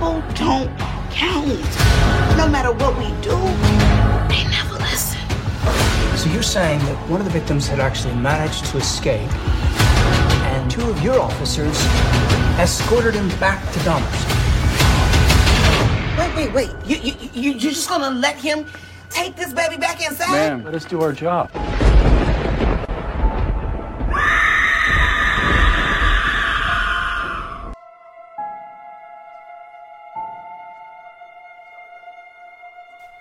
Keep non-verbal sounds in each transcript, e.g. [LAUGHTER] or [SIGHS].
people don't count. No matter what we do, they never listen. So you're saying that one of the victims had actually managed to escape, and two of your officers escorted him back to Dahmer's. Wait, wait, wait. You, you, you, you're just gonna let him take this baby back inside? Ma'am, let us do our job.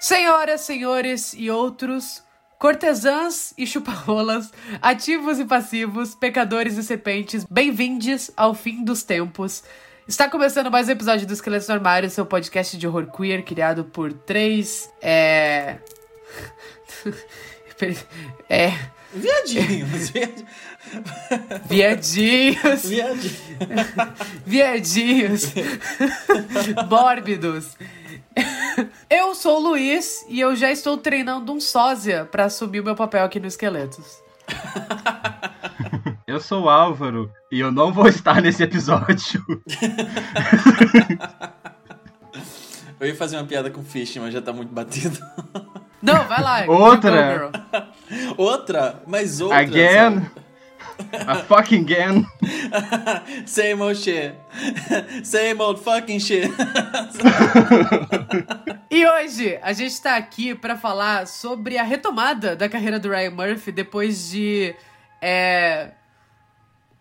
Senhoras, senhores e outros, cortesãs e chuparolas, ativos e passivos, pecadores e serpentes, bem-vindos ao fim dos tempos. Está começando mais um episódio do Esqueletos no Armário, seu podcast de horror queer criado por três. É. [LAUGHS] é. [LAUGHS] Viadinhos, viadinhos. Viadinhos. Viadinhos. [LAUGHS] Mórbidos. [LAUGHS] Eu sou o Luiz e eu já estou treinando um sósia para assumir o meu papel aqui no Esqueletos. [LAUGHS] Eu sou o Álvaro e eu não vou estar nesse episódio. [LAUGHS] eu ia fazer uma piada com Fish, mas já tá muito batido. Não, vai lá. Outra. outra? Mas outra. Again. A fucking again. [LAUGHS] Same old shit. [LAUGHS] Same old fucking shit. [LAUGHS] e hoje a gente tá aqui para falar sobre a retomada da carreira do Ryan Murphy depois de é,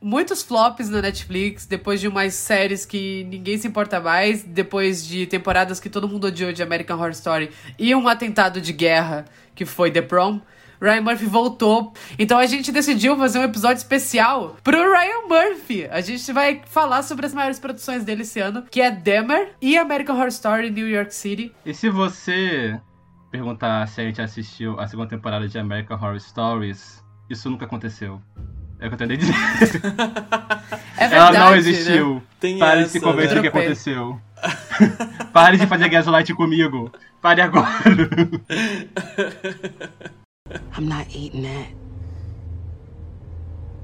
muitos flops na Netflix, depois de umas séries que ninguém se importa mais, depois de temporadas que todo mundo odiou de American Horror Story e um atentado de guerra que foi The Prom. Ryan Murphy voltou. Então a gente decidiu fazer um episódio especial pro Ryan Murphy. A gente vai falar sobre as maiores produções dele esse ano, que é Demer e American Horror Story New York City. E se você perguntar se a gente assistiu a segunda temporada de American Horror Stories, isso nunca aconteceu. É o que eu tentei dizer. [LAUGHS] É verdade, Ela não existiu. Né? Tem Pare essa, de se convencer né? que aconteceu. [LAUGHS] Pare de fazer gaslight comigo. Pare agora. [LAUGHS] I'm not eating that.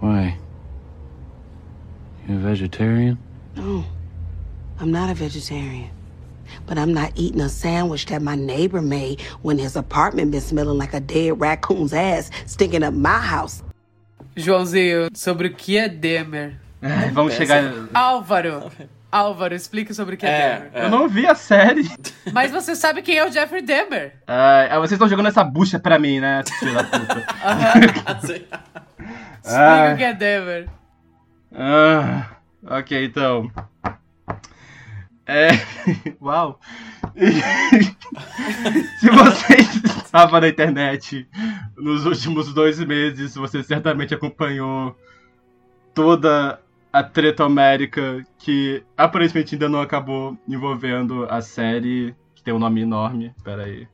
Why? You a vegetarian? No, I'm not a vegetarian. But I'm not eating a sandwich that my neighbor made when his apartment been smelling like a dead raccoon's ass stinking up my house. Joãozinho, sobre o que é Demer? [LAUGHS] Vamos chegar. Álvaro, [LAUGHS] Álvaro, explique sobre o que é, É, Demer. é. Eu não vi a série. Mas você sabe quem é o Jeffrey Demer? Ah, vocês estão jogando essa bucha pra mim, né? Filha da puta. [LAUGHS] Explique Ah. o que é Demer. Ah, ok, então. É. [LAUGHS] Uau! [LAUGHS] Se você estava na internet nos últimos dois meses, você certamente acompanhou toda a treta América que aparentemente ainda não acabou envolvendo a série que tem um nome enorme. Pera aí.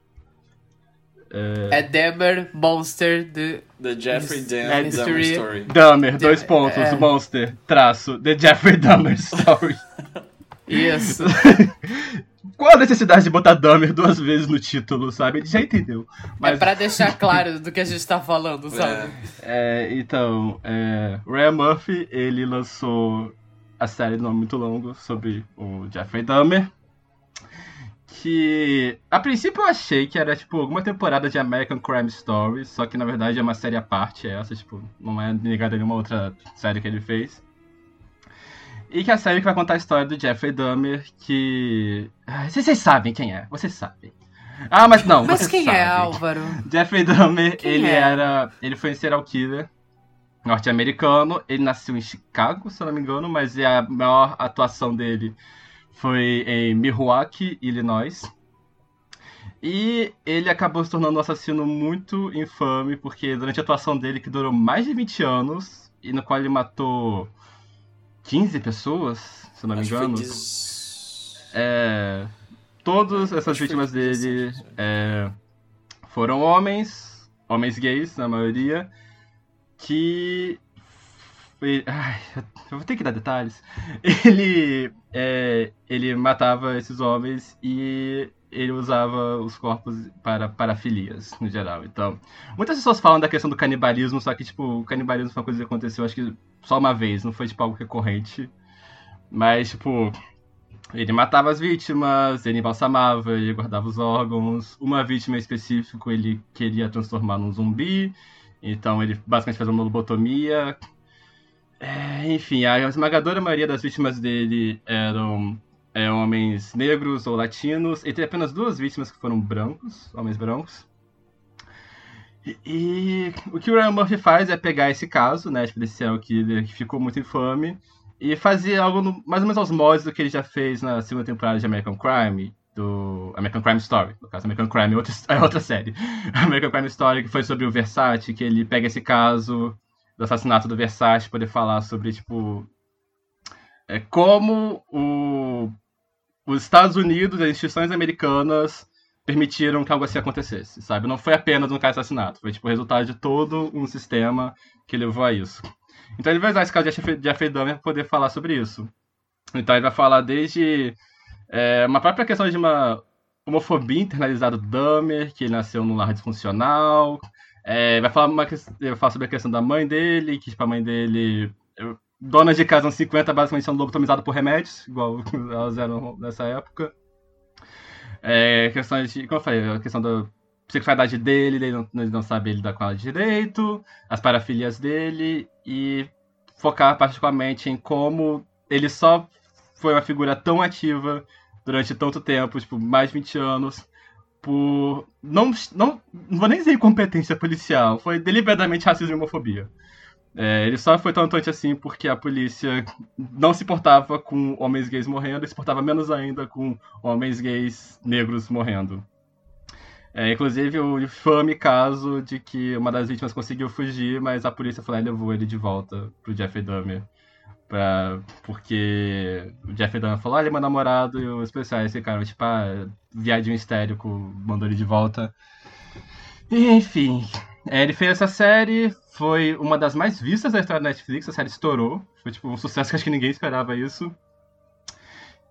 É Demer Monster de. The Jeffrey Dahmer É, Dahmer Mystery. Story. Dahmer, dois pontos, é. Monster, traço, The Jeffrey Dahmer Story. [LAUGHS] Isso. [LAUGHS] Qual a necessidade de botar Dahmer duas vezes no título, sabe? Ele já entendeu. É Mas, pra deixar claro do que a gente tá falando, sabe? é, então, é, Ryan Murphy, ele lançou a série de nome muito longo sobre o Jeffrey Dahmer. Que, a princípio eu achei que era, tipo, alguma temporada de American Crime Story, só que na verdade é uma série à parte essa, tipo, não é ligada a nenhuma outra série que ele fez. E que a série que vai contar a história do Jeffrey Dahmer, que. Ah, Vocês vocês sabem quem é, vocês sabem. Ah, mas não, Mas quem sabem. é, Álvaro? Jeffrey Dahmer, Quem ele é? era. Ele foi um serial killer norte-americano. Ele nasceu em Chicago, se eu não me engano, mas é a maior atuação dele foi em Milwaukee, Illinois. E ele acabou se tornando um assassino muito infame, porque durante a atuação dele, que durou mais de 20 anos, e no qual ele matou 15 pessoas, se não me Acho engano. É, todas essas Acho vítimas dele 17, é, foram homens, homens gays na maioria, que. Ai, eu vou ter que dar detalhes. [LAUGHS] Ele, é, ele matava esses homens e ele usava os corpos para parafilias, no geral. Então, muitas pessoas falam da questão do canibalismo, só que, tipo, o canibalismo foi uma coisa que aconteceu, acho que só uma vez, não foi, tipo, algo recorrente. Mas, tipo, Ele matava as vítimas, ele embalsamava, ele guardava os órgãos. Uma vítima em específico ele queria transformar num zumbi, então ele basicamente fez uma lobotomia. É, enfim, a esmagadora maioria das vítimas dele eram é, homens negros ou latinos. Ele teve apenas duas vítimas que foram brancos, homens brancos. E, e o que o Ryan Murphy faz é pegar esse caso, né, de policial killer que ficou muito infame, e fazer algo no, mais ou menos aos modos do que ele já fez na segunda temporada de American Crime, do American Crime Story. No caso, American Crime é outra, [LAUGHS] é outra série. American Crime Story, que foi sobre o Versace, que ele pega esse caso do assassinato do Versace, poder falar sobre, tipo, é, como o, os Estados Unidos, as instituições americanas, permitiram que algo assim acontecesse, sabe? Não foi apenas um caso de assassinato, foi, tipo, o resultado de todo um sistema que levou a isso. Então ele vai usar esse caso de Jeffrey Dahmer para poder falar sobre isso. Então ele vai falar desde é, uma própria questão de uma homofobia internalizada do Dahmer, que ele nasceu num lar disfuncional. É, vai falar uma, vai falar sobre a questão da mãe dele, que tipo, a mãe dele. Donas de casa anos 50 basicamente são lobotomizadas por remédios, igual [LAUGHS] elas eram nessa época. É, questões de. Como eu falei, a questão da sexualidade dele, ele não, ele não sabe lidar com ela direito, as parafilias dele, e focar particularmente em como ele só foi uma figura tão ativa durante tanto tempo, tipo, mais de 20 anos, por. Não, não, não vou nem dizer incompetência policial, foi deliberadamente racismo e homofobia. É, ele só foi tão atuante assim porque a polícia não se portava com homens gays morrendo e se portava menos ainda com homens gays negros morrendo. É, inclusive o infame caso de que uma das vítimas conseguiu fugir, mas a polícia foi lá levou ele de volta pro Jeffrey Dahmer. Pra, porque o Jeffrey Dahmer falou, olha, ah, meu namorado, e os policiais ficaram tipo, ah, viadinho histérico, mandou ele de volta. Enfim, é, ele fez essa série, foi uma das mais vistas da história da Netflix, a série estourou, foi tipo um sucesso que acho que ninguém esperava isso.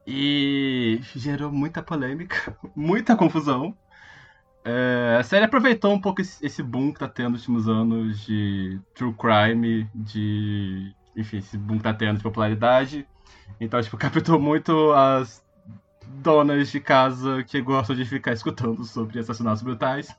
E gerou muita polêmica, [LAUGHS] muita confusão. É, a série aproveitou um pouco esse, boom que tá tendo nos últimos anos de true crime, de. Enfim, esse boom que tá tendo de popularidade. Então, tipo, [LAUGHS] captou muito as donas de casa que gostam de ficar escutando sobre assassinatos brutais.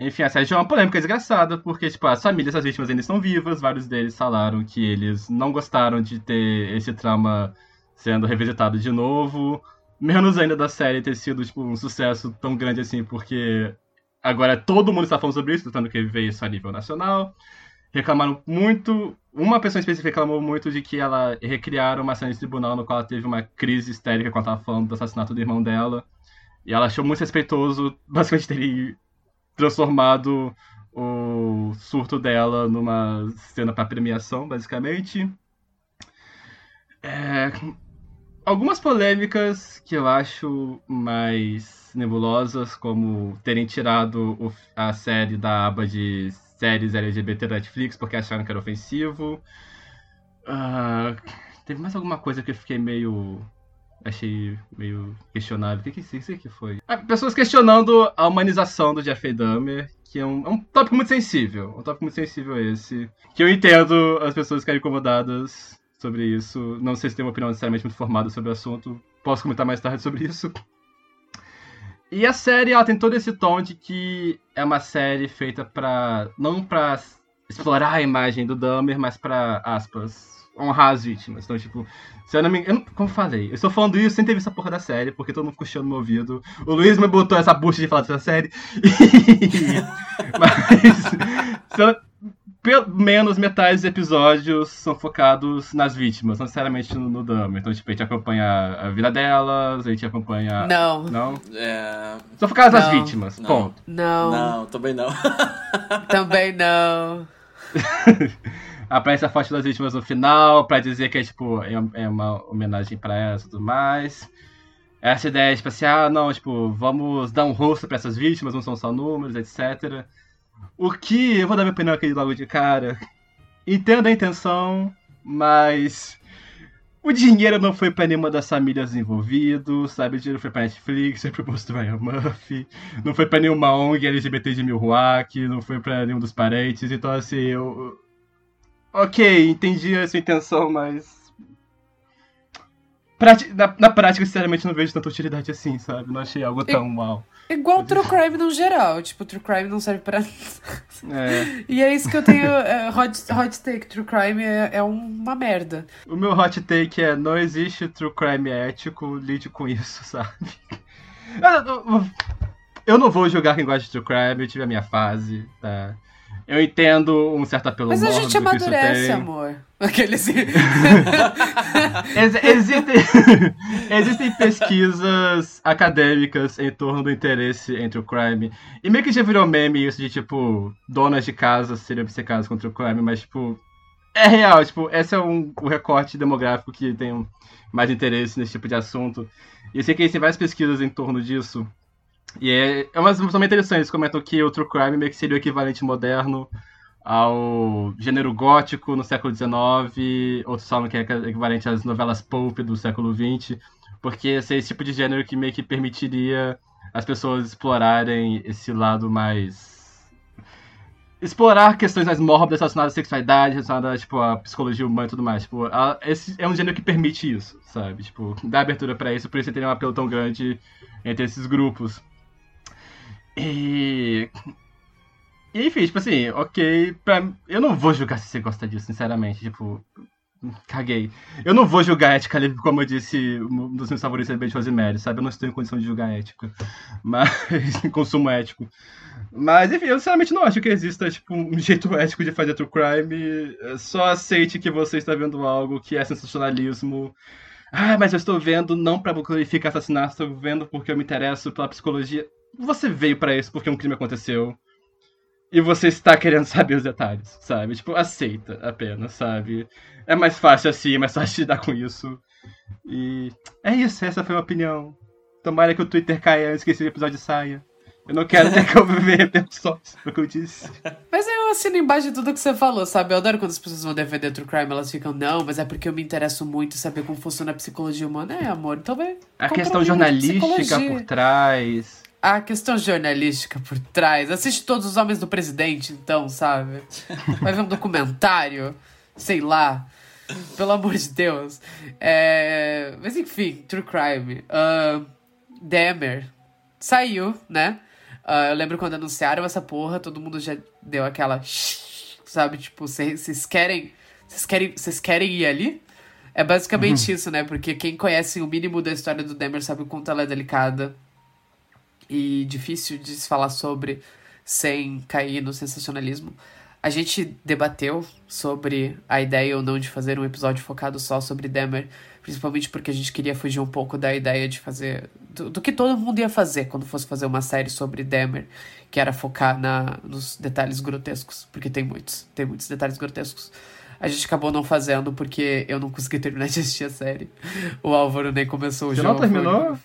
Enfim, a série é uma polêmica desgraçada, porque, tipo, as famílias das vítimas ainda estão vivas, vários deles falaram que eles não gostaram de ter esse trauma sendo revisitado de novo. Menos ainda da série ter sido, tipo, um sucesso tão grande assim, porque agora todo mundo está falando sobre isso, tanto que veio isso a nível nacional. Reclamaram muito. Uma pessoa específica reclamou muito de que ela recriaram uma cena de tribunal no qual ela teve uma crise histérica quando estava falando do assassinato do irmão dela. E ela achou muito respeitoso, basicamente, ter transformado o surto dela numa cena para premiação, basicamente. É, algumas polêmicas que eu acho mais nebulosas, como terem tirado a série da aba de séries LGBT da Netflix porque acharam que era ofensivo. Uh, teve mais alguma coisa que eu fiquei meio. Achei meio questionável. O que, que, que, que foi? Ah, pessoas questionando a humanização do Jeffrey Dahmer, que é um, é um tópico muito sensível. Um tópico muito sensível esse. Que eu entendo as pessoas ficarem incomodadas sobre isso. Não sei se tem uma opinião necessariamente muito formada sobre o assunto. Posso comentar mais tarde sobre isso. E a série, ela tem todo esse tom de que é uma série feita para não para explorar a imagem do Dahmer, mas para aspas, honrar as vítimas. Então, tipo, se eu não me engano, como eu falei, eu estou falando isso sem ter visto a porra da série, porque todo mundo ficou no meu ouvido. O Luiz me botou essa bucha de falar dessa série. [LAUGHS] mas, [LAUGHS] se eu, pelo menos metade dos episódios são focados nas vítimas, não necessariamente no, no Dama. Então, tipo, a gente acompanha a vida delas, a gente acompanha. Não. Não? É... São focados Não. nas vítimas, Não. ponto. Não. Não, também não. Também não. [LAUGHS] Aparece a foto das vítimas no final, pra dizer que é, tipo, é, é uma homenagem pra elas e tudo mais. Essa ideia, tipo assim, ah, não, tipo, vamos dar um rosto pra essas vítimas, não são só números, etc. O que, eu vou dar minha opinião aqui logo de cara. Entendo a intenção, mas o dinheiro não foi pra nenhuma das famílias envolvidas, sabe? O dinheiro foi pra Netflix, foi pro posto Ryan Murphy, não foi pra nenhuma ONG LGBT de Milwaukee, não foi pra nenhum dos parentes, então assim, eu. Ok, entendi essa intenção, mas. prati- na, na prática, sinceramente, não vejo tanta utilidade assim, sabe? Não achei algo tão mal. Igual True Crime no geral. Tipo, True Crime não serve pra. É. e é isso que eu tenho. é, hot, hot take: True Crime é, é uma merda. O meu hot take é: não existe true crime ético, lide com isso, [LAUGHS] sabe? Eu, eu- eu não vou julgar quem gosta de true crime, eu tive a minha fase, tá? Eu entendo um certo apelo Mas a gente amadurece, amor. [LAUGHS] Aquele assim. Ex- existem, [LAUGHS] existem pesquisas acadêmicas em torno do interesse entre o crime. E meio que já virou meme isso de, tipo, donas de casa seriam obcecadas contra o crime, mas, tipo, é real. Tipo, esse é um, o recorte demográfico que tem mais interesse nesse tipo de assunto. E eu sei que existem várias pesquisas em torno disso. E é, é umas também interessantes. Eles comentam que o true crime meio que seria o equivalente moderno ao gênero gótico no século XIX, outros falam que é equivalente às novelas pulp do século XX, porque esse é esse tipo de gênero que meio que permitiria as pessoas explorarem esse lado mais explorar questões mais mórbidas relacionadas à sexualidade, relacionadas tipo, à psicologia humana e tudo mais. Tipo, a- esse é um gênero que permite isso, sabe? Tipo, dá abertura pra isso, por isso tem um apelo tão grande entre esses grupos. E e, enfim, tipo assim, ok. Pra... Eu não vou julgar se você gosta disso, sinceramente. Tipo, caguei. Eu não vou julgar ética livre, como eu disse, um dos meus favoritos é Beijo Rosemary, sabe? Eu não estou em condição de julgar ética. [LAUGHS] Mas. consumo ético. Mas, enfim, eu sinceramente não acho que exista, tipo, um jeito ético de fazer true crime. Só aceite que você está vendo algo que é sensacionalismo. Ah, mas eu estou vendo não pra glorificar assassinato, estou vendo porque eu me interesso pela psicologia. Você veio pra isso porque um crime aconteceu e você está querendo [LAUGHS] saber os detalhes, sabe? Tipo, aceita apenas, sabe? É mais fácil assim, é mais [LAUGHS] fácil lidar com isso. E é isso, essa foi a minha opinião. Tomara que o Twitter caia antes que esse episódio saia. Eu não quero ter que ouvir repercussões do que eu disse. Mas eu assino embaixo de tudo que você falou, sabe? Eu adoro quando as pessoas vão defender True Crime, elas ficam, não, mas é porque eu me interesso muito em saber como funciona a psicologia humana. É, amor, então vai. A questão jornalística por trás. A questão jornalística por trás. Assiste todos os homens do presidente, então, sabe? Vai ver um documentário, sei lá. Pelo amor de Deus. É... Mas enfim, True Crime. Ahn, Dahmer saiu, né? Ah, eu lembro quando anunciaram essa porra, todo mundo já deu aquela. Sabe? Tipo, vocês querem. Vocês querem, querem ir ali? É basicamente isso, né? Porque quem conhece o mínimo da história do Dahmer sabe o quanto ela é delicada e difícil de se falar sobre sem cair no sensacionalismo. A gente debateu sobre a ideia ou não de fazer um episódio focado só sobre Dahmer, principalmente porque a gente queria fugir um pouco da ideia de fazer. do, do que todo mundo ia fazer quando fosse fazer uma série sobre Dahmer, que era focar na, nos detalhes grotescos, porque tem muitos, tem muitos detalhes grotescos. A gente acabou não fazendo porque eu não consegui [LAUGHS] terminar de assistir a série. O Álvaro nem começou o Você jogo. não terminou?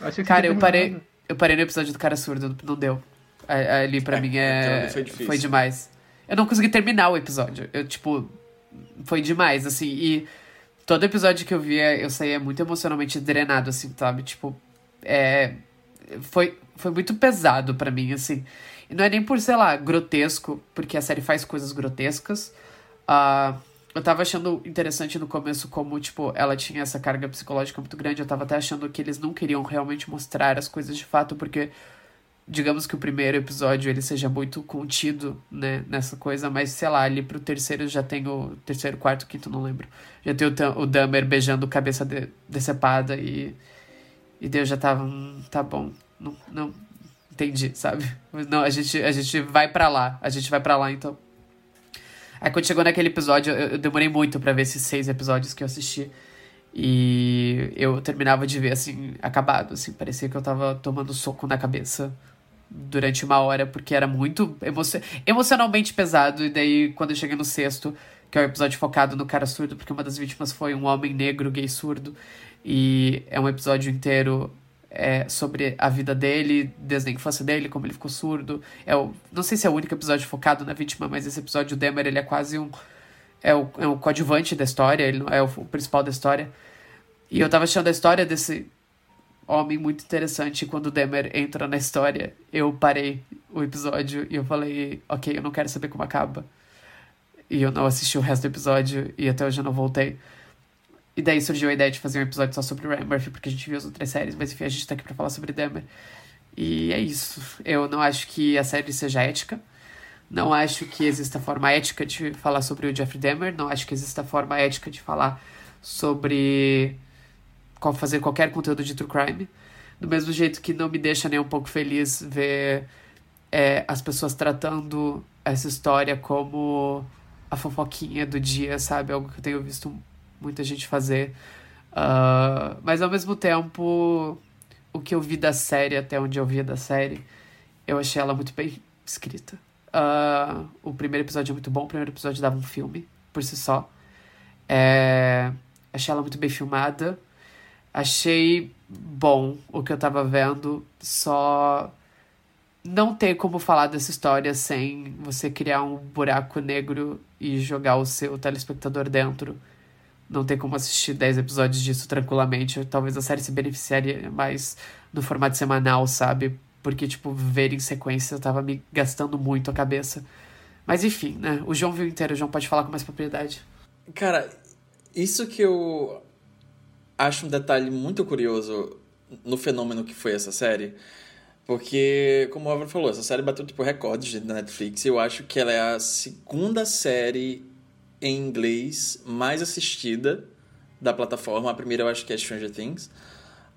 Achei que Cara, você eu parei. Eu parei no episódio do cara surdo, não deu. Ali pra É, mim é ali foi foi demais. Eu não consegui terminar o episódio. Eu tipo foi demais assim e todo episódio que eu via eu saía muito emocionalmente drenado assim, sabe? Tipo, é foi foi muito pesado pra mim assim. E não é nem por, sei lá, grotesco, porque a série faz coisas grotescas. Ah, eu tava achando interessante no começo como, tipo, ela tinha essa carga psicológica muito grande. Eu tava até achando que eles não queriam realmente mostrar as coisas de fato, porque digamos que o primeiro episódio ele seja muito contido, né, nessa coisa, mas sei lá, ali pro terceiro já tem o terceiro, quarto, quinto, não lembro. Já tem o, o Dahmer beijando cabeça de, decepada e e Deus já tava, hum, tá bom, não, não entendi, sabe? Não, a gente a gente vai pra lá, a gente vai pra lá então. Aí quando chegou naquele episódio, eu, eu demorei muito pra ver esses seis episódios que eu assisti. E eu terminava de ver, assim, acabado, assim. Parecia que eu tava tomando soco na cabeça durante uma hora, porque era muito emocio emocionalmente pesado. E daí, quando eu cheguei no sexto, que é o episódio focado no cara surdo, porque uma das vítimas foi um homem negro gay surdo. E é um episódio inteiro é, sobre a vida dele, desde a infância dele, como ele ficou surdo. É o, não sei se é o único episódio focado na vítima, mas esse episódio, o Demer, ele é quase um. É o, é o coadjuvante da história, ele é o, o principal da história. E eu tava achando a história desse homem muito interessante. Quando o Demer entra na história, eu parei o episódio e eu falei, ok, eu não quero saber como acaba. E eu não assisti o resto do episódio e até hoje eu não voltei. E daí surgiu a ideia de fazer um episódio só sobre Ryan Murphy, porque a gente viu as outras séries, mas enfim, a gente tá aqui pra falar sobre Dahmer. E é isso. Eu não acho que a série seja ética. Não acho que exista forma ética de falar sobre o Jeffrey Dahmer. Não acho que exista forma ética de falar sobre fazer qualquer conteúdo de true crime. Do mesmo jeito que não me deixa nem um pouco feliz ver é, as pessoas tratando essa história como a fofoquinha do dia, sabe? Algo que eu tenho visto muita gente fazer. Uh, mas ao mesmo tempo, o que eu vi da série, até onde eu vi da série, eu achei ela muito bem escrita. Uh, o primeiro episódio é muito bom, o primeiro episódio dava um filme por si só. É, achei ela muito bem filmada. Achei bom o que eu tava vendo, só não tem como falar dessa história sem você criar um buraco negro e jogar o seu telespectador dentro. Não tem como assistir 10 episódios disso tranquilamente. Talvez a série se beneficiaria mais no formato semanal, sabe? Porque, tipo, ver em sequência tava me gastando muito a cabeça. Mas enfim, né? O João viu inteiro, o João pode falar com mais propriedade. Cara, isso que eu acho um detalhe muito curioso no fenômeno que foi essa série porque, como o Álvaro falou, essa série bateu tipo recordes da Netflix. Eu acho que ela é a segunda série em inglês mais assistida da plataforma. A primeira eu acho que é Stranger Things.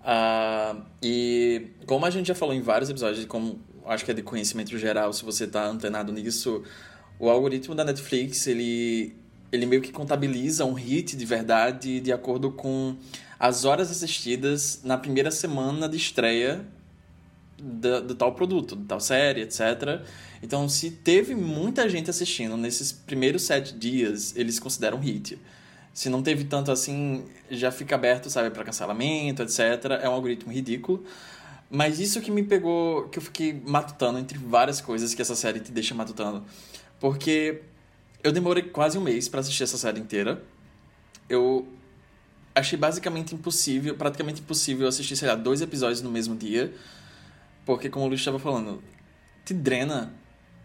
Uh, e como a gente já falou em vários episódios, como acho que é de conhecimento geral, se você está antenado nisso, o algoritmo da Netflix, ele, ele meio que contabiliza um hit de verdade de acordo com as horas assistidas na primeira semana de estreia do, do, tal produto, do tal série, etc. Então, se teve muita gente assistindo nesses primeiros sete dias, eles consideram hit. Se não teve tanto assim, já fica aberto, sabe, para cancelamento, etc. É um algoritmo ridículo. Mas isso que me pegou, que eu fiquei matutando entre várias coisas que essa série te deixa matutando. Porque eu demorei quase um mês para assistir essa série inteira. Eu achei basicamente impossível, praticamente impossível assistir, sei lá, dois episódios no mesmo dia porque, como o Luiz estava falando, te drena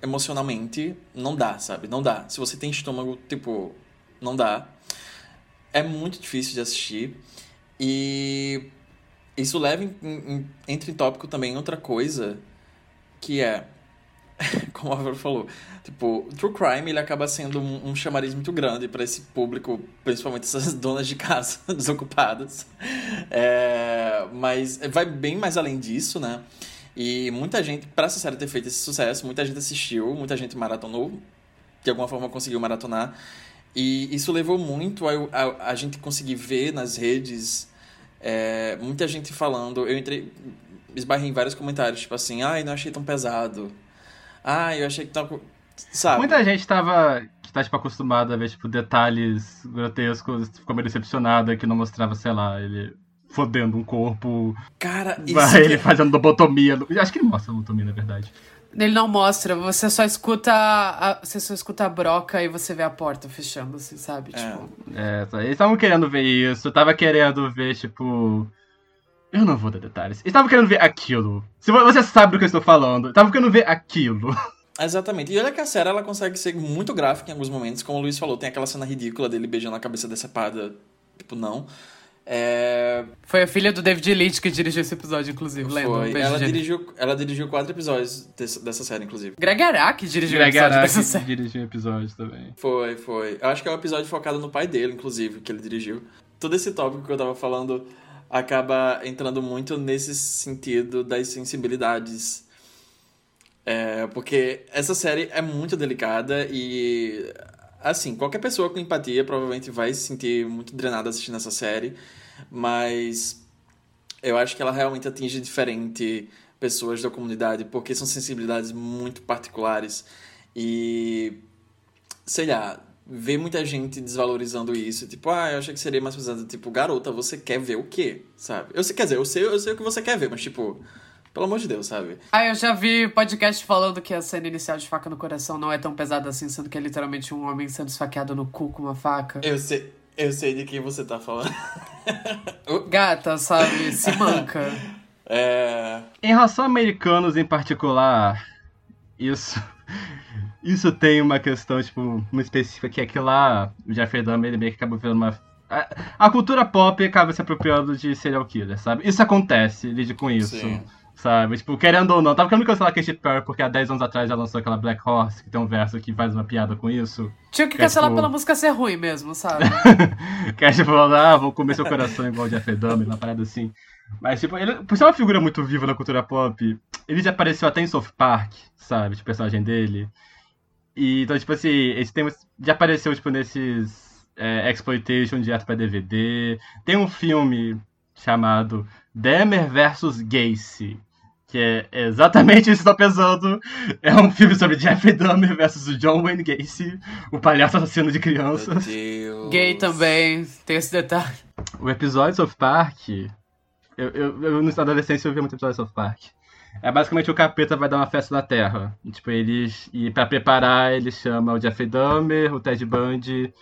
emocionalmente, não dá, sabe? Não dá. Se você tem estômago, tipo, não dá. É muito difícil de assistir. E isso leva, em, em, entra em tópico também outra coisa, que é, [LAUGHS] como a Álvaro falou, tipo, True Crime ele acaba sendo um, um chamariz muito grande para esse público, principalmente essas [LAUGHS] donas de casa [LAUGHS] desocupadas. É, mas vai bem mais além disso, né? E muita gente, para essa série ter feito esse sucesso, muita gente assistiu, muita gente maratonou, de alguma forma conseguiu maratonar. E isso levou muito a, a, a gente conseguir ver nas redes é, muita gente falando. Eu entrei, esbarrei em vários comentários, tipo assim, ai, não achei tão pesado. Ai, eu achei que tava. Sabe? Muita gente tava. tá, tipo, acostumada a ver, tipo, detalhes grotescos, ficou meio decepcionada que não mostrava, sei lá, ele fodendo um corpo. Cara, isso. Vai, ele fazendo lobotomia. Acho que ele mostra a lobotomia, na verdade. Ele não mostra, você só escuta a, você só escuta a broca e você vê a porta fechando, assim, sabe? É. Tipo... É, eles estavam querendo ver isso, eu tava querendo ver, tipo. Eu não vou dar detalhes. Eles estavam querendo ver aquilo. Se você sabe do que eu estou falando, estavam querendo ver aquilo. [LAUGHS] Exatamente. E olha que a série ela consegue ser muito gráfica em alguns momentos, como o Luiz falou, tem aquela cena ridícula dele beijando a cabeça decepada. Tipo, não. É... Foi a filha do David Lynch que dirigiu esse episódio, inclusive? Foi. Um ela, dirigiu, ela dirigiu quatro episódios desse, dessa série, inclusive. Greg Araki dirigiu Greg episódio Araki dessa série. dirigiu um episódio também. Foi, foi. Eu acho que é um episódio focado no pai dele, inclusive, que ele dirigiu. Todo esse tópico que eu tava falando acaba entrando muito nesse sentido das sensibilidades. É, porque essa série é muito delicada e assim, qualquer pessoa com empatia provavelmente vai se sentir muito drenada assistindo essa série, mas eu acho que ela realmente atinge diferente pessoas da comunidade, porque são sensibilidades muito particulares e sei lá, ver muita gente desvalorizando isso, tipo, ah, eu achei que seria mais pesado, tipo, garota, você quer ver o quê? Sabe? Eu sei, quer dizer, eu sei, eu sei o que você quer ver, mas tipo, pelo amor de Deus, sabe? Ah, eu já vi podcast falando que a cena inicial de faca no coração não é tão pesada assim, sendo que é literalmente um homem sendo esfaqueado no cu com uma faca. Eu sei, eu sei de quem você tá falando. [LAUGHS] Gata, sabe? Se manca. É. Em relação a americanos em particular, isso. Isso tem uma questão, tipo, muito específica, que é que lá o Jeffrey Dahmer ele meio que acabou virando uma A, a cultura pop acaba se apropriando de serial killer, sabe? Isso acontece, lide com isso. Sim. Sabe? Tipo, querendo ou não. Tava querendo cancelar a Katy Perry porque há 10 anos atrás ela lançou aquela Black Horse, que tem um verso que faz uma piada com isso. Tinha que Que é, cancelar tipo- pela música ser ruim mesmo, sabe? [LAUGHS] que é tipo, ah, vou comer seu coração igual o Jeffrey Dahmer, uma parada assim. Mas, tipo, ele, por ser uma figura muito viva na cultura pop, ele já apareceu até em South Park, sabe? Tipo, personagem dele. E, então, tipo assim, esse tema já apareceu, tipo, nesses é, Exploitation direto pra DVD. Tem um filme chamado Dahmer vs. Gacy, que é exatamente [LAUGHS] isso que eu tô pensando. É um filme sobre Jeffrey Dahmer versus o John Wayne Gacy, o palhaço assassino de Meu crianças. Deus. Gay também, tem esse detalhe. O episódio de South Park. Eu, eu, eu na adolescência eu vi muito episódio de South Park. É basicamente o capeta vai dar uma festa na Terra. E, tipo, eles. E pra preparar, ele chama o Jeffrey Dahmer, o Ted Bundy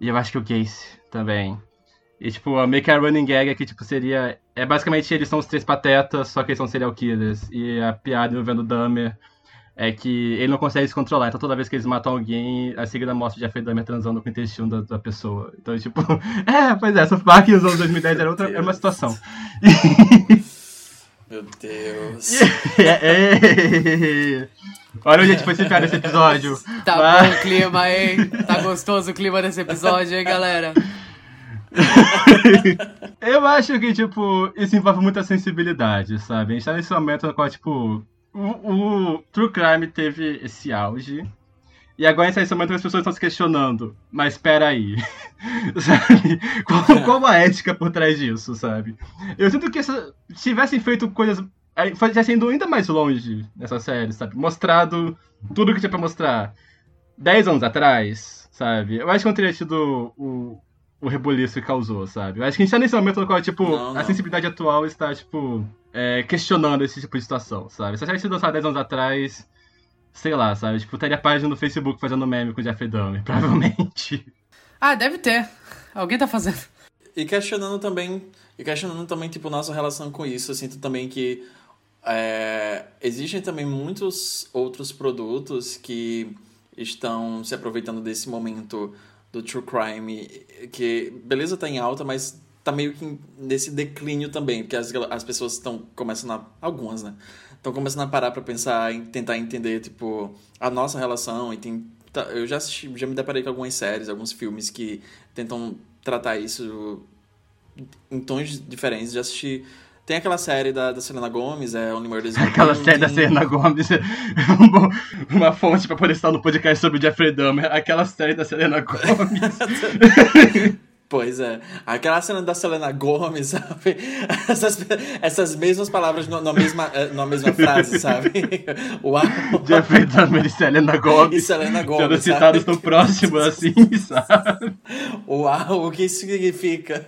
e eu acho que o Casey também. E tipo, a meio que a running gag que tipo, seria. É basicamente eles são os três patetas, só que eles são serial killers. E a piada envolvendo o Dahmer é que ele não consegue se controlar. Então toda vez que eles matam alguém, a seguida mostra o Jeffrey Dahmer transando com o intestino da, da pessoa. Então, tipo, [LAUGHS] é, pois é, South Park nos anos 2010 era, outra, era uma situação. [LAUGHS] Meu Deus. [LAUGHS] Olha onde a gente foi se enfiar nesse episódio. Tá Vai. bom o clima, hein? Tá gostoso o clima desse episódio, hein, galera? [LAUGHS] Eu acho que, tipo, isso envolve muita sensibilidade, sabe? A gente tá nesse momento no qual, tipo, o, o True Crime teve esse auge. E agora tá nesse momento que as pessoas estão se questionando. Mas peraí. [LAUGHS] sabe? Qual, qual a ética por trás disso, sabe? Eu sinto que se tivessem feito coisas. aí, Tivessem ido ainda mais longe nessa série, sabe? Mostrado tudo que tinha pra mostrar 10 anos atrás, sabe? Eu acho que não teria tido o, o rebuliço que causou, sabe? Eu acho que a gente tá nesse momento no qual, tipo, Não, a não. sensibilidade atual está, tipo, é, questionando esse tipo de situação, sabe? Se a sido lançada 10 anos atrás, sei lá, sabe? Tipo, teria página no Facebook fazendo meme com o Jeffrey Dahmer, [LAUGHS] provavelmente. Ah, deve ter. Alguém tá fazendo. E questionando também, e questionando também, tipo, nossa relação com isso. Eu sinto também que é, existem também muitos outros produtos que estão se aproveitando desse momento do true crime, que beleza tá em alta, mas tá meio que nesse declínio também, porque as, as pessoas estão começando a, algumas, né? Estão começando a parar pra pensar e tentar entender, tipo, a nossa relação e tem tá- eu já assisti, já me deparei com algumas séries, alguns filmes que tentam tratar isso em tons diferentes. Já assisti. Tem aquela série da, da Selena Gomez, é Only Murders in Aquela série da. Selena Gomes, uma fonte pra poder estar no podcast sobre o Jeffrey Dahmer, aquela série da Selena Gomes. [LAUGHS] Pois é. Aquela cena da Selena Gomez, sabe? [LAUGHS] Essas, essas mesmas palavras na mesma, eh, na mesma frase, sabe? [LAUGHS] Uau! Jeffrey Dahmer e Selena Gomes. E Selena Sendo Gomez, citados no próximo, assim, sabe? Uau, o que isso significa?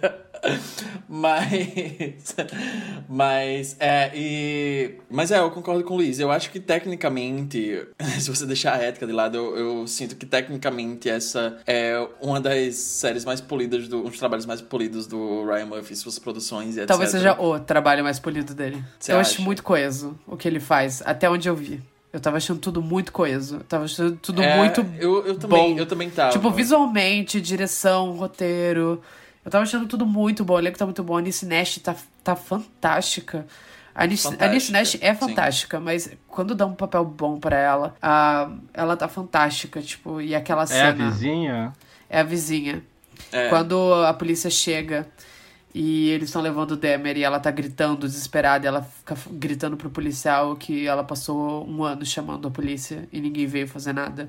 [LAUGHS] Mas. [LAUGHS] Mas, é, e. Mas é, eu concordo com o Luiz. Eu acho que tecnicamente, [LAUGHS] se você deixar a ética de lado, eu, eu sinto que tecnicamente essa é uma das séries mais polidas, do, um dos trabalhos mais polidos do Ryan Murphy, suas produções e etc. Talvez seja o trabalho mais polido dele. Você eu acha? acho muito coeso o que ele faz, até onde eu vi. Eu tava achando tudo muito coeso. Eu tava achando tudo É, muito eu, eu também, bom. Eu também tava. Tipo, visualmente, direção, roteiro. Eu tava achando tudo muito bom. O elenco tá muito bom. A Anice Nash tá, tá fantástica. A a Anice Fantástica, Nash é sim. fantástica, mas quando dá um papel bom pra ela, a, ela tá fantástica. Tipo, e aquela É a cena. vizinha? É a vizinha. É. Quando a polícia chega e eles estão levando o Demer e ela tá gritando, desesperada, e ela fica gritando pro policial que ela passou um ano chamando a polícia e ninguém veio fazer nada.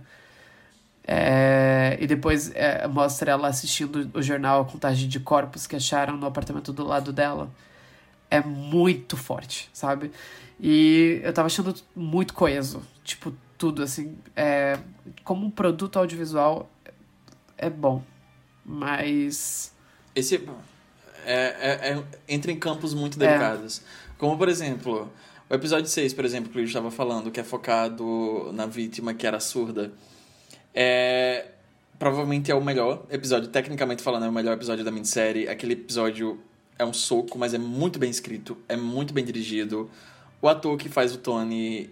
É, e depois é, mostra ela assistindo o jornal A Contagem de Corpos que acharam no apartamento do lado dela. É muito forte, sabe? E eu tava achando muito coeso. Tipo, tudo, assim. É, como um produto audiovisual, é bom. Mas. Esse é, é- é- entra em campos muito É. delicados. Como, por exemplo, o episódio 6, por exemplo, que o Luiz estava falando, que é focado na vítima que era surda. É, provavelmente é o melhor episódio, tecnicamente falando, é o melhor episódio da minissérie. Aquele episódio é um soco, mas é muito bem escrito, é muito bem dirigido. O ator que faz o Tony,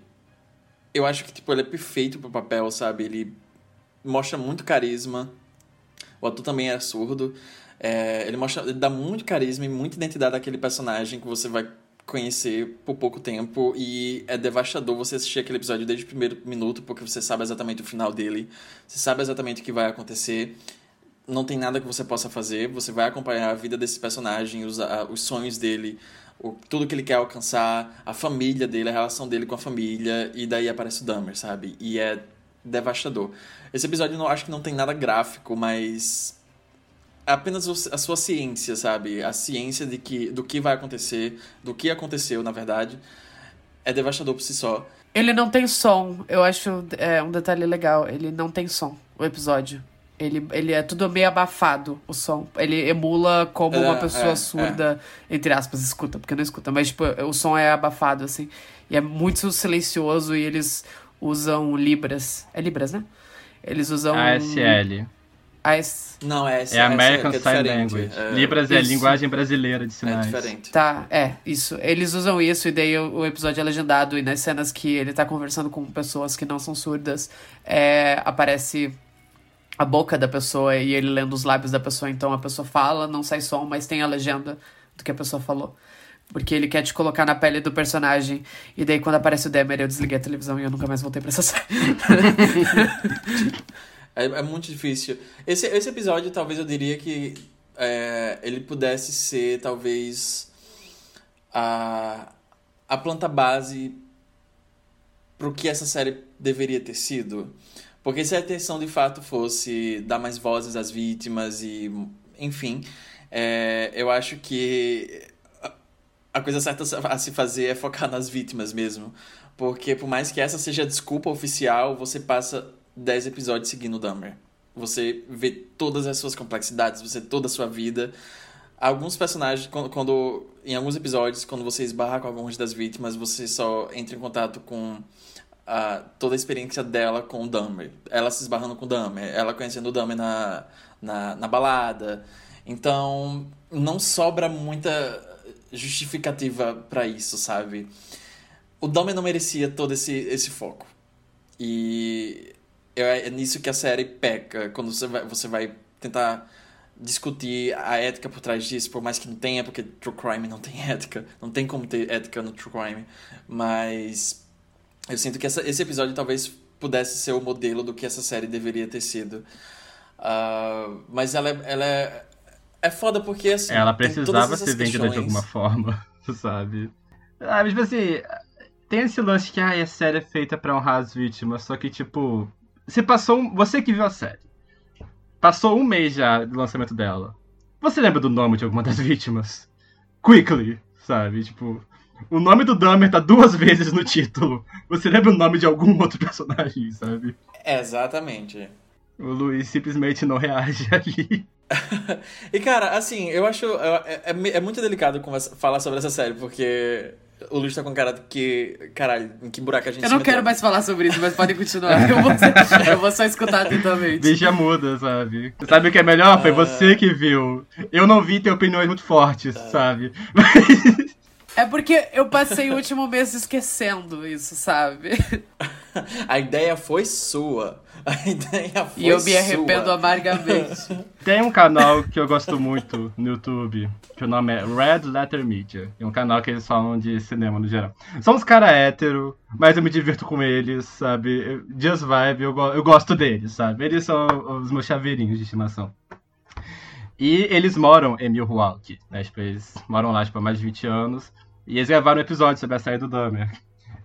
eu acho que tipo, ele é perfeito pro papel, sabe? Ele mostra muito carisma. O ator também é surdo. É, ele mostra, ele dá muito carisma e muita identidade àquele personagem que você vai conhecer por pouco tempo e é devastador você assistir aquele episódio desde o primeiro minuto porque você sabe exatamente o final dele, você sabe exatamente o que vai acontecer. Não tem nada que você possa fazer, você vai acompanhar a vida desse personagem, os, os sonhos dele, o, tudo que ele quer alcançar, a família dele, a relação dele com a família, e daí aparece o Dahmer, sabe? E é devastador. Esse episódio não acho que não tem nada gráfico, mas apenas a sua ciência, sabe? A ciência de que, do que vai acontecer, do que aconteceu, na verdade, é devastador por si só. Ele não tem som, eu acho é, um detalhe legal. Ele não tem som, o episódio. Ele, ele é tudo meio abafado, o som. Ele emula como é, uma pessoa é, surda, é. entre aspas, escuta, porque não escuta, mas tipo, o som é abafado, assim. E é muito silencioso e eles usam Libras. É Libras, né? Eles usam. ASL. AS... Não, é, é American é Sign Language. É... Libras é a linguagem brasileira de é sinais. É diferente. Tá, é, isso. Eles usam isso e daí o, o, episódio é legendado e nas cenas que ele tá conversando com pessoas que não são surdas, é, aparece a boca da pessoa e ele lendo os lábios da pessoa. Então a pessoa fala, não sai som, mas tem a legenda do que a pessoa falou. Porque ele quer te colocar na pele do personagem. E daí, quando aparece o Demer, eu desliguei a televisão e eu nunca mais voltei pra essa [LAUGHS] série. [LAUGHS] é, é, muito difícil. Esse, esse episódio, talvez eu diria que é, ele pudesse ser, talvez, a, a planta base pro que essa série deveria ter sido. Porque se a intenção de fato fosse dar mais vozes às vítimas e, enfim, é, eu acho que a coisa certa a se fazer é focar nas vítimas mesmo. Porque por mais que essa seja a desculpa oficial, você passa 10 episódios seguindo o Dahmer. Você vê todas as suas complexidades, você vê toda a sua vida. Alguns personagens, quando, quando em alguns episódios, quando você esbarra com algumas das vítimas, você só entra em contato com a, toda a experiência dela com o Dahmer. Ela se esbarrando com o Dahmer, ela conhecendo o Dahmer na, na, na balada. Então, não sobra muita justificativa para isso, sabe? O Dahmer não merecia todo esse, esse foco. E é nisso que a série peca, quando você vai, você vai tentar discutir a ética por trás disso, por mais que não tenha, porque True Crime não tem [LAUGHS] ética, não tem como ter ética no True Crime, mas eu sinto que essa, esse episódio talvez pudesse ser o modelo do que essa série deveria ter sido. Uh, mas ela, é, ela é, é foda porque assim. Ela precisava ser vendida de alguma forma, [LAUGHS] sabe? Ah, mas tipo assim, tem esse lance que ah, a série é feita pra honrar as vítimas, só que tipo. Você passou. Um, você que viu a série. Passou um mês já do lançamento dela. Você lembra do nome de alguma das [LAUGHS] vítimas? Quickly, sabe? Tipo. O nome do Dahmer tá duas [LAUGHS] vezes no título. Você lembra o nome de algum [LAUGHS] outro personagem, sabe? Exatamente. O Luiz simplesmente não reage ali. e cara, assim, eu acho. É, é, é muito delicado falar sobre essa série, porque o Luiz tá com cara de que. Caralho, em que buraco a gente Eu não quero mais falar sobre isso, mas podem continuar. Eu vou, [LAUGHS] eu vou só escutar atentamente. Deixa muda, sabe? Sabe o que é melhor? Foi ah. você que viu. Eu não vi ter opiniões muito fortes, ah. sabe? Mas. É porque eu passei o último mês esquecendo isso, sabe? [LAUGHS] A ideia foi sua. [LAUGHS] E eu me sua. arrependo amargamente. [LAUGHS] Tem um canal que eu gosto muito no YouTube, que o nome é Red Letter Media. É um canal que eles falam de cinema no geral. São uns caras hétero, mas eu me divirto com eles, sabe? Just Vibe, eu, eu gosto deles, sabe? Eles são os meus chaveirinhos de estimação. E eles moram em Milwaukee, né? Tipo, eles moram lá tipo, há mais de 20 anos. E eles gravaram um episódio sobre a saída do Dahmer.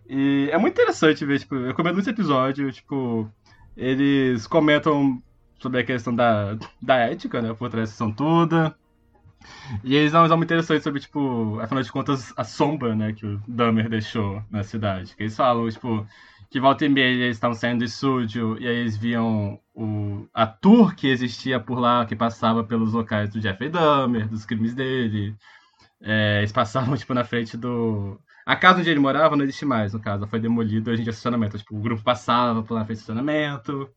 E é muito interessante ver, tipo, eu comento nesse episódio, tipo, eles comentam sobre a questão da, da ética, né, por trás da toda. E eles dão um muito interessante sobre, tipo, afinal de contas, a sombra, né, que o Dahmer deixou na cidade. Que eles falam, tipo, que volta e meia eles estavam saindo do estúdio e aí eles viam o, a tour que existia por lá, que passava pelos locais do Jeffrey Dahmer, dos crimes dele, é, eles passavam, [LAUGHS] tipo, na frente do. A casa onde ele morava não existe mais, no caso. Foi demolido hoje em dia estacionamento. Tipo, o grupo passava por frente do estacionamento.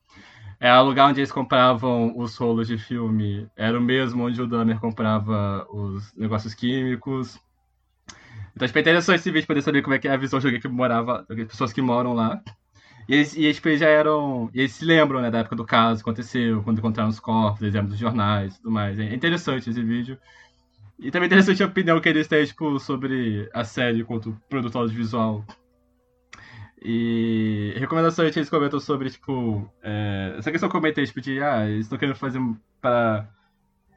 É, o lugar onde eles compravam os rolos de filme era o mesmo onde o Dahmer comprava os negócios químicos. Então, tipo, é interessante esse vídeo poder saber como é que é a visão de alguém que morava, de pessoas que moram lá. E eles, e eles, tipo, já eram. Eles se lembram, né, da época do caso, aconteceu, quando encontraram os corpos, exemplos dos jornais e tudo mais. É interessante esse vídeo. E também interessante a opinião que eles têm, tipo, sobre a série quanto produto audiovisual. E recomendações que eles comentam sobre, tipo, é, essa questão que eu comentei, tipo, de, ah, eles estão querendo fazer para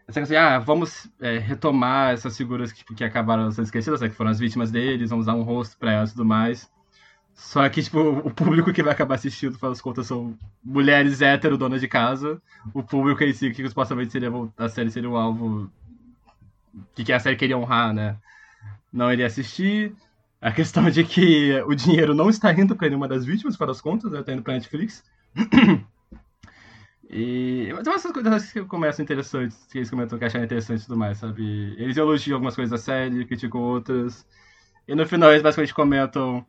essa questão de, ah, vamos é, retomar essas figuras que, tipo, que acabaram sendo esquecidas, né, que foram as vítimas deles, vamos dar um rosto pra elas e tudo mais. Só que, tipo, o público que vai acabar assistindo, pelas contas, são mulheres hétero, donas de casa. O público em si, que supostamente seria a série seria o alvo que, que a série queria honrar, né? Não iria assistir. A questão de que o dinheiro não está indo para nenhuma das vítimas, para as contas, né? Está indo para Netflix. E tem essas coisas que começam interessantes, que eles comentam que acharam interessantes e tudo mais, sabe? Eles elogiam algumas coisas da série, criticam outras. E no final eles basicamente comentam.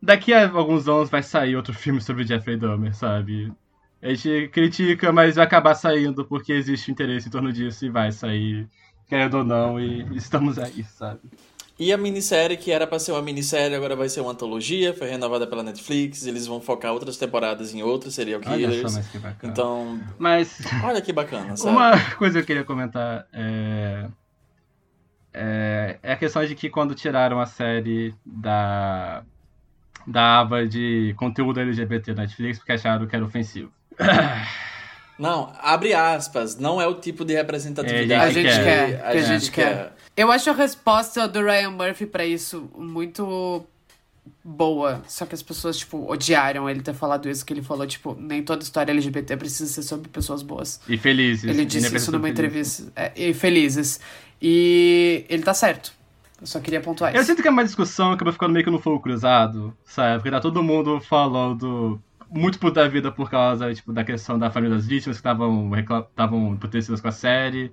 Daqui a alguns anos vai sair outro filme sobre Jeffrey Dahmer, sabe? A gente critica, mas vai acabar saindo porque existe interesse em torno disso e vai sair, querendo ou não, e estamos aí, sabe? E a minissérie, que era para ser uma minissérie, agora vai ser uma antologia, foi renovada pela Netflix, eles vão focar outras temporadas em outros serial killers. Olha só, mas que bacana. Então, Mas olha que bacana, sabe? uma [LAUGHS] coisa que eu queria comentar é... é. é a questão de que quando tiraram a série da. da aba de conteúdo LGBT da Netflix, porque acharam que era ofensivo. [CLEARS THROAT] Não, abre aspas, não é o tipo de representatividade É, A gente quer, quer, que a gente quer. Eu acho a resposta do Ryan Murphy pra isso muito boa. Só que as pessoas, tipo, odiaram ele ter falado isso, que ele falou, tipo, nem toda história LGBT precisa ser sobre pessoas boas. E felizes. Ele disse isso numa entrevista. É, e felizes. E ele tá certo. Eu só queria pontuar Eu isso. sinto que é uma discussão que acabou ficando meio que no fogo cruzado, sabe? Porque tá todo mundo falando muito puto da vida por causa, tipo, da questão da família das vítimas que estavam estavam emputecidas com a série.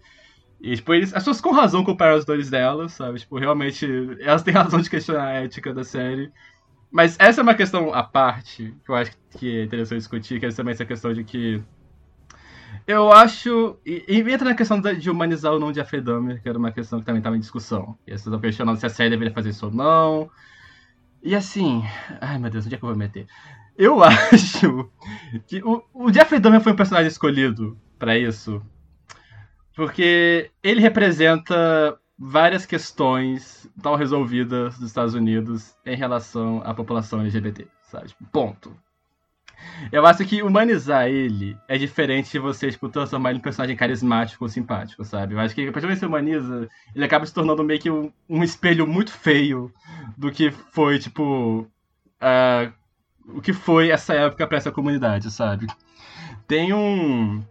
E, tipo, eles, as pessoas com razão comparam os dois delas, sabe? Tipo, realmente, elas têm razão de questionar a ética da série. Mas essa é uma questão à parte, que eu acho que é interessante discutir, que é também essa questão de que eu acho. E, e entra na questão de humanizar ou não de Dahmer, que era uma questão que também estava em discussão. E as pessoas questionando se a série deveria fazer isso ou não. E assim. Ai meu Deus, onde é que eu vou meter? Eu [LAUGHS] acho que o, o Jeffrey Dahmer foi um personagem escolhido pra isso. Porque ele representa várias questões mal resolvidas dos Estados Unidos em relação à população LGBT, sabe? Tipo, ponto. Eu acho que humanizar ele é diferente de você, tipo, transformar ele em um personagem carismático ou simpático, sabe? Eu acho que, a partir do que você humaniza, ele acaba se tornando meio que um, um espelho muito feio do que foi, tipo, ah, o que foi essa época pra essa comunidade, sabe? Tem um.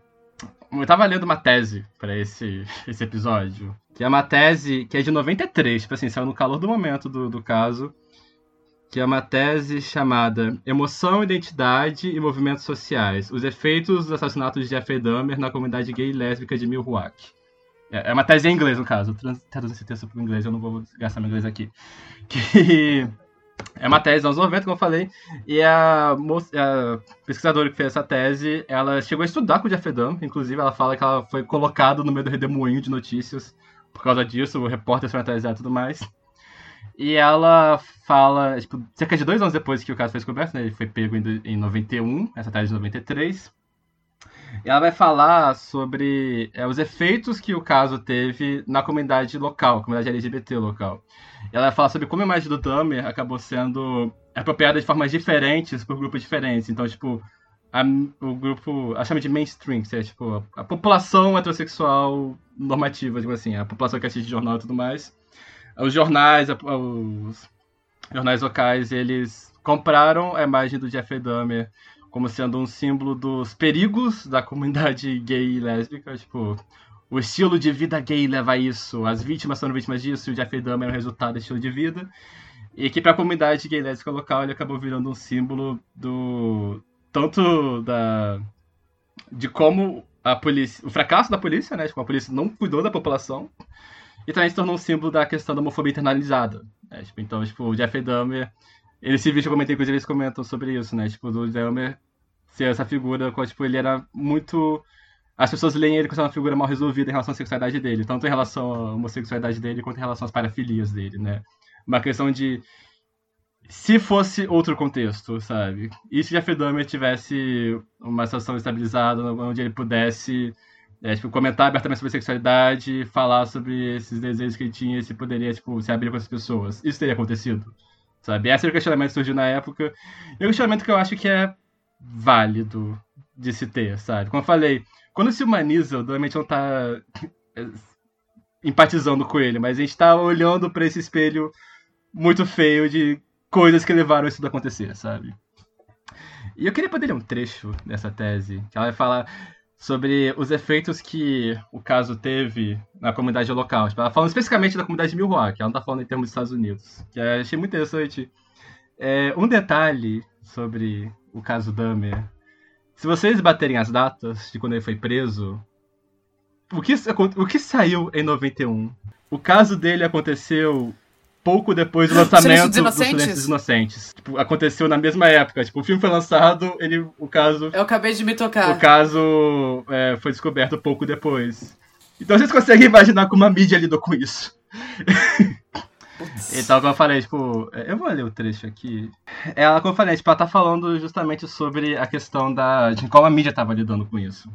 Eu tava lendo uma tese pra esse, [LAUGHS] esse episódio, que é uma tese que é de 93, tipo assim, saiu no calor do momento do, do caso, que é uma tese chamada Emoção, Identidade e Movimentos Sociais: Os efeitos dos assassinatos de Jeffrey Dahmer na comunidade gay e lésbica de Milwaukee. É é uma tese em inglês, no caso. Trans- traduzi esse texto para o inglês, eu não vou gastar meu inglês aqui. [LAUGHS] Que é uma tese dos anos 90, como eu falei, e a, a pesquisadora que fez essa tese, ela chegou a estudar com o Jeffrey Dahmer, inclusive ela fala que ela foi colocada no meio do redemoinho de notícias por causa disso, o repórter foi dela e tudo mais. E ela fala, tipo, cerca de dois anos depois que o caso foi descoberto, né, ele foi pego em, em 91, essa tese de 93, e ela vai falar sobre é, os efeitos que o caso teve na comunidade local, comunidade LGBT local. Ela vai falar sobre como a imagem do Dahmer acabou sendo apropriada de formas diferentes por grupos diferentes. Então, tipo, a- o grupo, ela chama de mainstream, que é tipo a, a população heterossexual normativa, digamos assim, a população que assiste jornal e tudo mais. Os jornais, a- os jornais locais, eles compraram a imagem do Jeffrey Dahmer como sendo um símbolo dos perigos da comunidade gay e lésbica, tipo, o estilo de vida gay leva a isso, as vítimas são vítimas disso, e o Jeffrey Dahmer é o resultado desse estilo de vida. E que para a comunidade gay lésbica local ele acabou virando um símbolo do tanto da de como a polícia, o fracasso da polícia, né, tipo, a polícia não cuidou da população. E também se tornou um símbolo da questão da homofobia internalizada. né, tipo, então, tipo, o Jeffrey Dahmer ele se vídeo que eu comentei, inclusive, eles comentam sobre isso, né? Tipo, do Dahmer ser essa figura, qual, tipo, ele era muito. As pessoas leem ele como uma figura mal resolvida em relação à sexualidade dele, tanto em relação à homossexualidade dele quanto em relação às parafilias dele, né? Uma questão de. se fosse outro contexto, sabe? E se Jeffrey Dahmer tivesse uma situação estabilizada, onde ele pudesse é, tipo, comentar abertamente sobre sexualidade, falar sobre esses desejos que ele tinha, se poderia tipo, se abrir com as pessoas. Isso teria acontecido, sabe? Esse era o questionamento que surgiu na época. E o questionamento que eu acho que é válido de se ter, sabe? Como eu falei, quando se humaniza, Dahmer não tá é, empatizando com ele, mas a gente tá olhando para esse espelho muito feio de coisas que levaram isso a acontecer, sabe? E eu queria poder ler um trecho dessa tese, que ela vai falar sobre os efeitos que o caso teve na comunidade local. Tipo, ela falando especificamente da comunidade de Milwaukee, ela não tá falando em termos dos Estados Unidos. Que eu achei muito interessante. É, um detalhe sobre o caso Dahmer. Se vocês baterem as datas de quando ele foi preso, o que, o que saiu em 91? O caso dele aconteceu pouco depois do [GASPS] lançamento do Silêncio dos Inocentes. Tipo, aconteceu na mesma época. Tipo, o filme foi lançado, ele, o caso... Eu acabei de me tocar. O caso é, foi descoberto pouco depois. Então vocês conseguem imaginar como a mídia lidou com isso. [LAUGHS] então, como eu falei, tipo, é, eu vou ler o trecho aqui. Ela, como eu falei, tipo, ela tá falando justamente sobre a questão da, de como a mídia tava lidando com isso.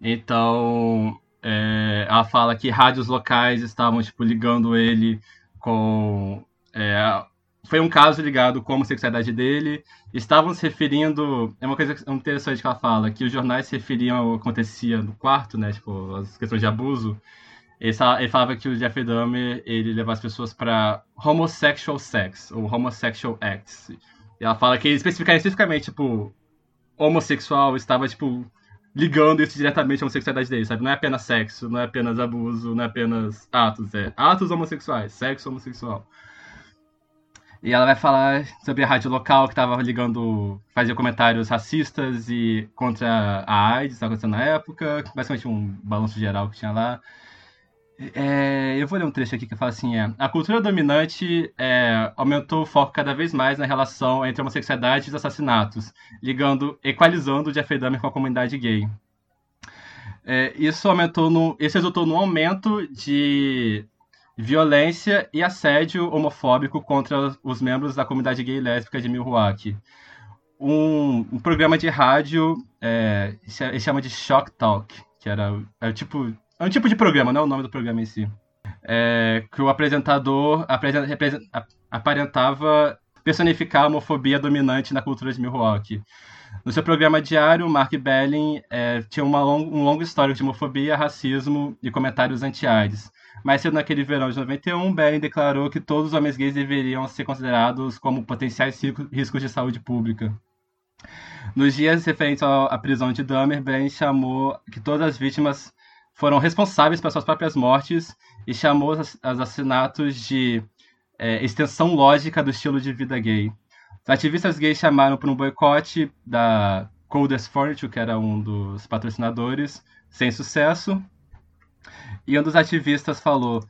Então, é, ela fala que rádios locais estavam, tipo, ligando ele com. É, foi um caso ligado com a homossexualidade dele. Estavam se referindo. É uma coisa interessante que ela fala, que os jornais se referiam ao que acontecia no quarto, né? Tipo, as questões de abuso. Ele, ele falava que o Jeffrey Dahmer ele levava as pessoas para homosexual sex, ou homosexual acts. E ela fala que especificamente, especificamente, tipo, homossexual estava, tipo, ligando isso diretamente à homossexualidade dele, sabe? Não é apenas sexo, não é apenas abuso, não é apenas atos, é atos homossexuais, sexo homossexual. E ela vai falar sobre a rádio local que estava ligando, fazia comentários racistas e contra a AIDS, estava acontecendo na época, basicamente um balanço geral que tinha lá. É, eu vou ler um trecho aqui que fala assim: é, a cultura dominante é, aumentou o foco cada vez mais na relação entre homossexualidade e os assassinatos, ligando, equalizando o Jeffrey Dahmer com a comunidade gay. É, isso aumentou no, isso resultou no aumento de violência e assédio homofóbico contra os membros da comunidade gay e lésbica de Milwaukee. Um, um programa de rádio, é, chama de Shock Talk, que era, era tipo é um tipo de programa, não é o nome do programa em si. É, que o apresentador aparentava personificar a homofobia dominante na cultura de Milwaukee. No seu programa diário, Mark Belling é, tinha uma long, um longo histórico de homofobia, racismo e comentários anti-AIDS. Mas cedo naquele verão de 91, Belling declarou que todos os homens gays deveriam ser considerados como potenciais riscos de saúde pública. Nos dias referentes à prisão de Dahmer, Belling chamou que todas as vítimas foram responsáveis pelas suas próprias mortes e chamou os assassinatos de é, extensão lógica do estilo de vida gay. Os ativistas gays chamaram por um boicote da Coldest Furniture, que era um dos patrocinadores, sem sucesso. E um dos ativistas falou: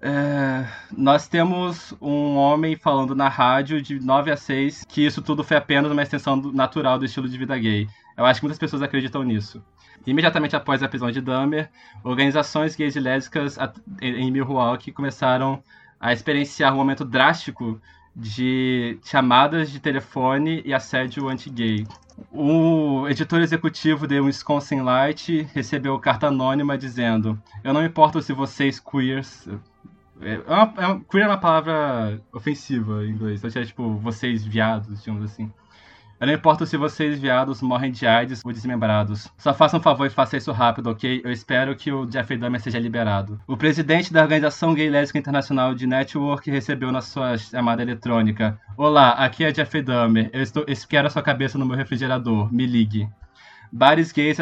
é, Nós temos um homem falando na rádio de 9 a 6 que isso tudo foi apenas uma extensão natural do estilo de vida gay. Eu acho que muitas pessoas acreditam nisso. Imediatamente após a prisão de Dahmer, organizações gays e lésbicas em Milwaukee começaram a experienciar um momento drástico de chamadas de telefone e assédio anti-gay. O editor executivo de Wisconsin Light recebeu carta anônima dizendo: Eu não importo se vocês queers. É uma, é uma, queer é uma palavra ofensiva em inglês, então é tipo vocês viados, digamos assim. Eu não importo se vocês, viados, morrem de AIDS ou desmembrados. Só façam um favor e façam isso rápido, ok? Eu espero que o Jeffrey Dahmer seja liberado. O presidente da Organização Gay Lésbica Internacional de Network recebeu na sua chamada eletrônica. Olá, aqui é Jeffrey Dahmer. Eu, estou, quero a sua cabeça no meu refrigerador. Me ligue. Bares gays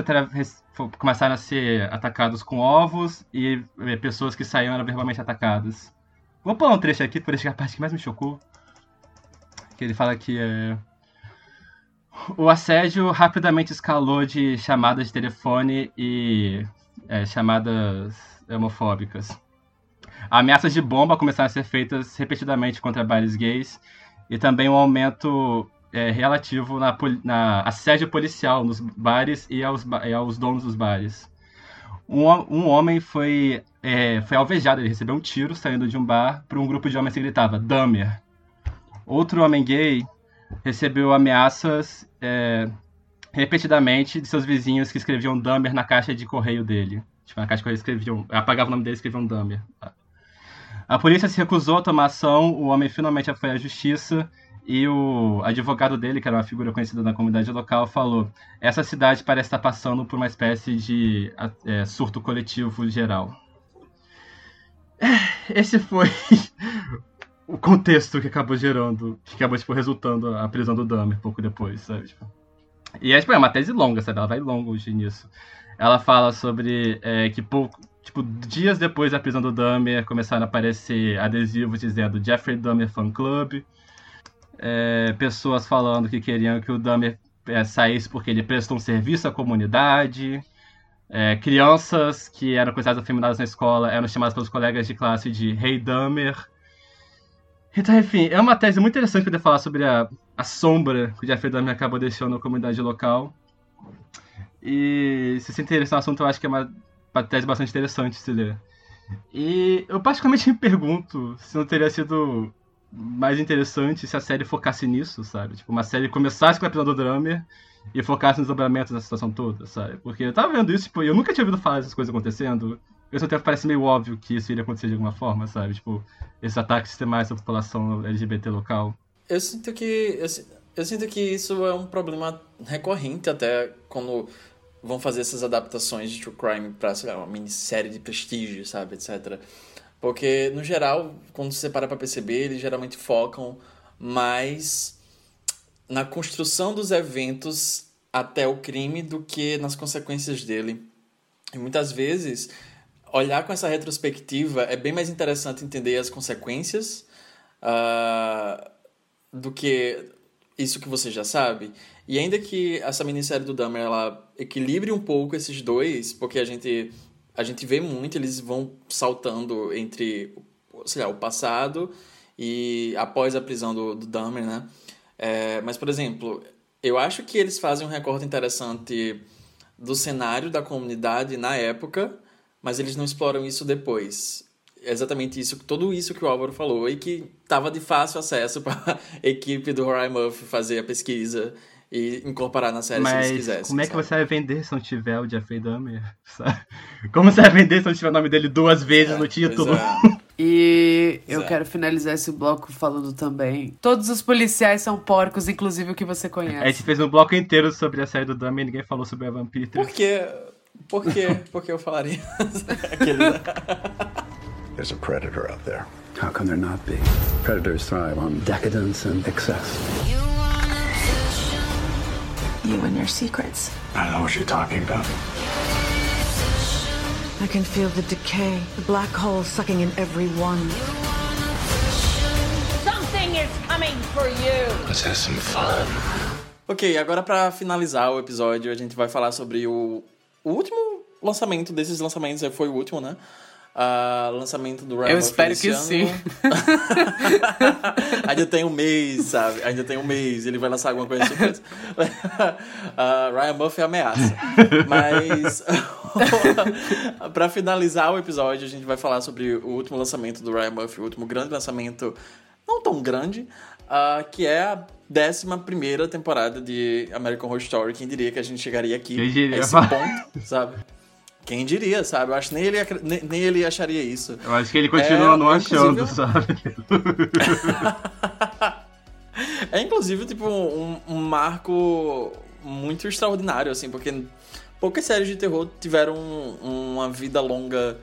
começaram a ser atacados com ovos e eh, pessoas que saíam eram verbalmente atacadas. Vou pular um trecho aqui, por a parte que mais me chocou. Que ele fala que é... O assédio rapidamente escalou de chamadas de telefone e é, chamadas homofóbicas. Ameaças de bomba começaram a ser feitas repetidamente contra bares gays e também um aumento é, relativo na, na, assédio policial nos bares e aos, e aos donos dos bares. Um, um homem foi, é, foi alvejado, ele recebeu um tiro saindo de um bar por um grupo de homens que gritava Dahmer. outro homem gay recebeu ameaças é, repetidamente de seus vizinhos que escreviam Dahmer na caixa de correio dele. Tipo, na caixa de correio escreviam, apagava o nome dele e escreviam Dahmer. A polícia se recusou a tomar ação, o homem finalmente foi à justiça e o advogado dele, que era uma figura conhecida na comunidade local, falou: essa cidade parece estar passando por uma espécie de é, surto coletivo geral. [SIGHS] Esse foi o contexto que acabou gerando, que acabou tipo, resultando a prisão do Dahmer pouco depois, sabe? Tipo. E é, tipo, é uma tese longa, sabe? Ela vai longo hoje nisso. Ela fala sobre é, que pouco, tipo, dias depois da prisão do Dahmer começaram a aparecer adesivos dizendo Jeffrey Dahmer Fan Club, é, pessoas falando que queriam que o Dahmer é, saísse porque ele prestou um serviço à comunidade. É, crianças que eram consideradas afeminadas na escola eram chamadas pelos colegas de classe de hey Dahmer. Então, enfim, é uma tese muito interessante poder falar sobre a, a sombra que o Jeffrey Dahmer acabou deixando na comunidade local. E se você interessa no assunto, eu acho que é uma, uma tese bastante interessante se ler. E eu particularmente [LAUGHS] me pergunto se não teria sido mais interessante se a série focasse nisso, sabe? Tipo, uma série começasse com o episódio do Drummer e focasse nos desdobramentos da situação toda, sabe? Porque eu tava vendo isso, tipo, eu nunca tinha ouvido falar dessas coisas acontecendo. Mesmo tempo parece meio óbvio que isso iria acontecer de alguma forma, sabe? Tipo, esses ataques sistemais à população LGBT local. Eu sinto que. Eu, eu sinto que isso é um problema recorrente até quando vão fazer essas adaptações de True Crime pra, uma minissérie de prestígio, sabe, etc. Porque, no geral, quando você para pra perceber, eles geralmente focam mais na construção dos eventos até o crime do que nas consequências dele. E muitas vezes, olhar com essa retrospectiva é bem mais interessante entender as consequências uh, do que isso que você já sabe. E ainda que essa minissérie do Dahmer ela equilibre um pouco esses dois, porque a gente a gente vê muito eles vão saltando entre sei lá, o passado e após a prisão do, do Dahmer, né? É, mas, por exemplo, eu acho que eles fazem um recorte interessante do cenário da comunidade na época, mas eles não exploram isso depois. É exatamente isso, tudo isso que o Álvaro falou e que estava de fácil acesso para a [LAUGHS] equipe do Ryan Murphy fazer a pesquisa e incorporar na série Mas se eles quisessem. como é que sabe? você vai vender se não tiver o Jeffrey Dahmer? [LAUGHS] Sabe? Como você vai vender se não tiver o nome dele duas vezes no título? É. E eu Exato. quero finalizar esse bloco falando também. Todos os policiais são porcos, inclusive o que você A conhece. gente fez um bloco inteiro sobre a série do Dahmer e ninguém falou sobre a Evan Peters. Por quê? Por quê? Por que eu falaria? [LAUGHS] Aquele, né? There's a predator out there. How can there not be? Predators thrive on decadence and excess. You and your secrets. I know what you're talking about. I can feel the decay, the black hole sucking in every one. Something is coming for you. Let's have some fun. Ok, agora pra finalizar o episódio, a gente vai falar sobre o, o último lançamento desses lançamentos. Foi o último, né? Ah, lançamento do Ryan Eu espero que sim. [LAUGHS] Ainda tem um mês, sabe? Ainda tem um mês, ele vai lançar alguma coisa surpresa. [LAUGHS] Ah, Ryan Murphy ameaça. Mas, [LAUGHS] pra finalizar o episódio, a gente vai falar sobre o último lançamento do Ryan Murphy, o último grande lançamento, não tão grande, ah, que é a 11 temporada de American Horror Story. Quem diria que a gente chegaria aqui a esse [LAUGHS] ponto, sabe? Quem diria, sabe? Eu acho que nem ele, nem, nem ele acharia isso. Eu acho que ele continua É, não achando, inclusive- sabe? [LAUGHS] É inclusive tipo um, um marco muito extraordinário, assim, porque poucas séries de terror tiveram um- uma vida longa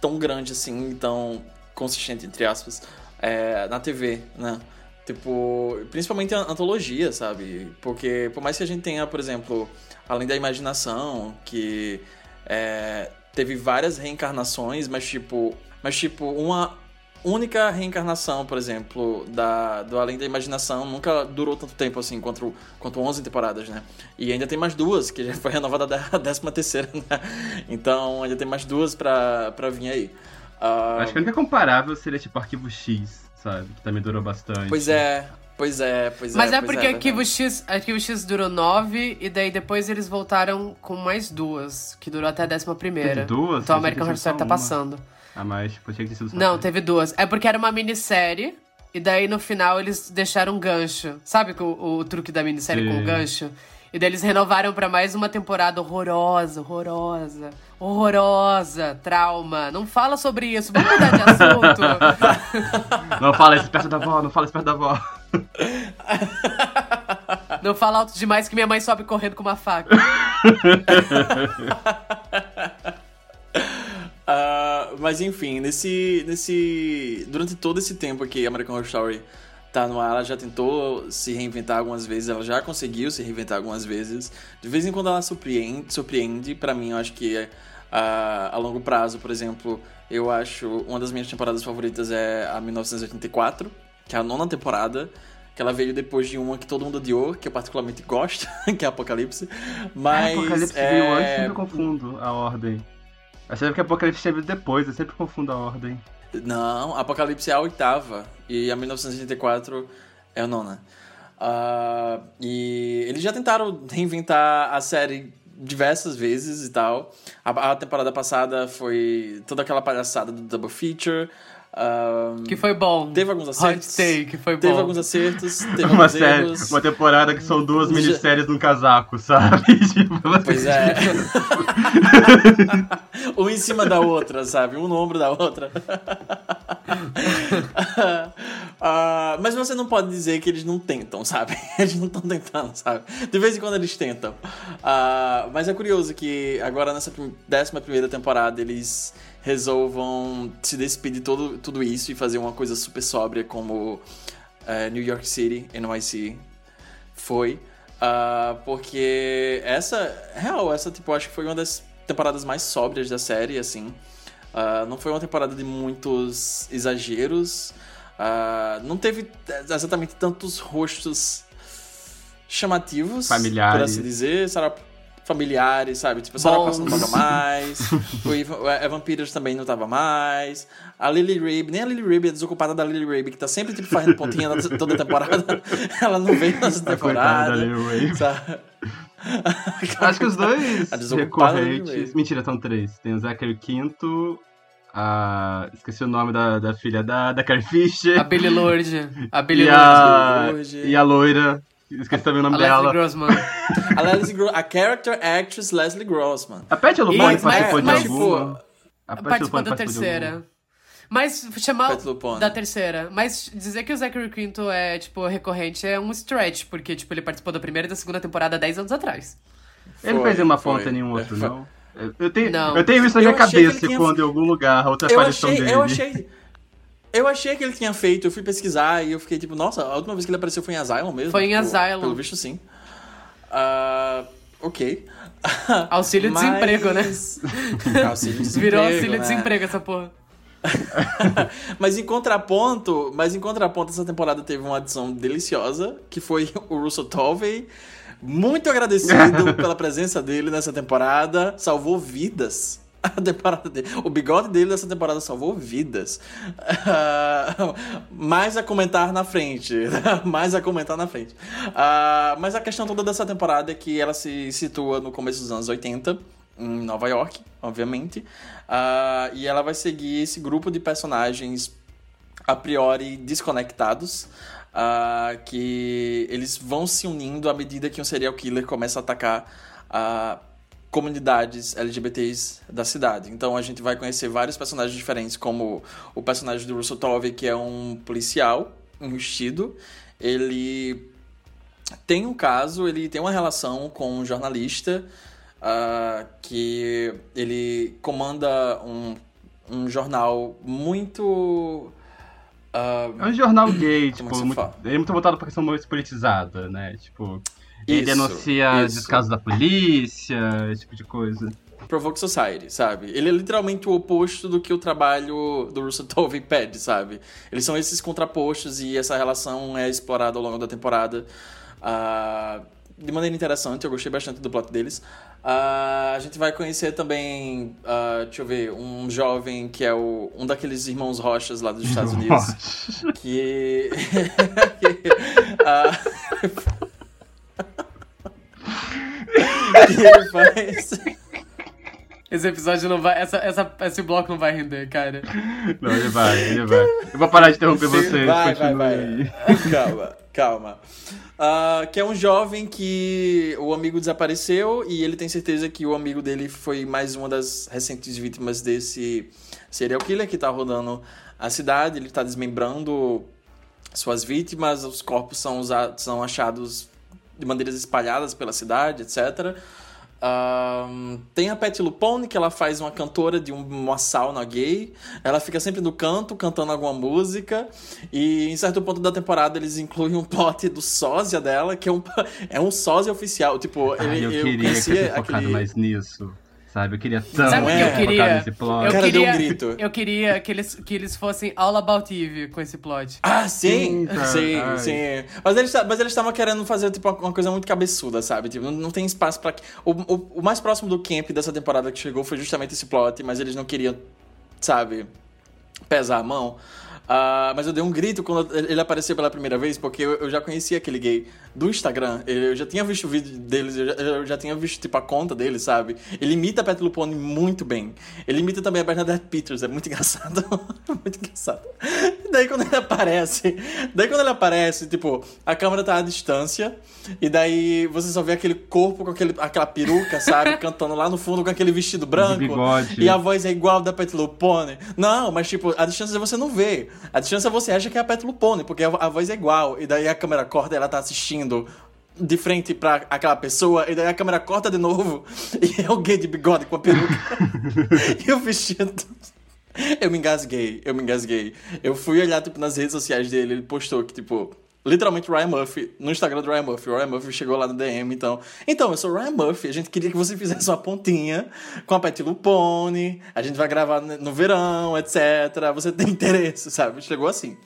tão grande assim, tão consistente, entre aspas, é, na TV, né? Tipo, principalmente a antologia, sabe? Porque por mais que a gente tenha, por exemplo, além da imaginação, que é, teve várias reencarnações, mas tipo, mas tipo, uma única reencarnação, por exemplo, da, do Além da Imaginação nunca durou tanto tempo assim quanto, quanto 11 temporadas, né? E ainda tem mais duas, que já foi renovada a 13 [LAUGHS] terceira, né? Então ainda tem mais duas pra, pra vir aí. Ah, Acho que a única comparável seria tipo Arquivo X, sabe? Que também durou bastante. Pois é, pois é, pois Mas é. é pois porque é, Arquivo. X, Arquivo X durou nove e daí depois eles voltaram com mais duas, que durou até a décima primeira. Teve duas? Então American Horror Story tá uma. passando. A mais, tipo, tinha que ter sido só Não, três. teve duas. É porque era uma minissérie E daí no final eles deixaram um gancho. Sabe o, o truque da minissérie Sim. com o gancho? E daí eles renovaram pra mais uma temporada horrorosa, horrorosa, horrorosa, trauma. Não fala sobre isso, vamos mudar de assunto. [LAUGHS] Não fala isso perto da avó, não fala isso perto da avó. [LAUGHS] Não fala alto demais que minha mãe sobe correndo com uma faca. [LAUGHS] Ah, mas enfim, nesse, nesse. Durante todo esse tempo que American Horror Story tá no ar, ela já tentou se reinventar algumas vezes, ela já conseguiu se reinventar algumas vezes. De vez em quando ela surpreende, surpreende para mim, eu acho que ah, a longo prazo, por exemplo, eu acho uma das minhas temporadas favoritas é a 1984, que é a nona temporada. Que ela veio depois de uma que todo mundo odiou, que eu particularmente gosto, [LAUGHS] que é Apocalipse. Mas. Apocalipse é... veio antes, sempre confundo a ordem. Eu sempre que Apocalipse veio depois, eu sempre confundo a ordem. Não, Apocalipse é a oitava e a 1984 é a nona. Ah, e eles já tentaram reinventar a série diversas vezes e tal. A, a temporada passada foi toda aquela palhaçada do Double Feature. Ah, Que foi bom. Teve alguns acertos. Hot take, foi bom. Teve alguns acertos, [LAUGHS] teve Uma alguns série, erros. uma temporada que são duas minisséries num casaco, sabe? [LAUGHS] Tipo, Pois é. [LAUGHS] um em cima da outra, sabe? Um no ombro da outra. Ah, mas você não pode dizer que eles não tentam, sabe? Eles não estão tentando, sabe? De vez em quando eles tentam. Ah, mas é curioso que agora nessa prim- décima primeira temporada eles resolvam se despedir de todo, tudo isso e fazer uma coisa super sóbria como eh, New York City, NYC foi. ah, porque essa, real, essa tipo, acho que foi uma das temporadas mais sóbrias da série, assim. Ah, não foi uma temporada de muitos exageros. Ah, não teve exatamente tantos rostos chamativos, Familiares. por assim dizer. Sarah, familiares, sabe? Tipo, Sarah Bons. Paulson não tava mais. o Evan, Evan Peters também não tava mais. A Lily Rabe, nem a Lily Rabe, a desocupada da Lily Rabe, que tá sempre tipo, fazendo pontinha toda temporada. [LAUGHS] Ela não veio nessa A temporada. da Lily Rabe. Acho que os dois A desocupada recorrentes. Mentira, são três. Tem o Zachary Quinto. A... Esqueci o nome da, da filha da, da Carrie Fisher. A Billy Lord. A Billy e, Lord. a... Lorde. e a loira. Esqueci também o A nome Leslie dela. Grossman. A, Leslie Gro- a character actress Leslie Grossman. A Pet LuPone Mas- participou de mas- alguma. A Pet Participou LuPone da de terceira. Mas chamar da terceira. Mas dizer que o Zachary Quinto é, tipo, recorrente é um stretch, porque, tipo, ele participou da primeira e da segunda temporada 10 anos atrás. Ele não Foi, fez uma ponta em nenhum outro, não? Eu- tenho, Não. eu tenho isso na minha ele cabeça tinha- quando em algum lugar, outra Eu aparição achei, dele. eu achei. Eu achei que ele tinha feito, eu fui pesquisar e eu fiquei tipo, nossa, a última vez que ele apareceu foi em Asylum mesmo? Foi em Tipo, Asylum. Pelo visto, sim. Ah, ok. [LAUGHS] Auxílio Mas- desemprego, né? [LAUGHS] Auxílio desemprego, Virou auxílio né? desemprego essa porra. [LAUGHS] mas em contraponto, mas em contraponto, essa temporada teve uma adição deliciosa, que foi o Russell Tovey. Muito agradecido pela presença dele nessa temporada. Salvou vidas. [LAUGHS] A temporada dele. O bigode dele nessa temporada salvou vidas. Ah, [LAUGHS] mais a comentar na frente. [LAUGHS] mais a comentar na frente. Ah, mas a questão toda dessa temporada é que ela se situa no começo dos anos 80, em Nova York, obviamente. Ah, e ela vai seguir esse grupo de personagens a priori desconectados, que eles vão se unindo à medida que um serial killer começa a atacar ah, comunidades LGBTs da cidade. Então a gente vai conhecer vários personagens diferentes, como o personagem do Russell Tovey, que é um policial enrustido. Ele tem um caso, ele tem uma relação com um jornalista ah, que ele comanda um, um jornal muito. ah, É um jornal gay, tipo, muito, é muito voltado pra questão mais politizada, né? Tipo, Isso, denuncia isso. descasos da polícia, esse tipo de coisa. Provoke Society, sabe? Ele é literalmente o oposto do que o trabalho do Russell [LAUGHS] Tovey pede, sabe? Eles são esses contrapostos e essa relação é explorada ao longo da temporada ah, de maneira interessante. Eu gostei bastante do plot deles. Ah, a gente vai conhecer também, ah, deixa eu ver, um jovem que é o, um daqueles irmãos Rochas lá dos Estados Unidos. que. [LAUGHS] que ah, que ele faz. Esse episódio não vai. Essa, essa, esse bloco não vai render, cara. Não, ele vai, ele vai. Eu vou parar de interromper vocês. Vai, vai, vai. aí. Calma, calma. Ah, que é um jovem que o amigo desapareceu e ele tem certeza que o amigo dele foi mais uma das recentes vítimas desse serial killer que tá rodando a cidade. Ele tá desmembrando suas vítimas, os corpos são, usados, são achados de maneiras espalhadas pela cidade, etc. Ahn, tem a Pet Lupone, que ela faz uma cantora de um- uma sauna gay. Ela fica sempre no canto, cantando alguma música. E em certo ponto da temporada eles incluem um plot do sósia dela, que é um, [LAUGHS] é um sósia oficial. Tipo, ele, eu eu queria que conhecia tivesse focado aquele... mais nisso. Sabe? Eu queria tanto Sabe que é, eu queria? nesse plot. Eu cara queria, um grito. Eu queria que eles, que eles fossem all about Eve com esse plot. Ah, sim, Sim, sim, ai. sim. Mas eles, mas eles estavam querendo fazer tipo, uma coisa muito cabeçuda, sabe? Tipo, não, não tem espaço pra. O, o, o mais próximo do camp dessa temporada que chegou foi justamente esse plot, mas eles não queriam, sabe, pesar a mão. Ah, mas eu dei um grito quando ele apareceu pela primeira vez, porque eu, eu já conhecia aquele gay do Instagram. Eu já tinha visto o vídeo deles, eu já, eu já tinha visto, tipo, a conta dele, sabe? Ele imita a Pet Lupone muito bem. Ele imita também a Bernadette Peters, é muito [LAUGHS] engraçado. muito engraçado. E daí quando ele aparece, daí quando ele aparece, tipo, a câmera tá à distância, e daí você só vê aquele corpo com aquele, aquela peruca, sabe? [LAUGHS] Cantando lá no fundo com aquele vestido branco. E a voz é igual da Pet Lupone. Não, mas tipo, a distância você não vê. A distância você acha que é a Pet Lupone, porque a, voz é igual. E daí a câmera corta e ela tá assistindo de frente pra aquela pessoa, e daí a câmera corta de novo, [LAUGHS] e é o gay de bigode com a peruca. [LAUGHS] e o vestido. Eu me engasguei, eu me engasguei. Eu fui olhar, tipo, nas redes sociais dele, ele postou que, tipo, literalmente Ryan Murphy, no Instagram do Ryan Murphy, o Ryan Murphy chegou lá no DM, então. Então, eu sou o Ryan Murphy, a gente queria que você [LAUGHS] fizesse uma pontinha com a Pet Lupone, a gente vai gravar no verão, etc. Você tem [LAUGHS] interesse, sabe? Chegou assim.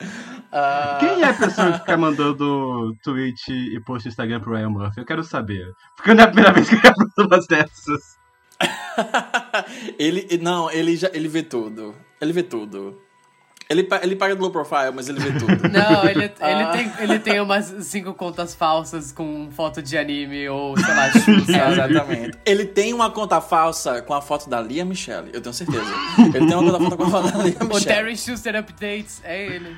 Ah, Quem é a pessoa que fica mandando tweet e post no Instagram pro Ryan Murphy? Eu quero saber. Porque não é a primeira vez que eu abro [LAUGHS] umas dessas. ele, não, ele já ele vê tudo. Ele vê tudo. Ele, ele paga do low profile, mas ele vê tudo. [LAUGHS] Não, ele, ele, Ah. tem, ele tem umas cinco contas falsas com foto de anime ou, sei lá, Xuxa. [LAUGHS] É, exatamente. Ele tem uma conta falsa com a foto da Lia Michelle, eu tenho certeza. Ele tem uma conta falsa com a foto da Lia [LAUGHS] O Michelle. Terry Schuster Updates, é ele.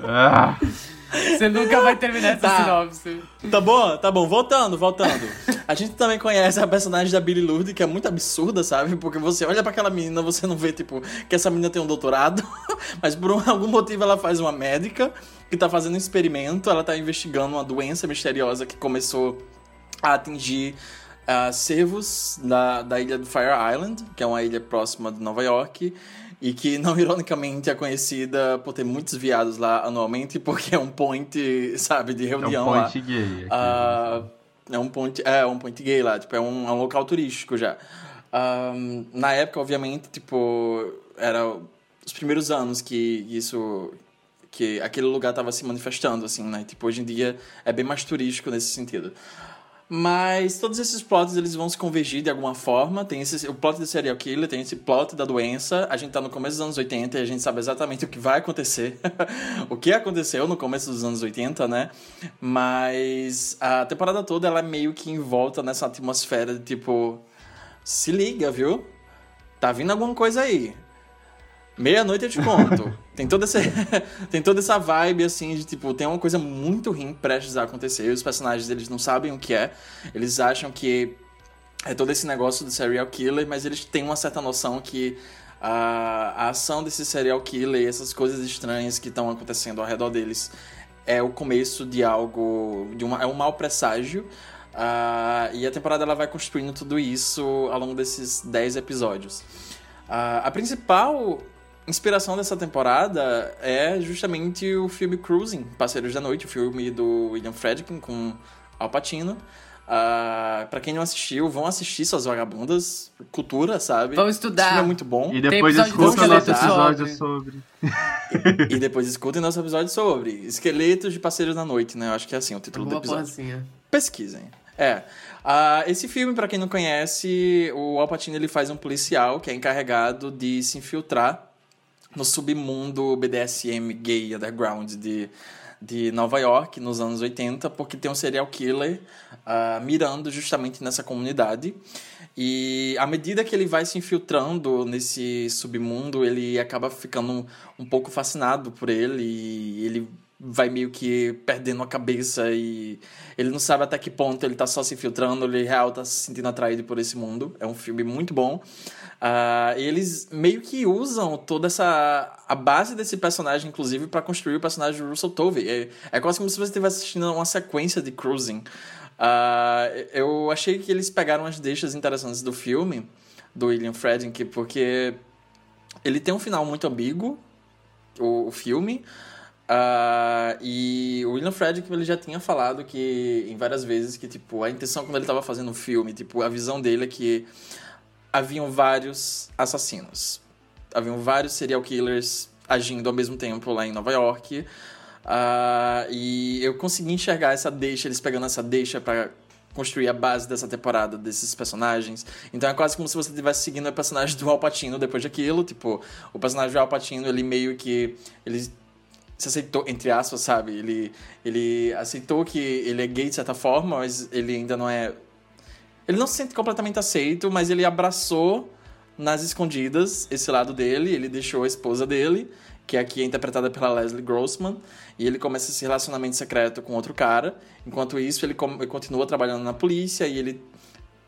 Ah, Você nunca vai terminar essa Tá. sinopse. Tá bom, tá bom. Voltando, voltando. A gente também conhece a personagem da Billy Lourdes, que é muito absurda, sabe? Porque você olha pra aquela menina, você não vê, tipo, que essa menina tem um doutorado, [LAUGHS] mas por um- algum motivo ela faz uma médica que tá fazendo um experimento, ela tá investigando uma doença misteriosa que começou a atingir ah, cervos da, da ilha do Fire Island, que é uma ilha próxima de Nova York, e que, não [LAUGHS] ironicamente, é conhecida por ter muitos viados lá anualmente, porque é um point, sabe, de é um reunião lá. point gay. aqui. Ah, é um ponte, é um point gay lá, tipo, é um, é um local turístico já. Ah, na época, obviamente, tipo, era os primeiros anos que isso que aquele lugar estava se manifestando assim, né? Tipo, hoje em dia é bem mais turístico nesse sentido. Mas todos esses plots eles vão se convergir de alguma forma. Tem esse, o plot do serial killer, tem esse plot da doença. A gente tá no começo dos anos 80 e a gente sabe exatamente o que vai acontecer. [LAUGHS] o que aconteceu no começo dos anos 80, né? Mas a temporada toda ela é meio que envolta nessa atmosfera de tipo. Se liga, viu? Tá vindo alguma coisa aí. Meia-noite eu te conto. tem, toda essa, [LAUGHS] tem toda essa vibe, assim, de tipo, tem uma coisa muito ruim prestes a acontecer. Os personagens, eles não sabem o que é. Eles acham que é todo esse negócio do serial killer, mas eles têm uma certa noção que a, a ação desse serial killer e essas coisas estranhas que estão acontecendo ao redor deles é o começo de algo, de uma, é um mau presságio. Ah, e a temporada ela vai construindo tudo isso ao longo desses 10 episódios. Ah, a principal inspiração dessa temporada é justamente o filme Cruising, Parceiros da Noite, o filme do William Friedkin com Al Pacino. Ah, pra quem não assistiu, vão assistir suas vagabundas, cultura, sabe? Vamos estudar. Esse filme é muito bom. E depois episódio escuta o do nosso episódio sobre. sobre. E depois escutem nosso episódio sobre Esqueletos de Parceiros da Noite, né? Eu acho que é assim o título do Alguma porra episódio. Pesquisem. É. Ah, esse filme, pra quem não conhece, o Al Pacino ele faz um policial que é encarregado de se infiltrar no submundo BDSM gay underground de, de Nova York nos anos 80, porque tem um serial killer uh, mirando justamente nessa comunidade. E à medida que ele vai se infiltrando nesse submundo, ele acaba ficando um, um pouco fascinado por ele e ele vai meio que perdendo a cabeça e ele não sabe até que ponto ele tá só se infiltrando, ele real tá se sentindo atraído por esse mundo. É um filme muito bom. Uh, eles meio que usam toda essa a base desse personagem, inclusive, para construir o personagem do Russell Tovey. É, é quase como se você estivesse assistindo uma sequência de Cruising. Uh, eu achei que eles pegaram as deixas interessantes do filme, do William Friedkin, porque ele tem um final muito ambíguo, o, o filme. Uh, e o William Friedkin ele já tinha falado que em várias vezes que tipo a intenção quando ele estava fazendo o filme, tipo a visão dele é que haviam vários assassinos. Haviam vários serial killers agindo ao mesmo tempo lá em Nova York. Uh, e eu consegui enxergar essa deixa, eles pegando essa deixa para construir a base dessa temporada, desses personagens. Então é quase como se você estivesse seguindo o personagem do Al Pacino depois daquilo. Tipo, o personagem do Al Pacino, ele meio que... Ele se aceitou, entre aspas, sabe? Ele, ele aceitou que ele é gay de certa forma, mas ele ainda não é ele não se sente completamente aceito, mas ele abraçou nas escondidas esse lado dele, ele deixou a esposa dele, que aqui é interpretada pela Leslie Grossman, e ele começa esse relacionamento secreto com outro cara. Enquanto isso, ele, continua trabalhando na polícia e ele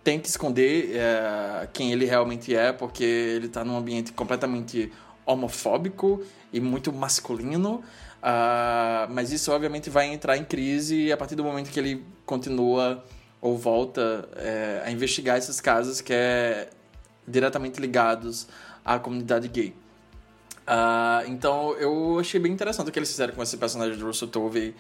tenta esconder é, quem ele realmente é, porque ele está num ambiente completamente homofóbico e muito masculino. Uh, mas isso, obviamente, vai entrar em crise a partir do momento que ele continua ou volta é, a investigar esses casos que é diretamente ligados à comunidade gay. Uh, então eu achei bem interessante o que eles fizeram com esse personagem do Russell Tovey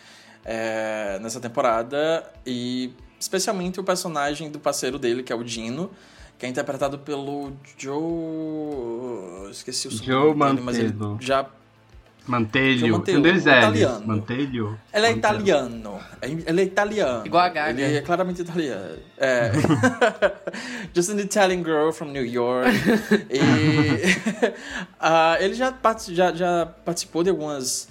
é, nessa temporada e especialmente o personagem do parceiro dele que é o Dino que é interpretado pelo Joe esqueci o Joe dele, mas ele já Mantelho. Um deles é italiano. Mantelho. Ele é italiano. Ele é italiano. Igual a Gaga. Ele é claramente italiano. É. [LAUGHS] Just an Italian girl from New York. [LAUGHS] e uh, [LAUGHS] ele já, já, já participou de algumas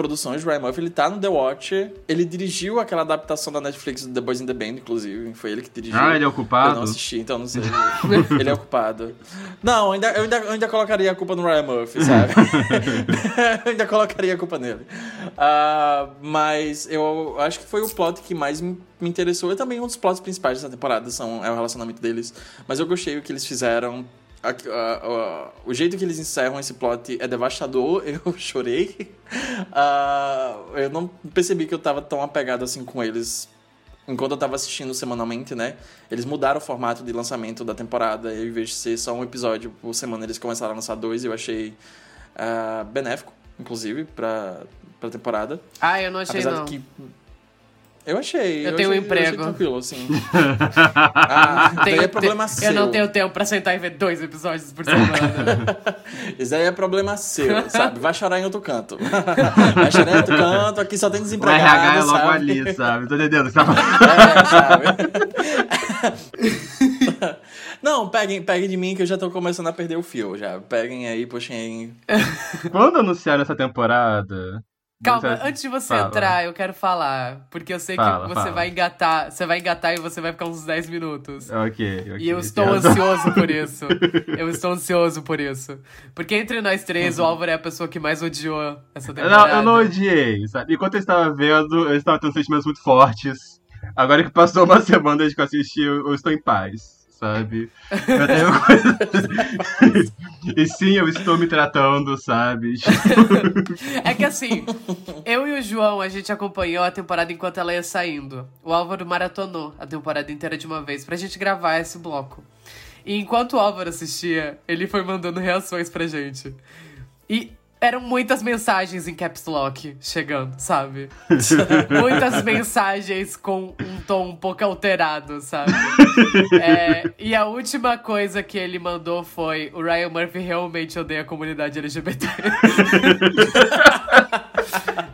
produções, Ryan Murphy, ele tá no The Watcher. Ele dirigiu aquela adaptação da Netflix do The Boys in the Band, inclusive. Foi ele que dirigiu. Ah, ele é ocupado? Eu não assisti, então não sei. [LAUGHS] ele é ocupado. Não, ainda, eu, ainda, eu ainda colocaria a culpa no Ryan Murphy, sabe? [LAUGHS] eu ainda colocaria a culpa nele. Uh, mas eu acho que foi o plot que mais me, me interessou. E também um dos plots principais dessa temporada são, é o relacionamento deles. Mas eu gostei o que eles fizeram a, a, a, o jeito que eles encerram esse plot é devastador. [LAUGHS] Eu chorei. Uh, eu não percebi que eu tava tão apegado assim com eles enquanto eu tava assistindo semanalmente, né? Eles mudaram o formato de lançamento da temporada. E, em vez de ser só um episódio por semana, eles começaram a lançar dois. E eu achei uh, benéfico, inclusive, pra, pra temporada. Ah, eu não achei Apesar não. De que eu achei. Eu, eu tenho achei, um emprego. Eu achei tranquilo, assim. [LAUGHS] ah, tenho, é problema te, seu. Eu não tenho tempo pra sentar e ver dois episódios por semana. [LAUGHS] Isso aí é problema seu, sabe? Vai chorar em outro canto. [LAUGHS] Vai chorar em outro canto, aqui só tem desempregado, O RH é logo sabe? ali, sabe? Tô entendendo. É, sabe? Não, peguem, peguem de mim que eu já tô começando a perder o fio já. Peguem aí, puxem. Quando anunciaram essa temporada, Calma, antes de você fala. entrar, eu quero falar. Porque eu sei Fala, que você fala. vai engatar. Você vai engatar e você vai ficar uns 10 minutos. Ok, ok. E eu estou razão. ansioso por [LAUGHS] isso. Eu estou ansioso por isso. Porque entre nós três, o Álvaro é a pessoa que mais odiou essa Não, temporada. eu não odiei, sabe? Enquanto eu estava vendo, eu estava tendo sentimentos muito fortes. Agora que passou uma [LAUGHS] semana desde que eu assisti, eu, eu estou em paz, sabe? Eu tenho [LAUGHS] coisas... e sim, eu estou me tratando, sabe? [LAUGHS] É que assim, eu e o João, a gente acompanhou a temporada enquanto ela ia saindo. O Álvaro maratonou a temporada inteira de uma vez pra gente gravar esse bloco. E enquanto o Álvaro assistia, ele foi mandando reações pra gente. E eram muitas mensagens em caps lock chegando, sabe? [LAUGHS] muitas mensagens com um tom um pouco alterado, sabe? [LAUGHS] É, e a última coisa que ele mandou foi: o Ryan Murphy realmente odeia a comunidade LGBT. [LAUGHS]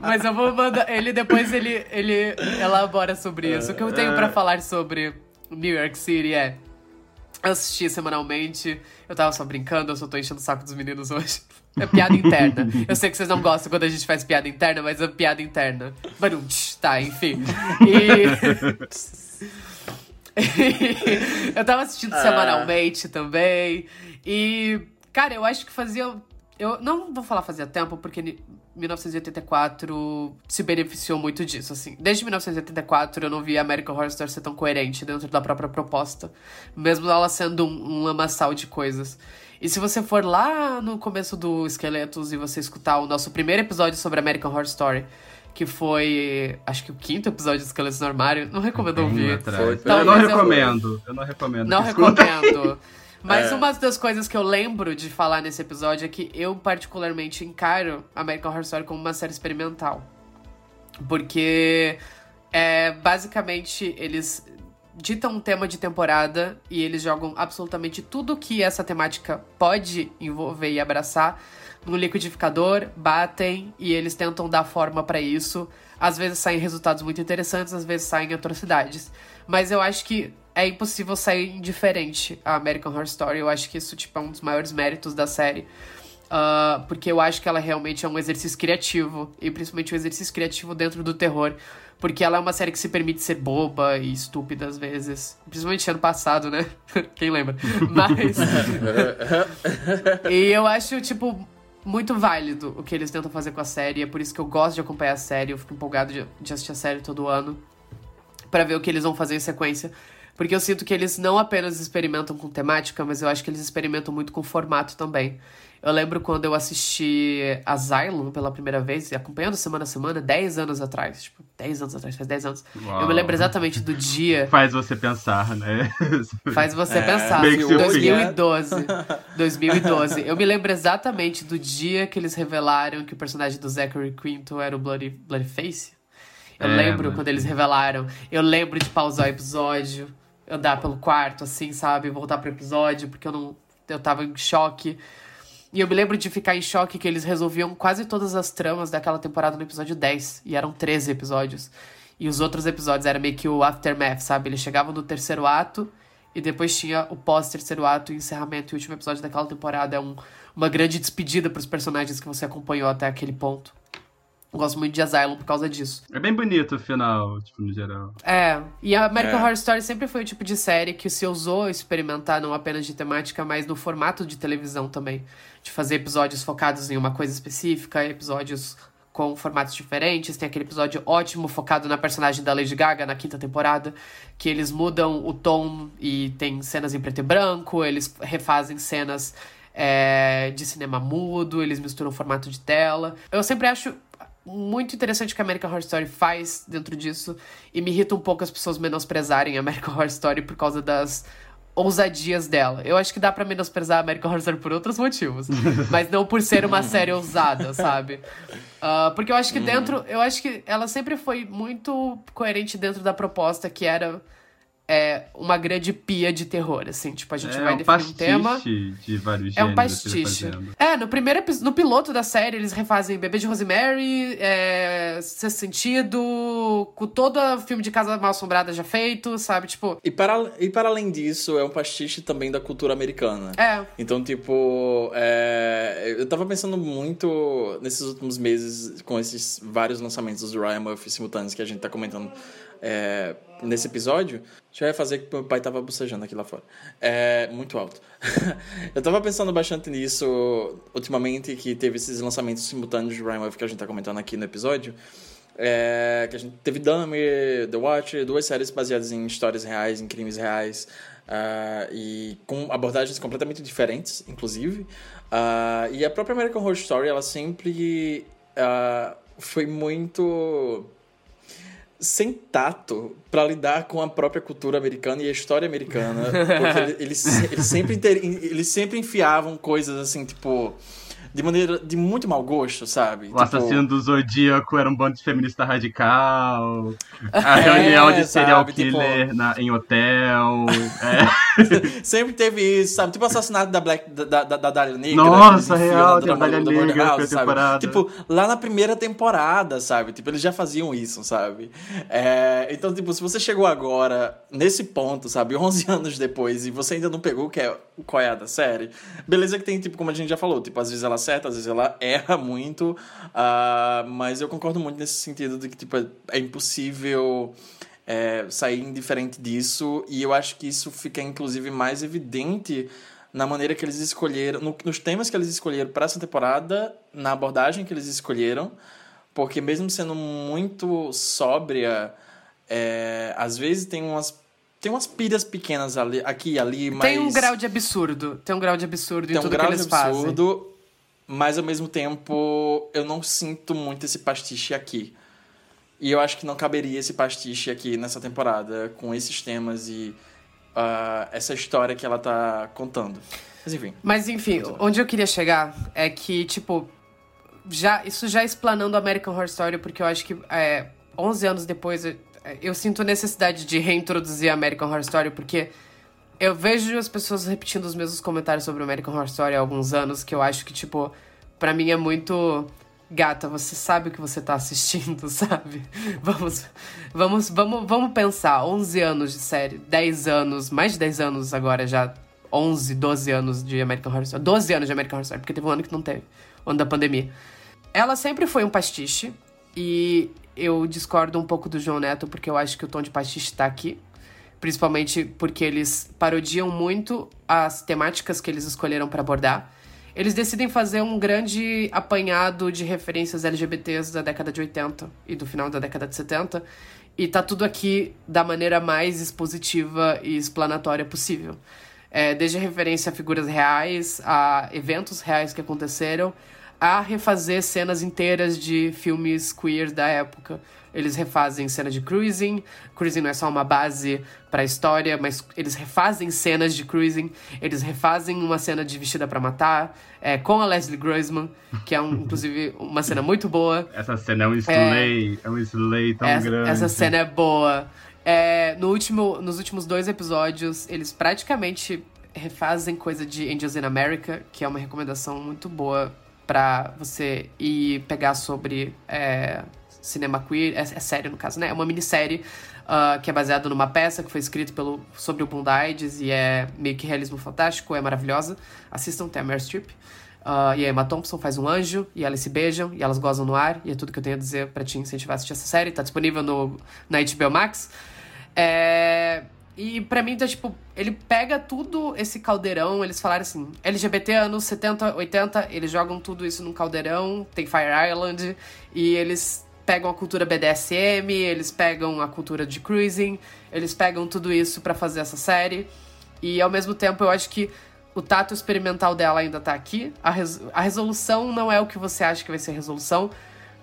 Mas eu vou mandar. Ele depois ele, ele elabora sobre isso. O que eu tenho pra falar sobre New York City é. Eu assisti semanalmente. Eu tava só brincando, eu só tô enchendo o saco dos meninos hoje. É piada interna. Eu sei que vocês não gostam quando a gente faz piada interna, mas é piada interna. Barulhos, tá, enfim. E. [LAUGHS] eu tava assistindo ah. semanalmente também. E, cara, eu acho que fazia. Eu não vou falar fazia tempo, porque 1984 se beneficiou muito disso, assim. Desde 1984 eu não vi a American Horror Story ser tão coerente dentro da própria proposta, mesmo ela sendo um, um lamaçal de coisas. E se você for lá no começo do Esqueletos e você escutar o nosso primeiro episódio sobre American Horror Story, que foi, acho que o quinto episódio de Esqueletos no Armário, não recomendo ouvir. eu não recomendo, eu, eu não recomendo. Não recomendo. [LAUGHS] Mas é. uma das coisas que eu lembro de falar nesse episódio é que eu particularmente encaro American Horror Story como uma série experimental. Porque é, basicamente eles ditam um tema de temporada e eles jogam absolutamente tudo que essa temática pode envolver e abraçar no liquidificador, batem e eles tentam dar forma para isso. Às vezes saem resultados muito interessantes, às vezes saem atrocidades. Mas eu acho que é impossível sair indiferente a American Horror Story. Eu acho que isso tipo, é um dos maiores méritos da série. Uh, porque eu acho que ela realmente é um exercício criativo. E principalmente um exercício criativo dentro do terror. Porque ela é uma série que se permite ser boba e estúpida às vezes. Principalmente ano passado, né? [LAUGHS] Quem lembra? Mas. e eu acho, tipo, muito válido o que eles tentam fazer com a série. É por isso que eu gosto de acompanhar a série. Eu fico empolgado de, de assistir a série todo ano. para ver o que eles vão fazer em sequência. Porque eu sinto que eles não apenas experimentam com temática, mas eu acho que eles experimentam muito com formato também. Eu lembro quando eu assisti Asylum pela primeira vez, acompanhando semana a semana, 10 anos atrás. Tipo, 10 anos atrás, faz 10 anos. Uau. Eu me lembro exatamente do dia. [LAUGHS] Faz você pensar, né? [LAUGHS] Faz você é, pensar. 2012. 2012. [LAUGHS] Eu me lembro exatamente do dia que eles revelaram que o personagem do Zachary Quinto era o Bloody, Bloody Face. Eu é, lembro mas... quando eles revelaram. Eu lembro de pausar o episódio andar pelo quarto, assim, sabe? Voltar pro episódio, porque eu não. Eu tava em choque. E eu me lembro de ficar em choque que eles resolviam quase todas as tramas daquela temporada no episódio 10. E eram 13 episódios. E os outros episódios era meio que o aftermath, sabe? Eles chegavam no terceiro ato e depois tinha o pós-terceiro ato, o encerramento. E o último episódio daquela temporada é um, uma grande despedida para os personagens que você acompanhou até aquele ponto. Eu gosto muito de Asylum por causa disso. É bem bonito o final, tipo, no geral. É. E a American é. Horror Story sempre foi o tipo de série que se ousou experimentar não apenas de temática, mas no formato de televisão também. De fazer episódios focados em uma coisa específica, episódios com formatos diferentes. Tem aquele episódio ótimo focado na personagem da Lady Gaga na quinta temporada, que eles mudam o tom e tem cenas em preto e branco, eles refazem cenas é, de cinema mudo, eles misturam formato de tela. Eu sempre acho muito interessante que a American Horror Story faz dentro disso. E me irrita um pouco as pessoas menosprezarem a American Horror Story por causa das ousadias dela. Eu acho que dá para menosprezar a American Horror Story por outros motivos. [LAUGHS] mas não por ser uma série ousada, sabe? Uh, porque eu acho que dentro. Eu acho que ela sempre foi muito coerente dentro da proposta que era é uma grande pia de terror, assim, tipo, a gente é vai um definir um tema. de vários É um pastiche. É, no primeiro no piloto da série, eles refazem Bebê de Rosemary, é, Sexto Sentido, com todo o filme de Casa Mal Assombrada já feito, sabe? Tipo. E para, e para além disso, é um pastiche também da cultura americana. É. Então, tipo, é, eu tava pensando muito nesses últimos meses com esses vários lançamentos do Ryan Murphy simultâneos que a gente tá comentando é, nesse episódio, deixa eu fazer que meu pai tava bocejando aqui lá fora. É muito alto. [LAUGHS] eu tava pensando bastante nisso ultimamente, que teve esses lançamentos simultâneos de Ryan Murphy que a gente tá comentando aqui no episódio. É, que a gente teve Dummy, The Watch, duas séries baseadas em histórias reais, em crimes reais. Uh, e com abordagens completamente diferentes, inclusive. Uh, e a própria American Horror Story, ela sempre uh, foi muito sem tato para lidar com a própria cultura americana e a história americana. Porque [LAUGHS] eles, eles, sempre, eles sempre enfiavam coisas assim, tipo. De maneira de muito mau gosto, sabe? O assassino do Zodíaco era um bando de feminista radical. [LAUGHS] A reunião de serial sabe, tipo- killer na- em hotel. é. [LAUGHS] Sempre teve isso, sabe? Tipo o assassinato da Black da, da, da Dália Negra. Nossa, real, na tem a drama Dália do Negra, House, sabe? temporada. Tipo, lá na primeira temporada, sabe? Tipo, eles já faziam isso, sabe? É, então, tipo, se você chegou agora nesse ponto, sabe? [LAUGHS] 11 anos depois e você ainda não pegou o que é, qual é a da série, beleza que tem, tipo, como a gente já falou, tipo, às vezes ela acerta, às vezes ela [LAUGHS] erra muito, ah, mas eu concordo muito nesse sentido de que, tipo, é- é impossível é, sair indiferente disso e eu acho que isso fica, inclusive, mais evidente na maneira que eles escolheram, no- nos temas que eles escolheram para essa temporada, na abordagem que eles escolheram, porque mesmo sendo muito sóbria, é, às vezes tem umas tem umas pilhas pequenas ali, aqui e ali, mas Tem um grau de absurdo. Tem um grau de absurdo em tem um tudo grau que de eles fazem. Mas ao mesmo tempo eu não sinto muito esse pastiche aqui. E eu acho que não caberia esse pastiche aqui nessa temporada, com esses temas e ah, essa história que ela tá contando. Mas enfim. Mas enfim, onde eu queria chegar é que, tipo, já, isso já explanando American Horror Story, porque eu acho que é, 11 anos depois eu, eu sinto necessidade de reintroduzir American Horror Story, porque eu vejo as pessoas repetindo os mesmos comentários sobre American Horror Story há alguns anos, que eu acho que, tipo, pra mim é muito. Gata, você sabe o que você tá assistindo, [LAUGHS] sabe? Vamos, vamos, vamos, vamos pensar. 11 anos de série, 10 anos, mais de 10 anos agora já. 11, 12 anos de American Horror Story. 12 anos de American Horror Story, porque teve um ano que não teve. O ano da pandemia. Ela sempre foi um pastiche. E eu discordo um pouco do João Neto, porque eu acho que o tom de pastiche tá aqui. Principalmente porque eles parodiam muito as temáticas que eles escolheram para abordar. Eles decidem fazer um grande apanhado de referências LGBTs da década de 80 e do final da década de 70. E tá tudo aqui da maneira mais expositiva e explanatória possível. É, desde referência a figuras reais, a eventos reais que aconteceram, a refazer cenas inteiras de filmes queer da época. Eles refazem cena de cruising. Cruising não é só uma base pra história, mas eles refazem cenas de cruising. Eles refazem uma cena de Vestida pra Matar, é, com a Leslie Grossman, que é, um, [LAUGHS] inclusive, uma cena muito boa. Essa cena é um slay, é, um slay tão essa, grande. essa cena é boa. É, no último, nos últimos dois episódios, eles praticamente refazem coisa de Angels in America, que é uma recomendação muito boa pra você ir pegar sobre é, cinema queer. É, é série, no caso, né? É uma minissérie uh, que é baseada numa peça que foi escrita pelo, sobre o Bundides e é meio que realismo fantástico, é maravilhosa. Assistam, tem a Meryl Streep. Uh, e a Emma Thompson faz um anjo, e elas se beijam, e elas gozam no ar, e é tudo que eu tenho a dizer pra te incentivar a assistir essa série. Tá disponível no, na HBO Max. É, e pra mim, tá tipo, ele pega tudo esse caldeirão, eles falaram assim, LGBT anos 70, 80, eles jogam tudo isso num caldeirão, tem Fire Island, e eles pegam a cultura BDSM, eles pegam a cultura de cruising, eles pegam tudo isso pra fazer essa série. E ao mesmo tempo, eu acho que o tato experimental dela ainda tá aqui. A, res a resolução não é o que você acha que vai ser a resolução,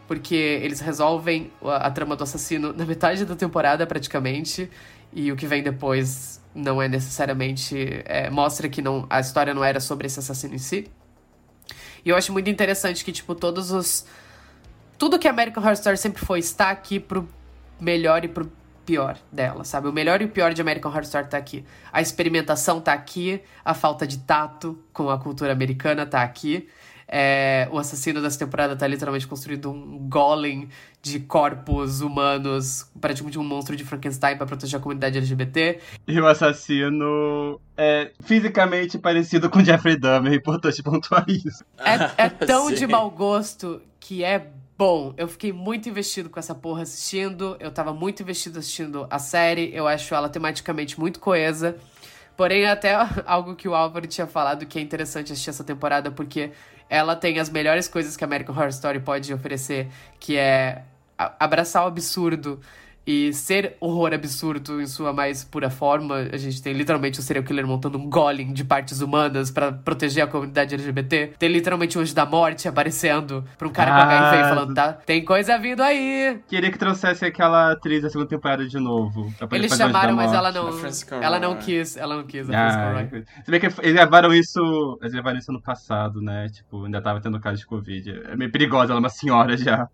porque eles resolvem a, a trama do assassino na metade da temporada, praticamente. E o que vem depois não é necessariamente. É, mostra que não, a história não era sobre esse assassino em si. E eu acho muito interessante que, tipo, todos os. Tudo que American Horror Story sempre foi está aqui pro melhor e pro pior dela, sabe? O melhor e o pior de American Horror Story tá aqui. A experimentação tá aqui, a falta de tato com a cultura americana tá aqui. É, o assassino dessa temporada tá literalmente construindo um golem de corpos humanos, praticamente um monstro de Frankenstein para proteger a comunidade LGBT. E o assassino é fisicamente parecido com Jeffrey Dahmer, é importante pontuar isso. É, é [LAUGHS] tão de mau gosto que é bom. Eu fiquei muito investido com essa porra assistindo, eu tava muito investido assistindo a série, eu acho ela tematicamente muito coesa. Porém, até [LAUGHS] algo que o Álvaro tinha falado que é interessante assistir essa temporada, porque ela tem as melhores coisas que a American Horror Story pode oferecer, que é abraçar o absurdo e ser horror absurdo em sua mais pura forma. A gente tem literalmente o um serial killer montando um golem de partes humanas para proteger a comunidade LGBT. Tem literalmente o Anjo da Morte aparecendo pra um cara ah, com HIV falando, tá? Tem coisa vindo aí. Queria que trouxesse aquela atriz da segunda temporada de novo. Eles chamaram, mas ela não. Ela não quis. Ela não quis, a ah, Você vê que eles levaram isso. Eles levaram isso no passado, né? Tipo, ainda tava tendo caso de Covid. É meio perigosa, ela é uma senhora já.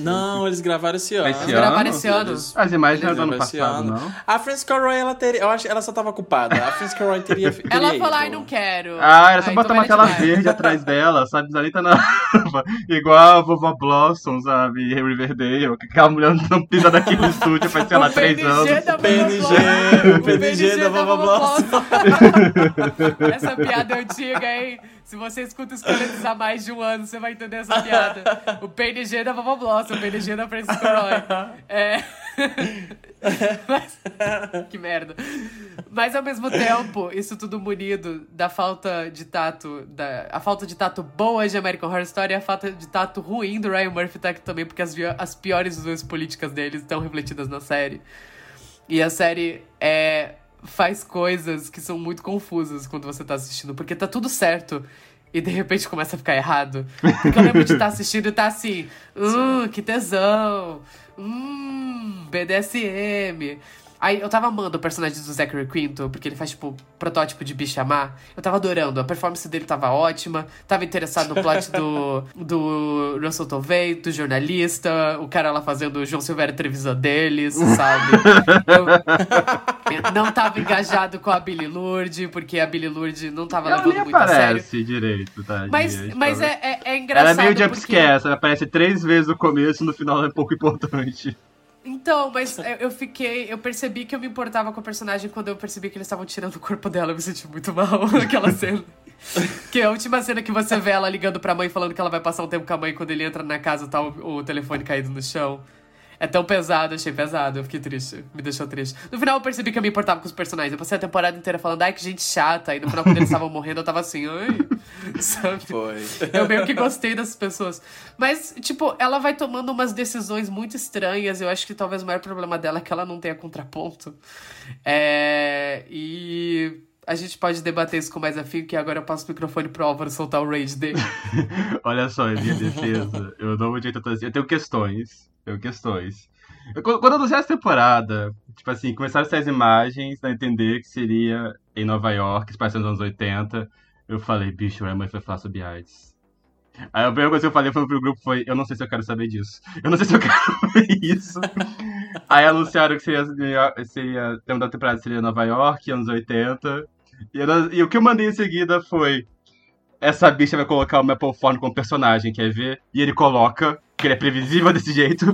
Não, eles gravaram esse ano. Esse eles ano? gravaram esse ano. As imagens não eram do ano passado, ano. não? A Francisca Roy, ela teria. Eu acho ela só tava ocupada. A Francisca Roy teria. [LAUGHS] teria ela falou, ai, não quero. Ah, era só ai, botar uma tela verde atrás [LAUGHS] dela, sabe? Ali tá na. Igual a vovó Blossom, sabe? Riverdale. Que aquela mulher não pisa daqui no estúdio faz, sei lá, três anos. PNG, o PNG da vovó Blossom. [LAUGHS] Essa piada antiga, hein? Se você escuta escolhas há mais de um ano, você vai entender essa piada. O PNG da Vovó Blossom, o PNG da Francisco Roy. É. [LAUGHS] Mas... que merda. Mas ao mesmo tempo, isso tudo munido da falta de tato, da... a falta de tato boa de American Horror Story e a falta de tato ruim do Ryan Murphy tá aqui também, porque as, as piores duas políticas dele estão refletidas na série. E a série é faz coisas que são muito confusas quando você tá assistindo, porque tá tudo certo. E de repente começa a ficar errado. Porque eu lembro de estar tá assistindo e tá assim, hum, que tesão, hum, BDSM. Aí eu tava amando o personagem do Zachary Quinto, porque ele faz, tipo, protótipo de bicho amar. Eu tava adorando, a performance dele tava ótima. Tava interessado no plot do, [LAUGHS] do Russell Tovey, do jornalista, o cara lá fazendo o João Silveira entrevista deles, sabe? eu, não tava engajado com a Billy Lourdes, porque a Billy Lourdes não tava ela levando muito a sério. direito, tá? Mas, mas é, é, é engraçado. Ela é meio jumpscare, porque... ela aparece três vezes no começo e no final é pouco importante. Então, mas eu fiquei. Eu percebi que eu me importava com a personagem quando eu percebi que eles estavam tirando o corpo dela. Eu me senti muito mal [LAUGHS] naquela cena. que é a última cena que você vê ela ligando pra mãe falando que ela vai passar um tempo com a mãe quando ele entra na casa tá o, o telefone caído no chão. É tão pesado, achei pesado, eu fiquei triste. Me deixou triste. No final eu percebi que eu me importava com os personagens. Eu passei a temporada inteira falando, ai, que gente chata. E no final, quando eles estavam morrendo, eu tava assim, ai. [LAUGHS] Sabe? Foi. Eu meio que gostei dessas pessoas. Mas, tipo, ela vai tomando umas decisões muito estranhas. Eu acho que talvez o maior problema dela é que ela não tenha contraponto. É. E. A gente pode debater isso com mais afim, que agora eu passo o microfone pro Álvaro soltar o rage dele. [LAUGHS] Olha só, em minha defesa, eu não vou jeito Eu tenho questões questões. Eu, quando eu anunciei essa temporada, tipo assim, começaram a sair as imagens, a entender que seria em Nova York, se passando nos anos 80, eu falei, bicho, a mãe foi falar sobre artes. Aí a primeira coisa que eu falei foi pro grupo foi, eu não sei se eu quero saber disso. Eu não sei se eu [LAUGHS] quero ver isso. Aí anunciaram que seria, seria, tema da temporada seria Nova York, anos 80. E, era, e o que eu mandei em seguida foi, essa bicha vai colocar o Maple Forn como personagem, quer ver? E ele coloca, que ele é previsível desse jeito. [LAUGHS]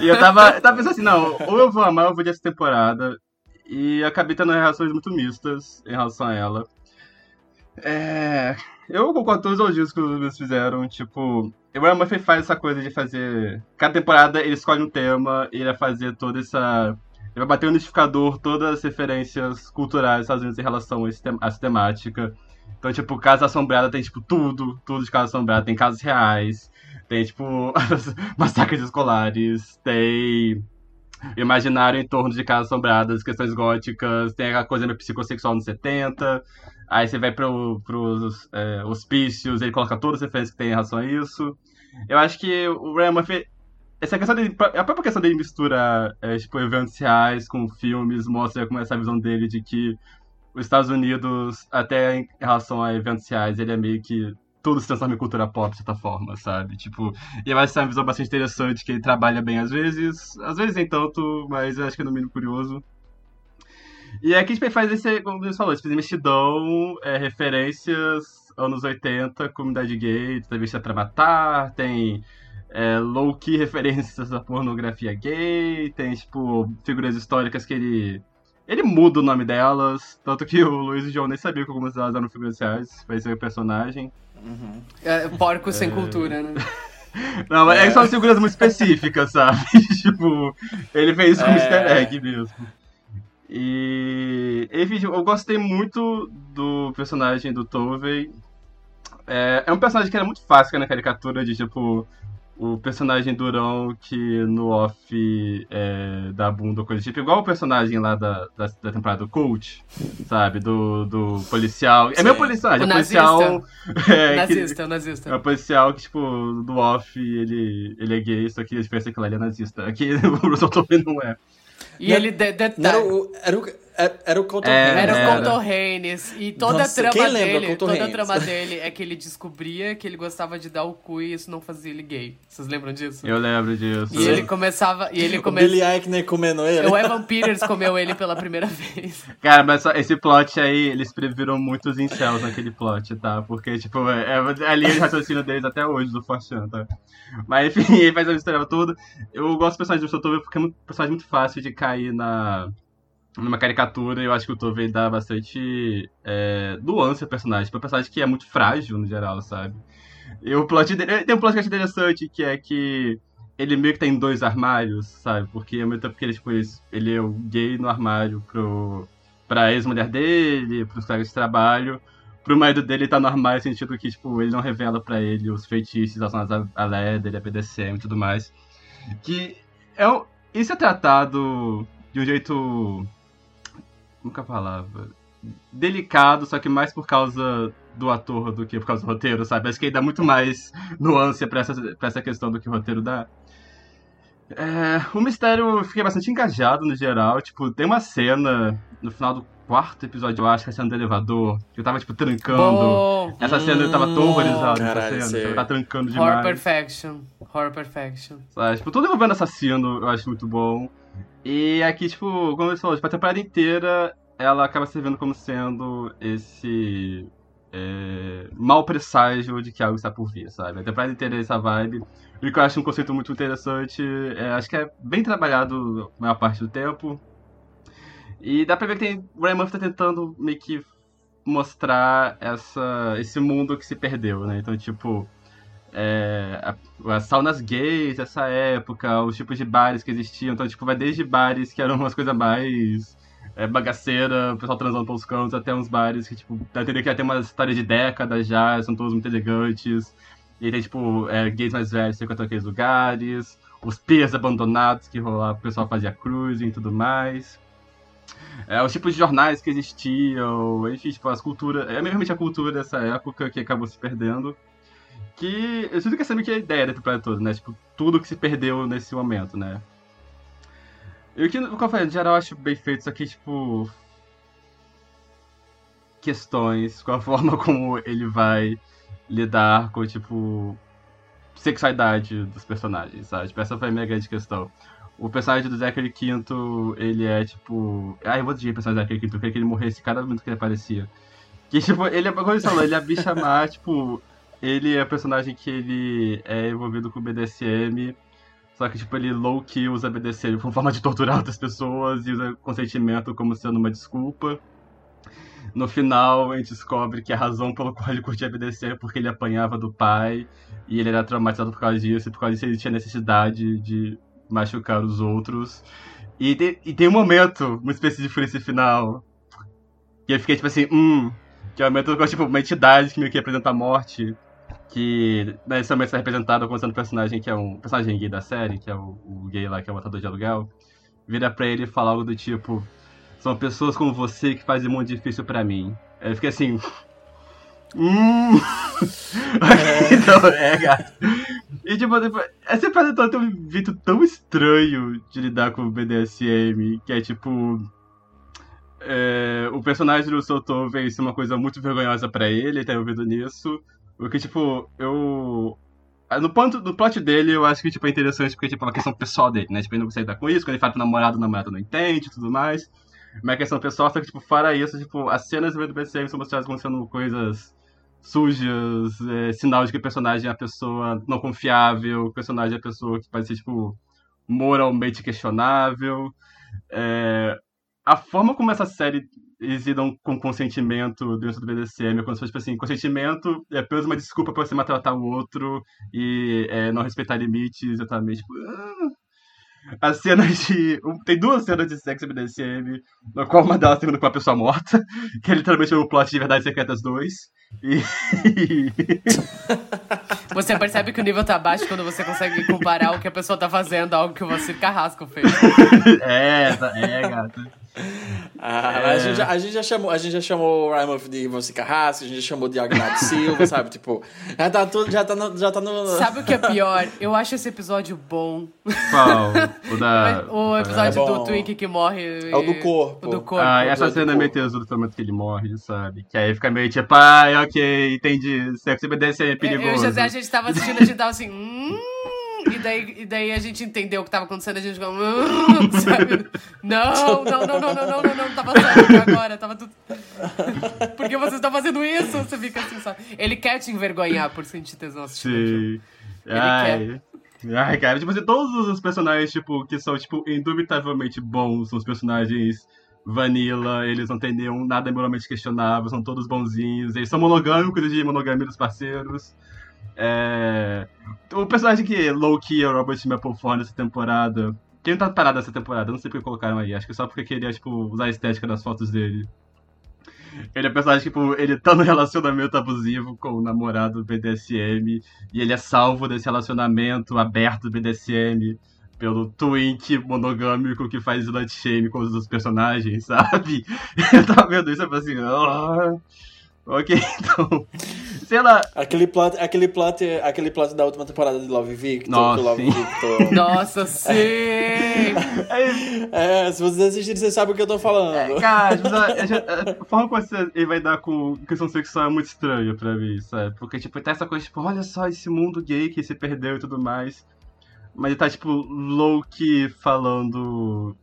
e eu tava, eu tava pensando assim, não, ou eu vou amar ou eu vou dessa temporada. E acabei tendo reações muito mistas em relação a ela. É. Eu concordo todos os elogios que meus fizeram. Tipo, o Ryan Murphy faz essa coisa de fazer. Cada temporada ele escolhe um tema ele vai fazer toda essa. Ele vai bater no identificador todas as referências culturais dos Estados Unidos em relação a, essa temática. Então, tipo, Casa Assombrada tem, tipo, tudo. Tudo de Casa Assombrada. Tem casos reais. Tem, tipo, [LAUGHS] massacres escolares. Tem imaginário em torno de Casas Assombradas, questões góticas. Tem a coisa meio psicossexual nos 70. Aí você vai pro, pros é, hospícios, ele coloca todas as referências que tem em relação a isso. Eu acho que o Ryan Murphy essa questão dele, a própria questão dele misturar é, tipo, eventos reais com filmes mostra como essa visão dele de que os Estados Unidos, até em relação a eventos reais, ele é meio que tudo se transforma em cultura pop, de certa forma, sabe? Tipo, e eu acho que é uma visão bastante interessante, que ele trabalha bem às vezes, às vezes nem tanto, mas eu acho que é no mínimo curioso. E aqui a gente faz esse, como você falou, esse mexidão, é, referências anos 80, comunidade gay, entrevista pra matar, tem é, low-key referências [LAUGHS] à pornografia gay, tem, tipo, figuras históricas que ele ele muda o nome delas, tanto que o Luiz e o João nem sabiam que algumas delas eram figuras reais, vai ser o personagem. Uhum. É, porco sem é... cultura, né? [LAUGHS] Não, mas é. são figuras muito específicas, sabe? [LAUGHS] tipo, ele fez isso como é... easter egg mesmo. E, enfim, eu gostei muito do personagem do Tovey. É, é um personagem que era muito fácil na caricatura de, tipo, o personagem durão que no off é, dá bunda, coisa tipo, igual o personagem lá da, da, da temporada do Cult, sabe? Do, do policial. É meu policial, é policial. É, nazista, [LAUGHS] que, é o nazista. É o policial que, tipo, do off ele, ele é gay, só que a diferença é que lá ele é nazista. Aqui [LAUGHS] o Russell Tobin não é. E não, ele de, de, era, o, era, o, era o Colton é, Haynes. Era o Colton Haynes. E toda Nossa, a trama dele, toda Haynes? a trama dele é que ele descobria que ele gostava de dar o cu e isso não fazia ele gay. Vocês lembram disso? Eu lembro disso. E ele começava. E ele come... O Billy Eichner comendo ele. O Evan Peters comeu ele pela primeira vez. [LAUGHS] Cara, mas esse plot aí, eles previram muitos incels naquele plot, tá? Porque, tipo, é, é a linha de raciocínio deles até hoje, do Forchan, tá? Mas enfim, [LAUGHS] ele faz a mistura toda. Eu gosto do personagem do Shotover porque é um personagem muito fácil de cair na numa caricatura, eu acho que o Tove dá bastante é, nuance ao personagem. Tipo, é um personagem que é muito frágil, no geral, sabe? E o plot dele, tem um plot que eu acho interessante, que é que ele meio que tem dois armários, sabe? Porque ao mesmo tempo que ele, tipo, ele é o gay no armário pro, pra ex-mulher dele, pros colegas de trabalho. Pro marido dele tá no armário no sentido que, tipo, ele não revela pra ele os feitiços relacionados a, a a BDSM e tudo mais. Que é um, isso é tratado de um jeito nunca palavra. Delicado, só que mais por causa do ator do que por causa do roteiro, sabe? Acho que ele dá muito mais nuance pra essa, pra essa questão do que o roteiro dá. É, o mistério eu fiquei bastante engajado no geral. Tipo, tem uma cena no final do quarto episódio, eu acho, que é a cena do elevador, que eu tava, tipo, trancando. Bom. Essa cena eu tava tão horrorizado Caralho, nessa cena. Eu tava trancando demais. Horror Perfection. Horror Perfection. Sabe? Tipo, tudo envolvendo assassino eu acho muito bom. E aqui, tipo, como você falou, tipo, a temporada inteira ela acaba servindo como sendo esse é, mau presságio de que algo está por vir, sabe? A temporada inteira é essa vibe. O que eu acho um conceito muito interessante, é, acho que é bem trabalhado a maior parte do tempo. E dá pra ver que tem, o Ryan Murphy tá tentando meio que mostrar essa, esse mundo que se perdeu, né? Então, tipo, é, as saunas gays dessa época, os tipos de bares que existiam. Então, tipo, vai desde bares que eram [LAUGHS] umas coisas mais é, bagaceira, o pessoal transando pelos cantos, até uns bares que, tipo, dá entender que já tem uma história de décadas já, são todos muito elegantes. E tem, tipo, é, gays mais velhos frequentando aqueles lugares, os piers abandonados que rolava, o pessoal fazia cruising e tudo mais. É, os tipos de jornais que existiam, enfim, tipo, as culturas. É realmente a cultura dessa época que acabou se perdendo que eu sinto que essa é a ideia da temporada toda, né? Tipo, tudo que se perdeu nesse momento, né? E o que, eu falei, em geral, eu acho bem feito, só que, tipo. Questões, com a [LAUGHS] forma como ele vai lidar com, tipo. sexualidade dos personagens, sabe? Tipo, essa foi a minha grande questão. O personagem do Zachary Quinto, ele é, tipo. Ah, eu vou dizer o personagem do Zachary Quinto, eu queria que ele morresse cada momento que ele aparecia. Que, tipo, ele é, como você falou, ele é a bicha [LAUGHS] má, tipo ele é o personagem que ele é envolvido com BDSM, só que, tipo, ele low-key usa BDSM como [LAUGHS] forma de torturar outras pessoas e usa consentimento como sendo uma desculpa. No final, a gente descobre que a razão pela qual ele curtia BDSM é porque ele apanhava do pai e ele era traumatizado por causa disso, e por causa disso ele tinha necessidade de machucar os outros. E tem, e tem um momento muito específico nesse final que eu fiquei tipo assim, hum, que é o momento que tipo, uma entidade que meio que representa a morte que nesse momento está representado como sendo um personagem que é um personagem gay da série, que é o, o gay lá que é o matador de aluguel, vira pra ele e fala algo do tipo: São pessoas como você que fazem muito difícil para mim. Aí eu fiquei assim. Hum. [LAUGHS] É. então, é, gato. E tipo, essa apresentou tem um jeito tão estranho de lidar com o BDSM, que é tipo. É, o personagem do Soto veio ser uma coisa muito vergonhosa para ele, ele tá envolvido nisso. Porque, tipo, eu. Ah, no, ponto, no plot dele, eu acho que tipo, é interessante porque tipo, é uma questão pessoal dele, né? Tipo, ele não consegue lidar com isso, quando ele fala pro namorado, o namorado não entende e tudo mais. Mas é questão pessoal, só que, tipo, fora isso, tipo, as cenas do BCM são mostradas como sendo coisas sujas, é, sinal de que o personagem é a pessoa não confiável, o personagem é a pessoa que pode ser, tipo, moralmente questionável. É, a forma como essa série eles lidam com consentimento dentro do BDSM, quando tipo assim, consentimento é apenas uma desculpa para você maltratar o outro e é, não respeitar limites, exatamente. Tipo, ah. As cenas de. Tem duas cenas de sexo BDSM, na qual uma delas termina com uma pessoa morta, [LAUGHS] que é literalmente o plot de Verdades Secretas 2. E. [LAUGHS] Você percebe que o nível tá baixo quando você consegue comparar o que a pessoa tá fazendo a algo que o Vassir Carrasco fez. é, tá- é, gata. Ah, É. a, gente já, a, gente já chamou, a gente já chamou o Murphy de Você Carrasco, a gente já chamou de Agnaldo Silva, sabe? Tipo, já tá, tudo, já tá, no, já tá no... Sabe o que é pior? Eu acho esse episódio bom. Qual? O da. O episódio É do Twink que morre. É o do corpo. O do corpo. Ah, essa do cena é meio tesouro do momento que ele morre, sabe? Que aí fica meio tipo, ai, ok, entendi. Sexo e BDSM é Eu e o perigoso. José, a gente tava assistindo, a gente tava assim. Hum, e, daí, e daí a gente entendeu o que tava acontecendo, a gente ficou. Hum, [LAUGHS] sabe? Não, não, não, não, não, não, não, não, tava certo agora, tava tudo. [LAUGHS] Por que vocês estão fazendo isso? Você fica assim, sabe? Ele quer te envergonhar por sentir tesão assistindo. Sim. Ele Ai. Ai, cara, tipo assim, todos os personagens, tipo, que são, tipo, indubitavelmente bons, são os personagens vanilla, eles não têm nenhum, nada moralmente questionável, são todos bonzinhos, eles são monogâmicos de monogamia dos parceiros. É... O personagem que low-key é o Robert Mapplethorne nessa temporada, quem tá parado nessa temporada, não sei porque colocaram aí, acho que só porque queria, tipo, usar a estética das fotos dele. Ele é um personagem, tipo, ele tá no [LAUGHS] relacionamento abusivo com o namorado do BDSM e ele é salvo desse relacionamento aberto do BDSM pelo twink monogâmico que faz slut shame com os outros personagens, [LAUGHS] sabe? Eu tava vendo isso e falei assim, "Ah, ok, [LAUGHS] então, sei lá, Aquele plot, aquele, plot, aquele plot da última temporada de Love Victor. Nossa, Love sim. Victor... [LAUGHS] Nossa, sim! É, se vocês assistirem, vocês sabem o que eu tô falando. Cara, tipo, a, a- a forma como você, ele vai dar com questão sexual é muito estranha pra mim, sabe? Porque, tipo, tá essa coisa, tipo, olha só esse mundo gay que se perdeu e tudo mais. Mas ele tá, tipo, low-key falando.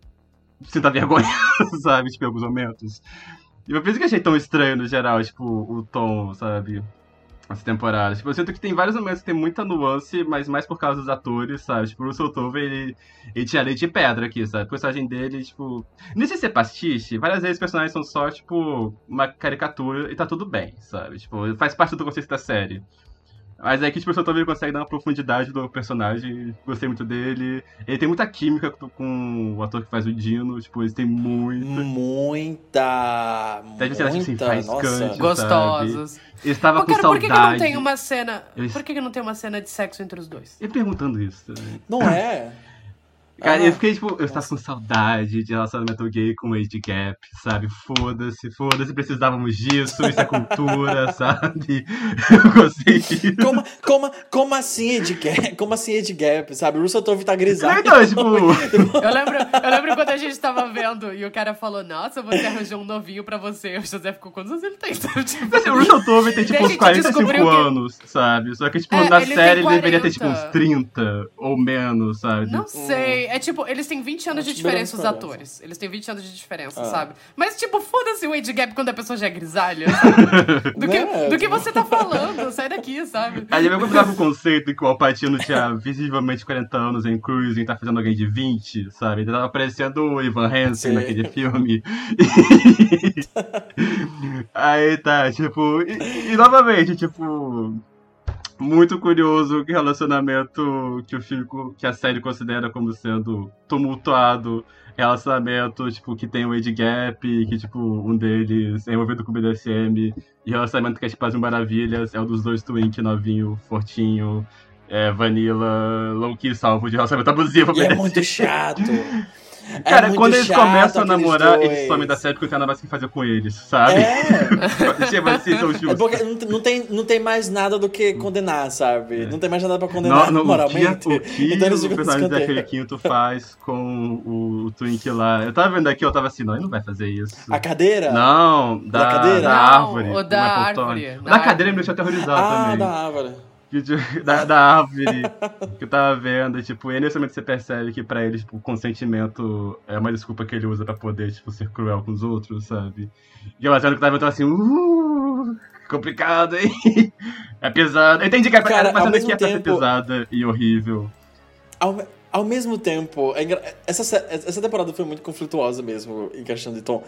Sinta vergonha, [LAUGHS] sabe? Tipo, em alguns momentos. E por isso que eu achei tão estranho, no geral, tipo, o tom, sabe? Essa temporada. Tipo, eu sinto que tem vários momentos que tem muita nuance, mas mais por causa dos atores, sabe? Tipo, o Russell Tovey, ele, ele tinha leite de pedra aqui, sabe? A personagem dele, tipo... Não sei se é pastiche, várias vezes os personagens são só, tipo, uma caricatura e tá tudo bem, sabe? Tipo, faz parte do conceito da série. Mas é que, tipo, o Tovey consegue dar uma profundidade do personagem, gostei muito dele. Ele tem muita química com- o ator que faz o Dino, tipo, eles têm muita... Muita. Deve ser, assim, muita. faiscante, Nossa. Gostosos. Eu estava Pô, com cara, por saudade. que, que não tem uma cena. Eu- Por que, que não tem uma cena de sexo entre os dois? E perguntando isso também. Não é? [LAUGHS] Cara, Ah, eu fiquei, tipo, eu estava com saudade de relacionamento gay com age gap, sabe? Foda-se, foda-se, precisávamos disso, isso é cultura, [LAUGHS] sabe? Eu gostei disso. Como, como, como assim Ed Gap? Como assim Ed Gap, sabe? O Russell Tovey tá grisalho. Então, tipo, [LAUGHS] Eu lembro, eu lembro quando a gente tava vendo e o cara falou: Nossa, você arranjou um novinho pra você. O José ficou: Quantos anos ele tem? [LAUGHS] Tipo, assim, o Russell Tovey tem, tipo, uns gente 45 descobriu que- anos, sabe? Só que, tipo, É, na ele série ele deveria ter, 40. tipo, uns 30 ou menos, sabe? Não sei. É tipo, eles têm 20 anos de diferença, os atores. Eles têm 20 anos de diferença, Ah. sabe? Mas, tipo, foda-se o age gap quando a pessoa já é grisalha, [LAUGHS] sabe? Do que, Né? do que você tá falando? Sai daqui, sabe? Aí eu com o conceito que o Alpatino tinha visivelmente 40 anos em Cruising, tá fazendo alguém de 20, sabe? Ele tava parecendo o Ivan Hansen Sim. naquele filme. [LAUGHS] [LAUGHS] Aí tá, tipo. E, e novamente, tipo. Muito curioso que relacionamento que o filme, que a série considera como sendo tumultuado. Relacionamento, tipo, que tem o age gap, que, tipo, um deles é envolvido com o BDSM. E relacionamento que é, tipo, as maravilhas é o dos dois twink, novinho, fortinho, é, vanilla, low-key salvo de relacionamento abusivo. E é muito chato. [LAUGHS] Cara, é quando eles começam a namorar, dois. eles somem da série porque não tem nada mais o que fazer com eles, sabe? É, [LAUGHS] Tipo assim, são é porque não, tem- não, tem, não mais nada do que condenar, sabe? Não tem mais nada pra condenar Não, não, moralmente. O que, o que então o ficam personagem daquele quinto faz com o, o Twink lá? Eu tava vendo aqui, eu tava assim, não, ele não vai fazer isso. A cadeira? Não, da, Da cadeira? da Não, árvore. o do da Mapplethorne. árvore, O da Da cadeira árvore. me deixou aterrorizado Ah, também. da árvore. De- [LAUGHS] Da, da árvore que eu tava vendo, tipo, e nesse momento você percebe que pra ele, tipo, o consentimento é uma desculpa que ele usa pra poder, tipo, ser cruel com os outros, sabe? E eu achando que tava, eu tava assim, uh, complicado, hein? [LAUGHS] É pesado. Eu entendi que é Cara, mas ao mesmo que é pra ser tempo- pesada e horrível. Ao, ao mesmo tempo, é engra- essa, essa temporada foi muito conflituosa mesmo, em questão de tom.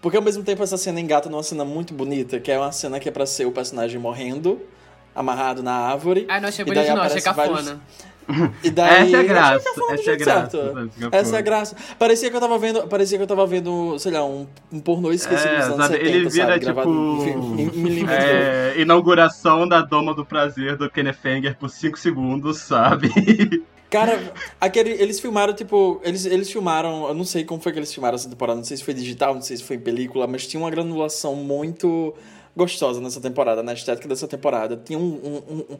Porque ao mesmo tempo essa cena engata numa cena muito bonita, que é uma cena que é pra ser o personagem morrendo, amarrado na árvore. Ah, não achei e daí bonito, não, achei aparece vários- cafona. [LAUGHS] E daí, Essa é a graça, do essa é a graça, Essa é a graça. Parecia que eu tava vendo, parecia que eu tava vendo, sei lá, um, um pornô esquecido É, dos anos sabe, 70, ele vira sabe? tipo. Em, em é, inauguração da Doma do Prazer do Kenneth Anger por 5 segundos, sabe? [LAUGHS] Cara, aquele, eles filmaram, tipo, eles, eles filmaram, eu não sei como foi que eles filmaram essa temporada, não sei se foi digital, não sei se foi em película, mas tinha uma granulação muito gostosa nessa temporada, na estética dessa temporada. Tinha um, um, um,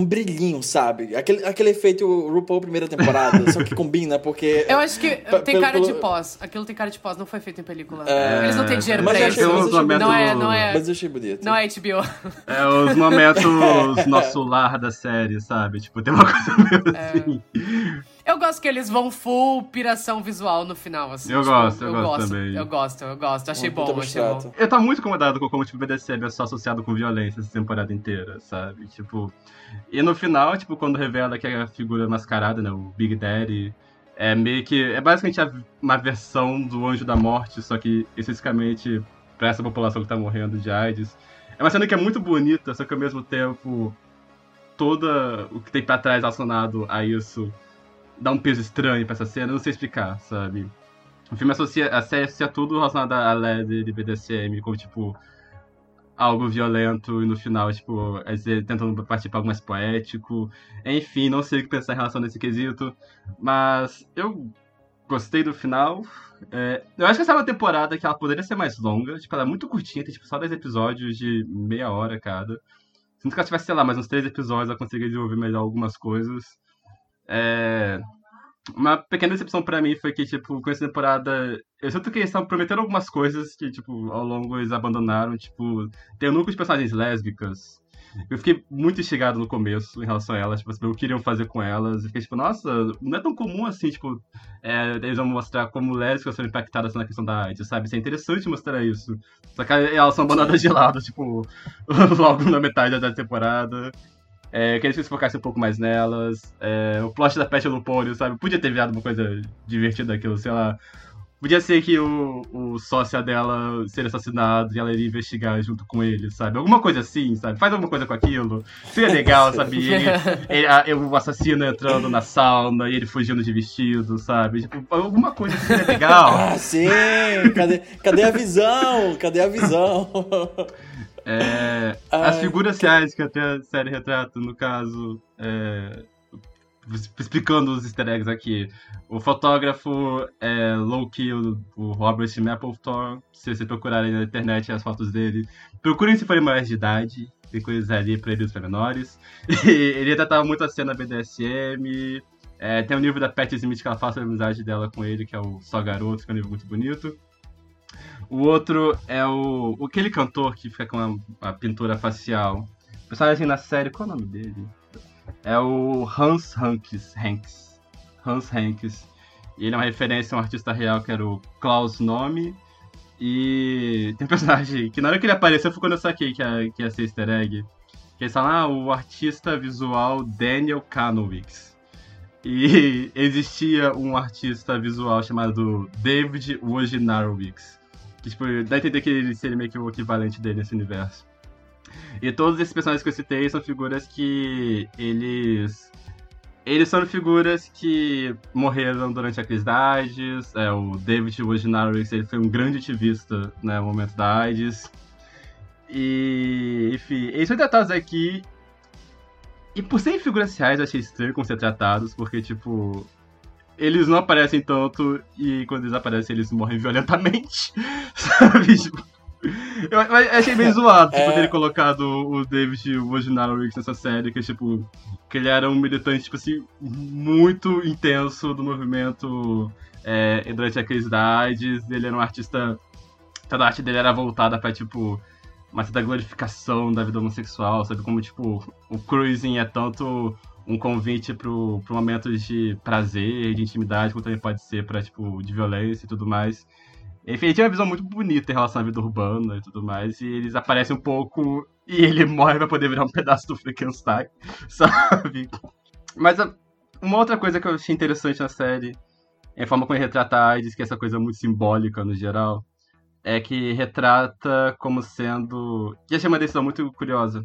um- brilhinho, sabe? Aquele, aquele efeito RuPaul primeira temporada, só que [LAUGHS] combina, porque... Eu acho que tem pelo- cara de pelo- pós. Aquilo tem cara de pós, não foi feito em película. É, Eles não têm dinheiro mas pra eu isso. Não é, bonito. não é. Mas eu achei bonito. Não é HBO. É os momentos [LAUGHS] nosso lar da série, sabe? Tipo, tem uma coisa meio É. assim. Eu gosto que eles vão full piração visual no final, assim. Eu tipo, gosto, eu gosto também. Eu gosto, eu gosto. Achei Um bom, achei bom. abstrato. Eu tava muito incomodado com como tipo, o BDSM é só associado com violência essa temporada inteira, sabe? Tipo. E no final, tipo, quando revela que a figura mascarada, né? O Big Daddy. É meio que. É basicamente uma versão do Anjo da Morte, só que especificamente pra essa população que tá morrendo de AIDS. É uma cena que é muito bonita, só que ao mesmo tempo. Toda o que tem pra trás relacionado a isso dá um peso estranho pra essa cena, não sei explicar, sabe? O filme associa, a série associa tudo relacionado à LED de BDSM, como, tipo, algo violento, e no final, tipo, vezes tentando partir pra algo mais poético. Enfim, não sei o que pensar em relação a esse quesito, mas eu gostei do final. É, eu acho que essa é uma temporada que ela poderia ser mais longa, tipo, ela é muito curtinha, tem tipo, só 10 episódios de meia hora cada. Que ela tivesse, sei lá, mais uns 3 episódios, ela conseguiria desenvolver melhor algumas coisas. É, uma pequena decepção pra mim foi que, tipo, com essa temporada. Eu sinto que eles estavam prometendo algumas coisas que, tipo, ao longo eles abandonaram. Tipo, tem um núcleo de personagens lésbicas. Eu fiquei muito instigado no começo em relação a elas, tipo, saber o que queriam fazer com elas. Eu fiquei tipo, nossa, não é tão comum assim, tipo, é, eles vão mostrar como lésbicas foram impactadas na questão da AIDS, sabe? Isso é interessante mostrar isso. Só que elas são abandonadas de lado, [LAUGHS] tipo, [LAUGHS] logo na metade da temporada. É, queria que eles focassem um pouco mais nelas. É, o plot da Pet no Pônio, sabe? Podia ter virado uma coisa divertida aquilo, sei lá. Podia ser que o, o sócia dela seria assassinado e ela iria investigar junto com ele, sabe? Alguma coisa assim, sabe? Faz alguma coisa com aquilo. Seria legal, [LAUGHS] sabe? Ele, ele- a- o assassino entrando na sauna e ele fugindo de vestido, sabe? Tipo, alguma coisa assim seria legal. Ah, sim! Cadê, cadê a visão? Cadê a visão? [LAUGHS] É, as figuras reais que até a série retrata, no caso, é, explicando os easter eggs aqui. O fotógrafo é Loki, o, o Robert Mapplethorpe. Se você procurarem na internet as fotos dele, procurem se forem maiores de idade. Tem coisas ali proibidas para menores. [LAUGHS] E ele tratava muito a cena BDSM. É, tem o livro da Pat Smith que ela faz a amizade dela com ele, que é o Só Garoto, que é um livro muito bonito. O outro é o. Aquele cantor que fica com a, a pintura facial. O personagem na série, qual é o nome dele? É o Hans Hanks. Hanks. Hans Hanks. Ele é uma referência a um artista real que era o Klaus Nome. E tem um personagem que na hora que ele apareceu foi quando eu saquei que ia, que ia ser easter egg. Que eles falam, ah, o artista visual Daniel Kanowitz. E [LAUGHS] existia um artista visual chamado David Wojnarowicz. Que, tipo, dá a entender que ele seria meio que o equivalente dele nesse universo. E todos esses personagens que eu citei são figuras que eles. Eles são figuras que morreram durante a crise da AIDS. É, o David Wojnarowicz ele foi um grande ativista né, no momento da AIDS. E, enfim, eles são tratados aqui. E por serem figuras reais, eu achei estranho como ser tratados, porque, tipo, eles não aparecem tanto e quando eles aparecem eles morrem violentamente. [LAUGHS] Sabe? Tipo, eu, eu achei meio zoado tipo, É. terem colocado o David Wojnarowicz nessa série, que tipo, que ele era um militante, tipo assim, muito intenso do movimento é, durante a crise da AIDS. Ele era um artista. Toda a arte dele era voltada pra, tipo, uma certa glorificação da vida homossexual, sabe? Como, tipo, o cruising é tanto um convite pro, pro momento de prazer, de intimidade, como também pode ser pra, tipo, de violência e tudo mais. Enfim, ele tinha uma visão muito bonita em relação à vida urbana e tudo mais, e eles aparecem um pouco e ele [LAUGHS] morre pra poder virar um pedaço do Frankenstein, [LAUGHS] sabe? Mas a- uma outra coisa que eu achei interessante na série é a forma como ele retrata a AIDS, que é essa coisa muito simbólica no geral, é que retrata como sendo. E achei uma decisão muito curiosa.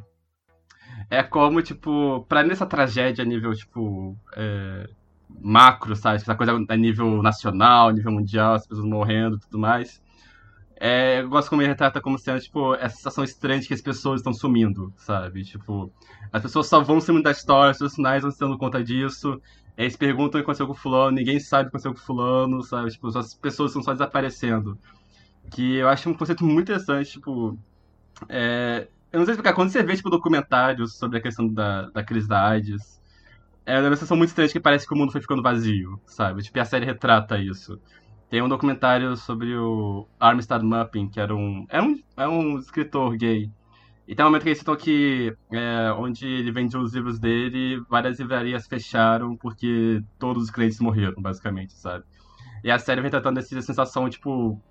É como, tipo, pra mim essa tragédia a nível, tipo, é, macro, sabe? Essa coisa a nível nacional, a nível mundial, as pessoas morrendo e tudo mais. É, eu gosto como ele retrata como sendo, tipo, essa sensação estranha de que as pessoas estão sumindo, sabe? Tipo, as pessoas só vão sumindo da história, os personagens vão se dando conta disso. Eles perguntam o que aconteceu com fulano, ninguém sabe o que aconteceu com fulano, sabe? Tipo, as pessoas estão só desaparecendo. Que eu acho um conceito muito interessante, tipo... É, eu não sei explicar, quando você vê, tipo, documentários sobre a questão da, da crise da AIDS, é uma sensação muito estranha que parece que o mundo foi ficando vazio, sabe? Tipo, e a série retrata isso. Tem um documentário sobre o Armstead Mapping, que era um, é um, é um escritor gay. E tem um momento que ele citou que, é, onde ele vendia os livros dele, várias livrarias fecharam porque todos os clientes morreram, basicamente, sabe? E a série vem tratando essa sensação, tipo,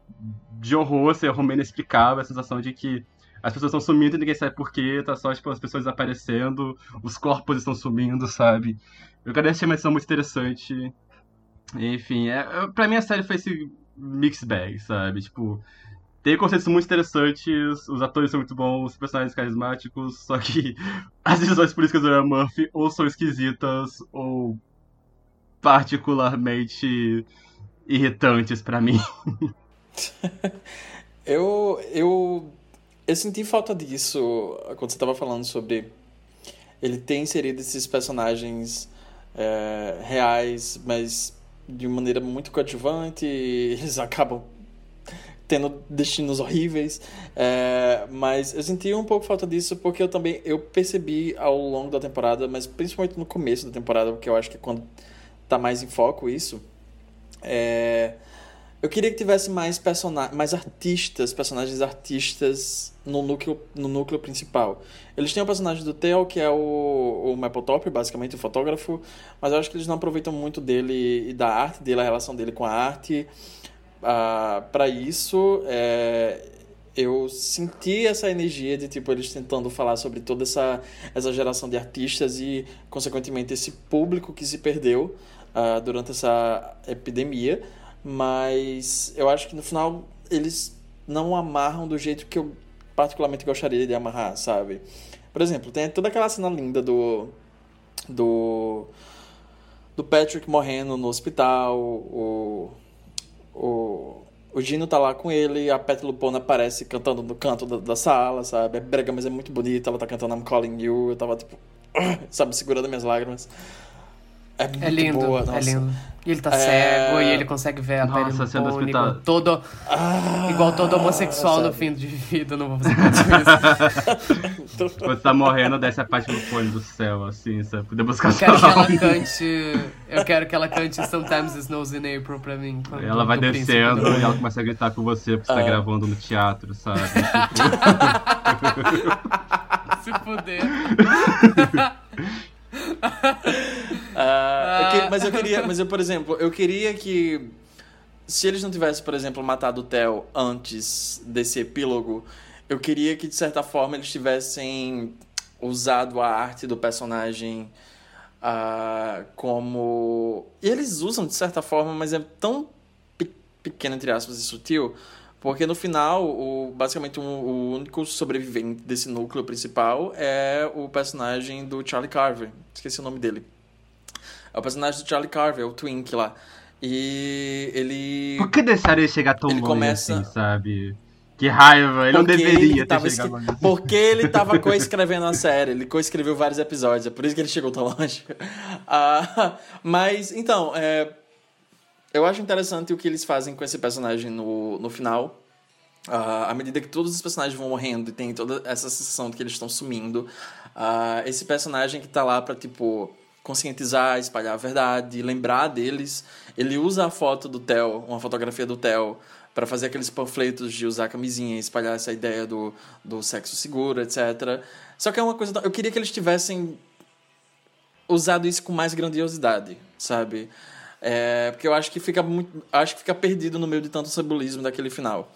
de horror, ser horror inexplicável, a sensação de que as pessoas estão sumindo e ninguém sabe porquê, tá só, tipo, as pessoas desaparecendo, os corpos estão sumindo, sabe? Eu quero achei uma edição muito interessante. Enfim, é, pra mim a série foi esse mix bag, sabe? Tipo, tem conceitos muito interessantes, os atores são muito bons, os personagens carismáticos, só que [LAUGHS] as decisões políticas do Ryan Murphy ou são esquisitas ou particularmente irritantes para mim. [LAUGHS] eu, eu, eu senti falta disso quando você estava falando sobre ele ter inserido esses personagens é, reais, mas de maneira muito coadjuvante, eles [LAUGHS] acabam tendo destinos horríveis, é, mas eu senti um pouco falta disso porque eu também eu percebi ao longo da temporada, mas principalmente no começo da temporada, porque eu acho que é quando tá mais em foco isso, é, eu queria que tivesse mais personagens, mais artistas, personagens artistas no núcleo, no núcleo principal. Eles têm o personagem do Theo, que é o, o Mapletop, basicamente o fotógrafo, mas eu acho que eles não aproveitam muito dele e da arte dele, a relação dele com a arte. Ah, para isso, é, eu senti essa energia de tipo eles tentando falar sobre toda essa, essa geração de artistas e, consequentemente, esse público que se perdeu ah, durante essa epidemia. Mas eu acho que no final eles não amarram do jeito que eu particularmente gostaria de amarrar, sabe? Por exemplo, tem toda aquela cena linda do. do. do Patrick morrendo no hospital, o. o. O Gino tá lá com ele, a Pet Lupona aparece cantando no canto da, da sala, sabe? É brega, mas é muito bonita, ela tá cantando I'm Calling You, eu tava tipo, [CLEARS THROAT] sabe, segurando minhas lágrimas. É, muito é lindo, boa, é nossa. lindo. E ele tá É... cego e ele consegue ver a Nossa, pele sendo do Pony, hospital. igual todo, Ah, igual todo homossexual no fim de vida. Não vou fazer isso. [LAUGHS] Quando tá morrendo, desce a parte do fone do céu, assim, sabe? Poder buscar Eu quero que ela cante. Eu quero que ela cante Sometimes It Snows in April pra mim. Ela vai príncipe descendo do- e ela começa a gritar com você porque você tá Ah. gravando no teatro, sabe? [LAUGHS] Se fuder. [LAUGHS] Ah, eu que- mas eu queria, mas eu, por exemplo, eu queria que se eles não tivessem, por exemplo, matado o Theo antes desse epílogo, eu queria que de certa forma eles tivessem usado a arte do personagem ah, como e eles usam de certa forma, mas é tão pe- pequeno entre aspas e sutil, porque no final, o, basicamente o, o único sobrevivente desse núcleo principal é o personagem do Charlie Carver. Esqueci o nome dele. É o personagem do Charlie Carver, o Twink lá. E ele. Por que deixaram ele chegar tão Ele longe começa- assim, sabe? Que raiva, ele não Porque deveria ele ter chegado longe. Porque ele [LAUGHS] tava coescrevendo a série, ele coescreveu vários episódios, é por isso que ele chegou tão longe. [LAUGHS] Ah, mas, então, é, eu acho interessante o que eles fazem com esse personagem no, no final. Ah, à medida que todos os personagens vão morrendo e tem toda essa sensação de que eles estão sumindo, ah, esse personagem que tá lá pra, tipo, conscientizar, espalhar a verdade, lembrar deles, ele usa a foto do Theo, uma fotografia do Theo, para fazer aqueles panfletos de usar camisinha, espalhar essa ideia do, do sexo seguro, etc. Só que é uma coisa. Eu queria que eles tivessem usado isso com mais grandiosidade, sabe? É, porque eu acho que fica muito, acho que fica perdido no meio de tanto simbolismo daquele final.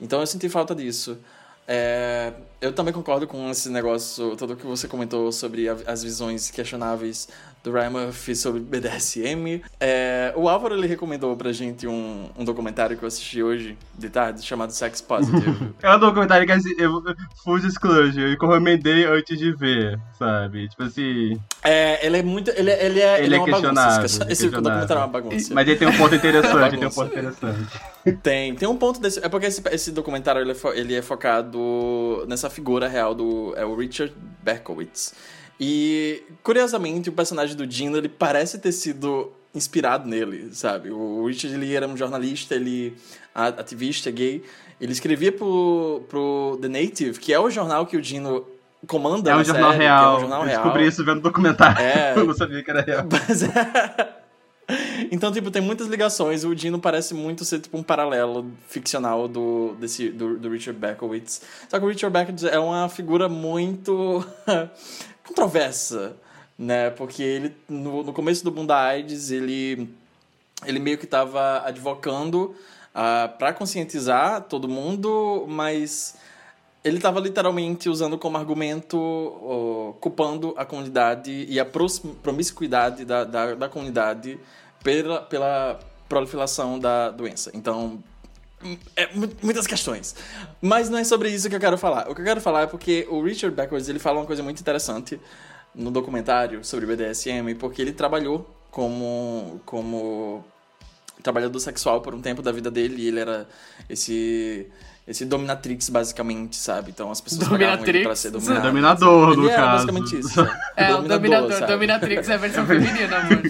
Então eu senti falta disso. É, eu também concordo com esse negócio, todo que você comentou sobre a- as visões questionáveis do Ryan Murphy sobre BDSM. É, o Álvaro ele recomendou pra gente um, um documentário que eu assisti hoje de tarde, chamado Sex Positive. [LAUGHS] é um documentário que assim, eu full disclosure, eu recomendei antes de ver, sabe? Tipo assim. É, ele é muito. Ele, ele é, ele, ele é, é uma questionável. bagunça. Esse, esse documentário é uma bagunça. Mas ele tem um ponto interessante, tem um ponto [LAUGHS] interessante. Tem, tem um ponto desse. É porque esse, esse documentário ele é, fo, ele é focado nessa figura real do. É o Richard Berkowitz. E, curiosamente, o personagem do Dino, ele parece ter sido inspirado nele, sabe? O Richard, ele era um jornalista, ele ativista gay. Ele escrevia pro, pro The Native, que é o jornal que o Dino comanda É um jornal série, real. É um jornal Eu real. descobri isso vendo documentário. É. [LAUGHS] Eu não sabia que era real. Mas é... Então, tipo, tem muitas ligações. O Dino parece muito ser, tipo, um paralelo ficcional do, desse, do, do Richard Berkowitz. Só que o Richard Berkowitz é uma figura muito controversa, né? Porque ele, no, no começo do boom da AIDS, ele, ele meio que estava advocando uh, para conscientizar todo mundo, mas ele estava literalmente usando como argumento, uh, culpando a comunidade e a promiscuidade da, da, da comunidade pela, pela proliferação da doença. Então, é, muitas questões. Mas não é sobre isso que eu quero falar. O que eu quero falar é porque o Richard Backwards ele fala uma coisa muito interessante no documentário sobre BDSM, porque ele trabalhou como, como trabalhador sexual por um tempo da vida dele e ele era esse esse dominatrix, basicamente, sabe? Então as pessoas pagavam ele pra ser dominado. É dominador, no era caso. basicamente isso. [LAUGHS] É, o dominador. sabe? Dominatrix é a versão [LAUGHS] feminina, amor.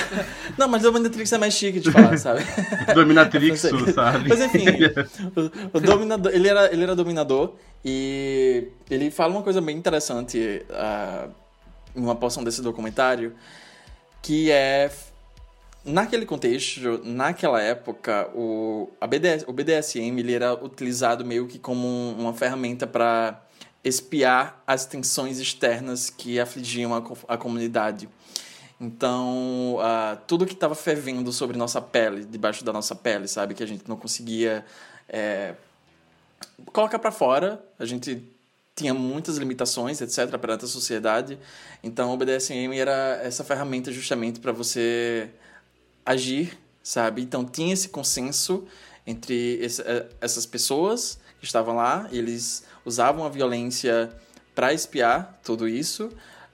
[LAUGHS] Não, mas dominatrix é mais chique de falar, sabe? Dominatrix, sabe? Mas enfim, o, o, dominador, ele era, ele era dominador e ele fala uma coisa bem interessante uh, em uma porção desse documentário, que é naquele contexto, naquela época, o, a BDS, o BDSM ele era utilizado meio que como um, uma ferramenta para espiar as tensões externas que afligiam a, a comunidade. Então, uh, tudo que estava fervendo sobre nossa pele, debaixo da nossa pele, sabe? Que a gente não conseguia é, colocar para fora. A gente tinha muitas limitações, etc., perante a sociedade. Então, o BDSM era essa ferramenta justamente para você agir, sabe? Então tinha esse consenso entre esse, essas pessoas que estavam lá, eles usavam a violência para espiar tudo isso.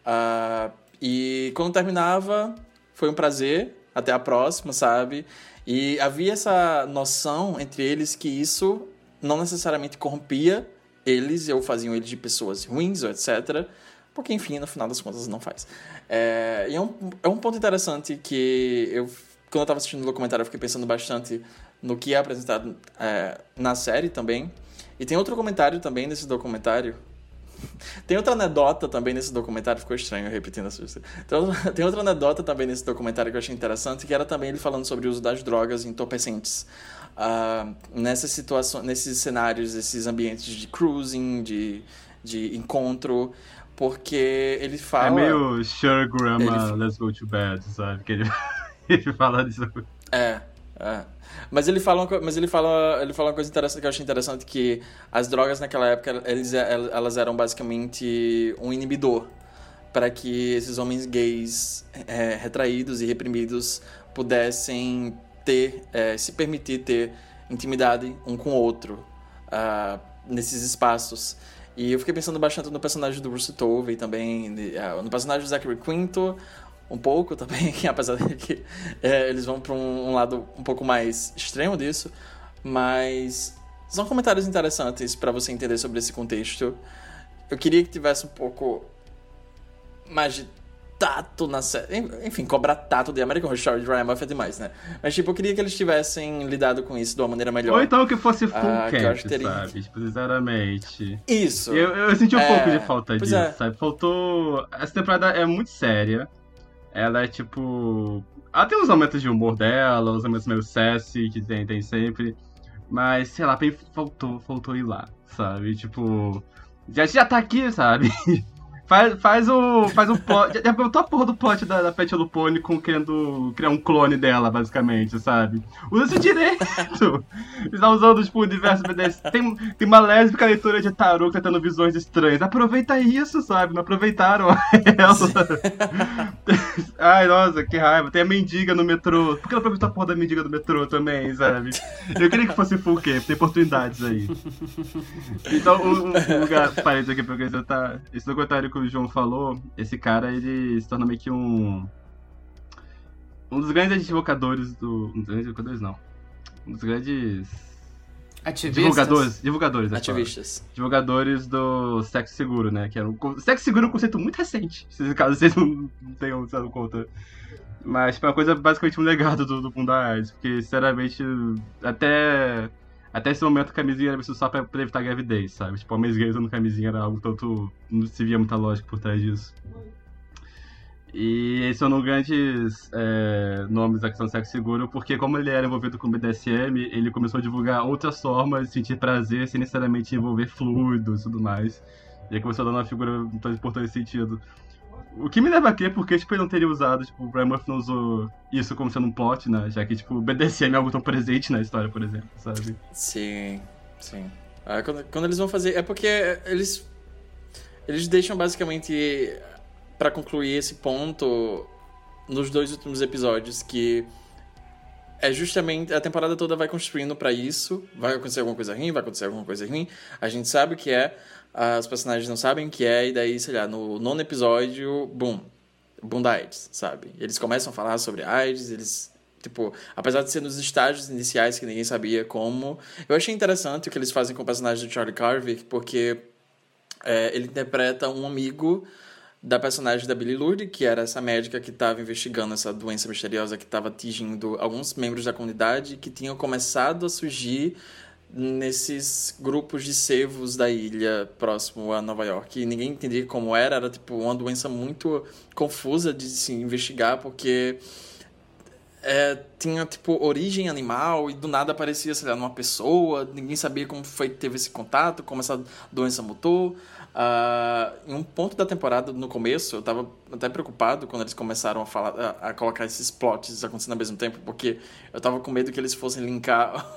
Uh, e quando terminava, foi um prazer, até a próxima, sabe? E havia essa noção entre eles que isso não necessariamente corrompia eles ou faziam eles de pessoas ruins ou etc. Porque, enfim, no final das contas não faz. É, e é um, é um ponto interessante que eu quando eu estava assistindo o documentário, eu fiquei pensando bastante no que é apresentado é, na série também. E tem outro comentário também nesse documentário. [LAUGHS] Tem outra anedota também nesse documentário, ficou estranho repetindo essa então, [LAUGHS] Tem outra anedota também nesse documentário que eu achei interessante, que era também ele falando sobre o uso das drogas entorpecentes. Uh, nessas situações, nesses cenários, esses ambientes de cruising, de, de encontro, porque ele fala... É meio Sure Grandma, Ele- Let's Go to Bed, sabe? Que ele, [LAUGHS] ele [LAUGHS] fala disso. É, é. Mas ele fala, uma, mas ele fala, ele fala uma coisa interessante que eu achei interessante que as drogas naquela época eles, elas eram basicamente um inibidor para que esses homens gays é, retraídos e reprimidos pudessem ter, é, se permitir ter intimidade um com o outro ah, nesses espaços. E eu fiquei pensando bastante no personagem do Bruce Tovey também, ah, no personagem do Zachary Quinto, um pouco também, [LAUGHS] apesar de que é, eles vão para um, um lado um pouco mais extremo disso, mas são comentários interessantes para você entender sobre esse contexto. Eu queria que tivesse um pouco mais de tato na série. Enfim, cobrar tato de American Horror Story de Ryan Murphy é demais, né? Mas, tipo, eu queria que eles tivessem lidado com isso de uma maneira melhor. Ou então que fosse full Ah, cat, que teria- sabe? Tipo, sinceramente. Isso. Eu, eu senti um É, pouco de falta pois disso, é. sabe? Faltou. Essa temporada é muito séria. Ela é tipo. Tem uns momentos de humor dela, uns momentos meio sassy que tem, tem sempre. Mas, sei lá, faltou, faltou ir lá, sabe? Tipo. Já, já tá aqui, sabe? [LAUGHS] Faz, faz o. Faz o plot. Já botou a porra do plot da, da Pet Lupone com querendo criar um clone dela, basicamente, sabe? Usa esse direito. Eles estão usando, tipo, o universo BDS. Tem, tem uma lésbica leitora de tarô que tá tendo visões estranhas. Aproveita isso, sabe? Não aproveitaram [LAUGHS] ela. [LAUGHS] Ai, nossa, que raiva. Tem a mendiga no metrô. Por que ela aproveitou a porra da mendiga do metrô também, sabe? Eu queria que fosse full K, tem oportunidades aí. Então, o, o lugar, parênteses aqui pra acrescentar, esse documentário que o João falou, esse cara, ele se torna meio que um... Um dos grandes advogadores do... Um dos grandes advogadores, não. Um dos grandes... Ativistas. Divulgadores, divulgadores. é Ativistas. Divulgadores do sexo seguro, né? Que era um... Sexo seguro é um conceito muito recente, [LAUGHS] caso vocês não tenham se dado conta. Mas foi uma coisa basicamente um legado do, do Bunda AIDS, porque sinceramente, até, até esse momento a camisinha era só pra, pra evitar gravidez, sabe? Tipo, homens gays usando camisinha era algo tanto. não se via muita lógica por trás disso. E eles são grandes é, nomes da questão do sexo seguro, porque como ele era envolvido com BDSM, ele começou a divulgar outras formas de sentir prazer sem necessariamente envolver fluidos e tudo mais. E aí começou a dar uma figura muito importante nesse sentido. O que me leva a crer porque tipo, ele não teria usado, tipo, o Brian Murphy não usou isso como sendo um plot, né? Já que, tipo, o BDSM é algo tão presente na história, por exemplo, sabe? Sim, sim. Ah, quando, quando eles vão fazer. É porque eles. Eles deixam basicamente. Pra concluir esse ponto. Nos dois últimos episódios. Que. É justamente. A temporada toda vai construindo pra isso. Vai acontecer alguma coisa ruim, vai acontecer alguma coisa ruim. A gente sabe que é. Os personagens não sabem o que é. E daí, sei lá, no nono episódio. Boom. Boom da AIDS, sabe? Eles começam a falar sobre AIDS, eles Tipo, apesar de ser nos estágios iniciais que ninguém sabia como. Eu achei interessante o que eles fazem com o personagem do Charlie Carver, porque é, ele interpreta um amigo da personagem da Billy Lourdes, que era essa médica que estava investigando essa doença misteriosa que estava atingindo alguns membros da comunidade que tinham começado a surgir nesses grupos de cervos da ilha próximo a Nova York. E ninguém entendia como era, era tipo uma doença muito confusa de se investigar, porque é, tinha, tipo, origem animal e do nada aparecia, sei lá, numa pessoa, ninguém sabia como foi teve esse contato, como essa doença mutou. Ah, em um ponto da temporada, no começo, eu tava até preocupado quando eles começaram a, falar, a, a colocar esses plots acontecendo ao mesmo tempo, porque eu tava com medo que eles fossem linkar [LAUGHS]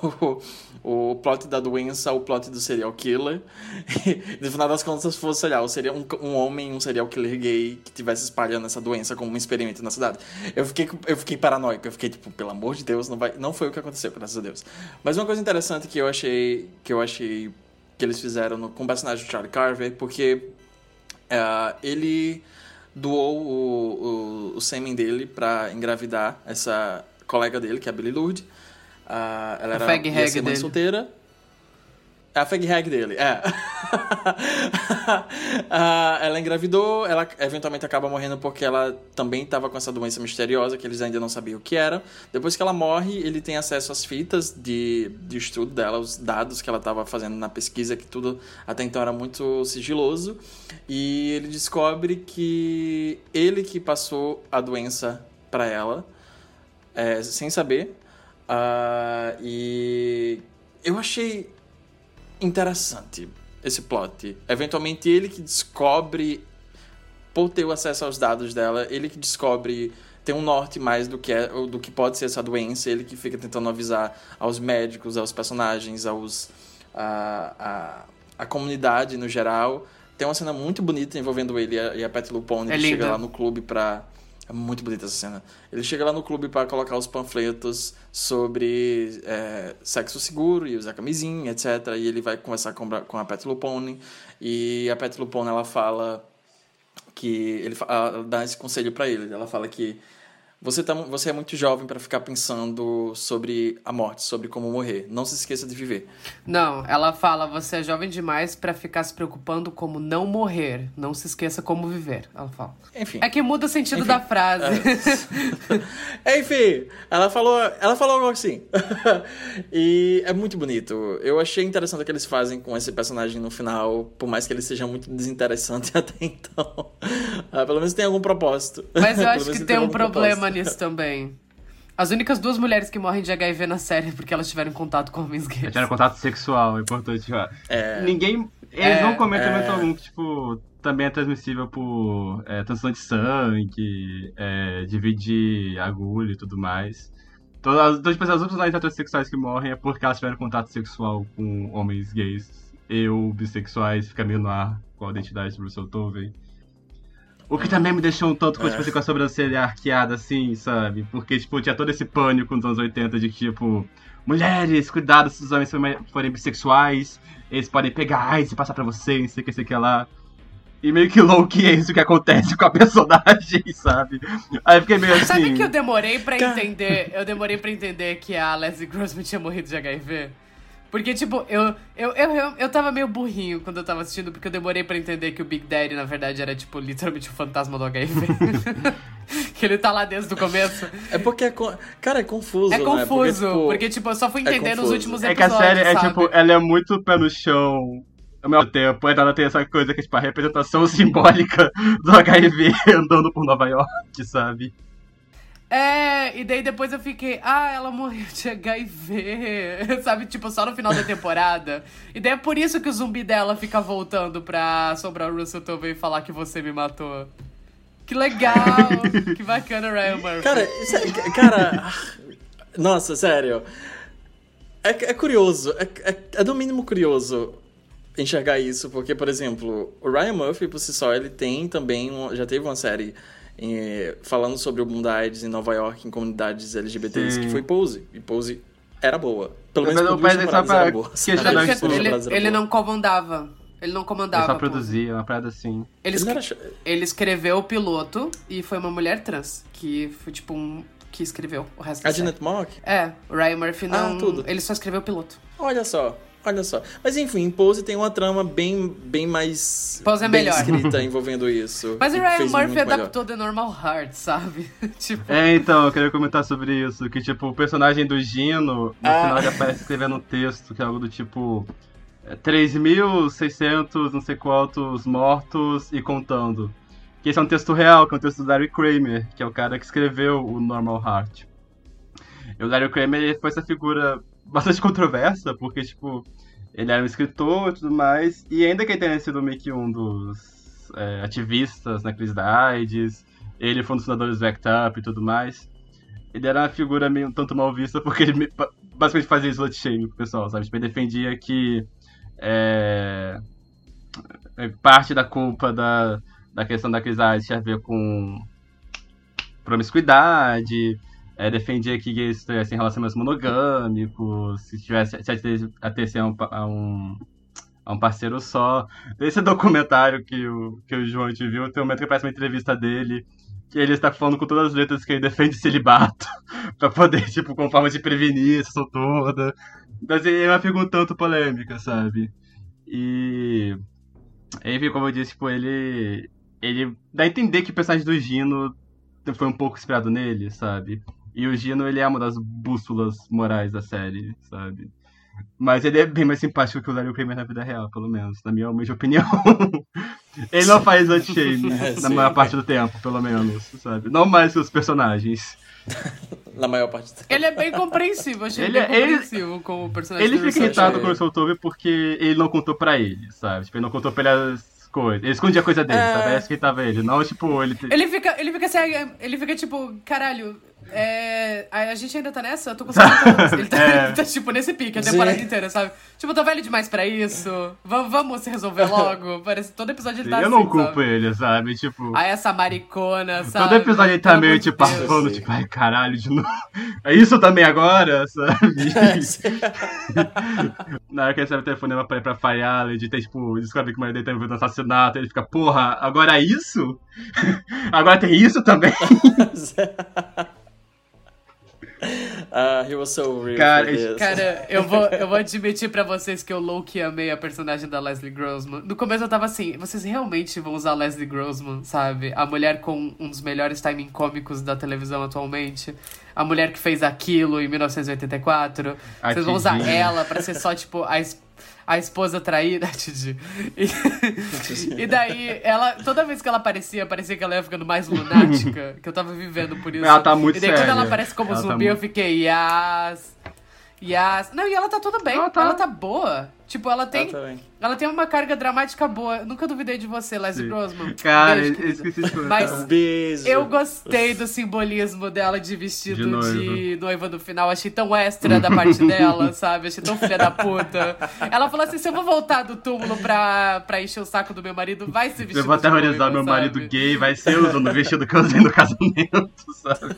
o, o plot da doença ao plot do serial killer. E, no final das contas, fosse, sei lá, seria um, um homem, um serial killer gay que estivesse espalhando essa doença como um experimento na cidade. Eu fiquei, eu fiquei paranoico, eu fiquei tipo, pelo amor de Deus, não, vai, não foi o que aconteceu, graças a Deus. Mas uma coisa interessante que eu achei, que eu achei que eles fizeram no, com o personagem do Charlie Carver, porque eh, ele doou o, o, o sêmen dele pra engravidar essa colega dele, que é a Billy Lourdes. Ah, ela era ser mãe dele. solteira. É a fag hag dele, é. [LAUGHS] Ah, ela engravidou, ela eventualmente acaba morrendo porque ela também estava com essa doença misteriosa que eles ainda não sabiam o que era. Depois que ela morre, ele tem acesso às fitas de, de estudo dela, os dados que ela estava fazendo na pesquisa, que tudo até então era muito sigiloso. E ele descobre que ele que passou a doença para ela, é, sem saber. Ah, e eu achei interessante esse plot. Eventualmente ele que descobre, por ter o acesso aos dados dela, ele que descobre tem um norte mais do que é do que pode ser essa doença, ele que fica tentando avisar aos médicos, aos personagens, aos a, a, a comunidade no geral. Tem uma cena muito bonita envolvendo ele e a, e a Pat Lupone, É que chega lá no clube pra é muito bonita essa cena. Ele chega lá no clube para colocar os panfletos sobre é, sexo seguro e usar camisinha, etc. E ele vai conversar com, com a Pat Lupone. E a Pat Lupone, ela fala que... Ele ela dá esse conselho para ele. Ela fala que você, tá, você é muito jovem para ficar pensando sobre a morte, sobre como morrer. Não se esqueça de viver. Não, ela fala, você é jovem demais pra ficar se preocupando como não morrer. Não se esqueça como viver. Ela fala. Enfim. É que muda o sentido Enfim, da frase. [LAUGHS] Enfim, ela falou, ela falou algo assim. [LAUGHS] e é muito bonito. Eu achei interessante o que eles fazem com esse personagem no final, por mais que ele seja muito desinteressante [LAUGHS] até então. Ah, pelo menos tem algum propósito. Mas eu acho que ele tem um problema propósito. Nisso também. As únicas duas mulheres que morrem de HIV na série é porque elas tiveram contato com homens gays. Tiveram contato sexual, é importante. É. Ninguém. Eles É, não comentam é. algum que, tipo, também é transmissível por é, transfusão de sangue, é, dividir agulha e tudo mais. Todas, então, tipo, as outras personagens heterossexuais que morrem é porque elas tiveram contato sexual com homens gays e ou bissexuais, fica meio no ar com a identidade do Russell Tovey. O que também me deixou um tanto com, É. tipo, assim, com a sobrancelha arqueada, assim, sabe? Porque, tipo, tinha todo esse pânico nos anos 80 de tipo, mulheres, cuidado se os homens forem- bissexuais, eles podem pegar AIDS e passar pra você, não sei o que, sei o que lá. E meio que louco é isso que acontece com a [LAUGHS] personagem, sabe? Aí eu fiquei meio assim. Sabe que eu demorei pra entender. Eu demorei pra entender que a Leslie Grossman tinha morrido de HIV? Porque, tipo, eu, eu, eu, eu, eu tava meio burrinho quando eu tava assistindo, porque eu demorei pra entender que o Big Daddy, na verdade, era, tipo, literalmente o fantasma do HIV. [LAUGHS] que ele tá lá desde o começo. É porque é. con- Cara, é confuso. É né? confuso, tipo, porque, tipo, eu só fui é entender nos confuso. últimos É que a episódios. série é sabe? tipo, ela é muito pé no chão ao mesmo tempo. Ela tem essa coisa que é tipo a representação simbólica do HIV [LAUGHS] andando por Nova York, sabe? É, e daí depois eu fiquei, ah, ela morreu de HIV, [LAUGHS] sabe? Tipo, só no final da temporada. E daí é por isso que o zumbi dela fica voltando pra assombrar o Russell Tovey e falar que você me matou. Que legal! que bacana, Ryan Murphy. Cara, é- cara. Nossa, sério. É, é curioso. É, é, é no mínimo curioso enxergar isso, porque, por exemplo, o Ryan Murphy, por si só, ele tem também. um- já teve uma série em- falando sobre o mundo da AIDS em Nova York, em comunidades LGBTs, Sim. que foi Pose. E Pose era boa. Pelo menos por duas temporadas pra era boa. ele, ele boa. não comandava. Ele não comandava. Ele só produzia, uma parada assim. Ele, Ele era ele escreveu o piloto e foi uma mulher trans. Que foi tipo um. que escreveu o resto da A série. Janet Mock? É, o Ryan Murphy Ah, não. tudo. Ele só escreveu o piloto. Olha só, olha só. Mas enfim, em Pose tem uma trama bem, bem mais Pose é bem melhor. escrita envolvendo isso. [LAUGHS] Mas o Ryan Murphy muito melhor. adaptou The Normal Heart, sabe? [LAUGHS] tipo. É, então, eu queria comentar sobre isso. Que, tipo, o personagem do Gino, no Ah. final ele aparece escrevendo um texto que é algo do tipo. é, 3.600 não sei quantos mortos e contando. Que esse é um texto real, que é um texto do Larry Kramer, que é o cara que escreveu o Normal Heart. E o Larry Kramer foi essa figura bastante [LAUGHS] controversa, porque, tipo, ele era um escritor e tudo mais, e ainda que ele tenha sido meio que um dos é, ativistas na crise da AIDS, ele foi um dos fundadores do ACT UP e tudo mais, ele era uma figura meio um tanto mal vista, porque ele me- ba- basicamente fazia slut shaming pro pessoal, sabe? Tipo, ele defendia que é, é, parte da culpa da, da questão da crise da AIDS tinha a ver com promiscuidade, é, defendia que gays tivessem relacionamentos monogâmicos, se tivesse se atendesse- atendesse a um, a um, a um parceiro só. Esse [LAUGHS] documentário que o, que o João te viu, tem um momento que parece uma entrevista dele, que ele está falando com todas as letras que ele defende celibato, [LAUGHS] pra poder, tipo, com forma de prevenir ação toda. Então, assim, é uma figura um tanto polêmica, sabe? E. Enfim, como eu disse, tipo, ele. Ele dá a entender que o personagem do Gino foi um pouco inspirado nele, sabe? E o Gino, ele é uma das bússolas morais da série, sabe? Mas ele é bem mais simpático que o Dario Kramer na vida real, pelo menos, na minha humilde opinião. [LAUGHS] ele não faz anti-shame [LAUGHS] É, na sim. maior parte do tempo, pelo menos, sabe? Não mais que os personagens. [LAUGHS] Na maior parte do Ele é bem compreensível, achei Ele- ele, bem ele- compreensível com o personagem Ele fica irritado com o Tovey porque ele não contou pra ele, sabe? Tipo, ele não contou pra ele as coisas. Ele escondia a coisa dele, É. sabe? É isso que irritava ele. Não, tipo, ele... Ele fica, ele fica assim, ele fica tipo, caralho, é, a gente ainda tá nessa? Eu tô com 50 anos. Ele tá, [LAUGHS] É. ele tá, tipo, nesse pique a temporada Sim. inteira, sabe? Tipo, eu tô velho demais pra isso. Va- vamos se resolver [LAUGHS] logo. Parece todo episódio ele tá eu assim, não culpo sabe? ele, sabe? Tipo... Aí essa maricona, sabe? Todo episódio ele tá Pelo meio tipo Deus. falando, tipo, ai caralho, de novo. [LAUGHS] É isso também agora, sabe? Na hora que ele recebe o telefonema pra ir pra Fire Island, tem, tipo, descobre que o marido dele tá envolvido no assassinato, ele fica, porra, agora é isso? agora tem isso também? Ah, he was so real Cara. Cara, [LAUGHS] eu vou, eu vou admitir pra vocês que eu low-key amei a personagem da Leslie Grossman. No começo eu tava assim, vocês realmente vão usar a Leslie Grossman, sabe? A mulher com um dos melhores timing cômicos da televisão atualmente. A mulher que fez aquilo em 1984. A vocês vão usar ela pra ser só, tipo, a, es- a esposa traída, [LAUGHS] Didi. E, e daí, ela, toda vez que ela aparecia, parecia que ela ia ficando mais lunática, [LAUGHS] que eu tava vivendo por isso. Ela tá muito E daí quando ela séria. aparece como Ela tá zumbi, eu muito- fiquei, yas. Yas. Não, e ela tá tudo bem. Ela Ela tá- tá, boa. Tipo, ela tem. Ela tá bem. Ela tem uma carga dramática boa. Eu nunca duvidei de você, Leslie. Grossman. Cara, Beijo, eu esqueci de comentar. Mas beijo. eu gostei do simbolismo dela de vestido De de noiva. noiva, no final. Achei tão extra da parte [LAUGHS] dela, sabe? Achei tão filha da puta. Ela falou assim: se eu vou voltar do túmulo pra, pra encher o saco do meu marido, vai ser vestido Eu vou aterrorizar noiva, meu marido gay, vai ser usando o vestido que eu usei no casamento, sabe?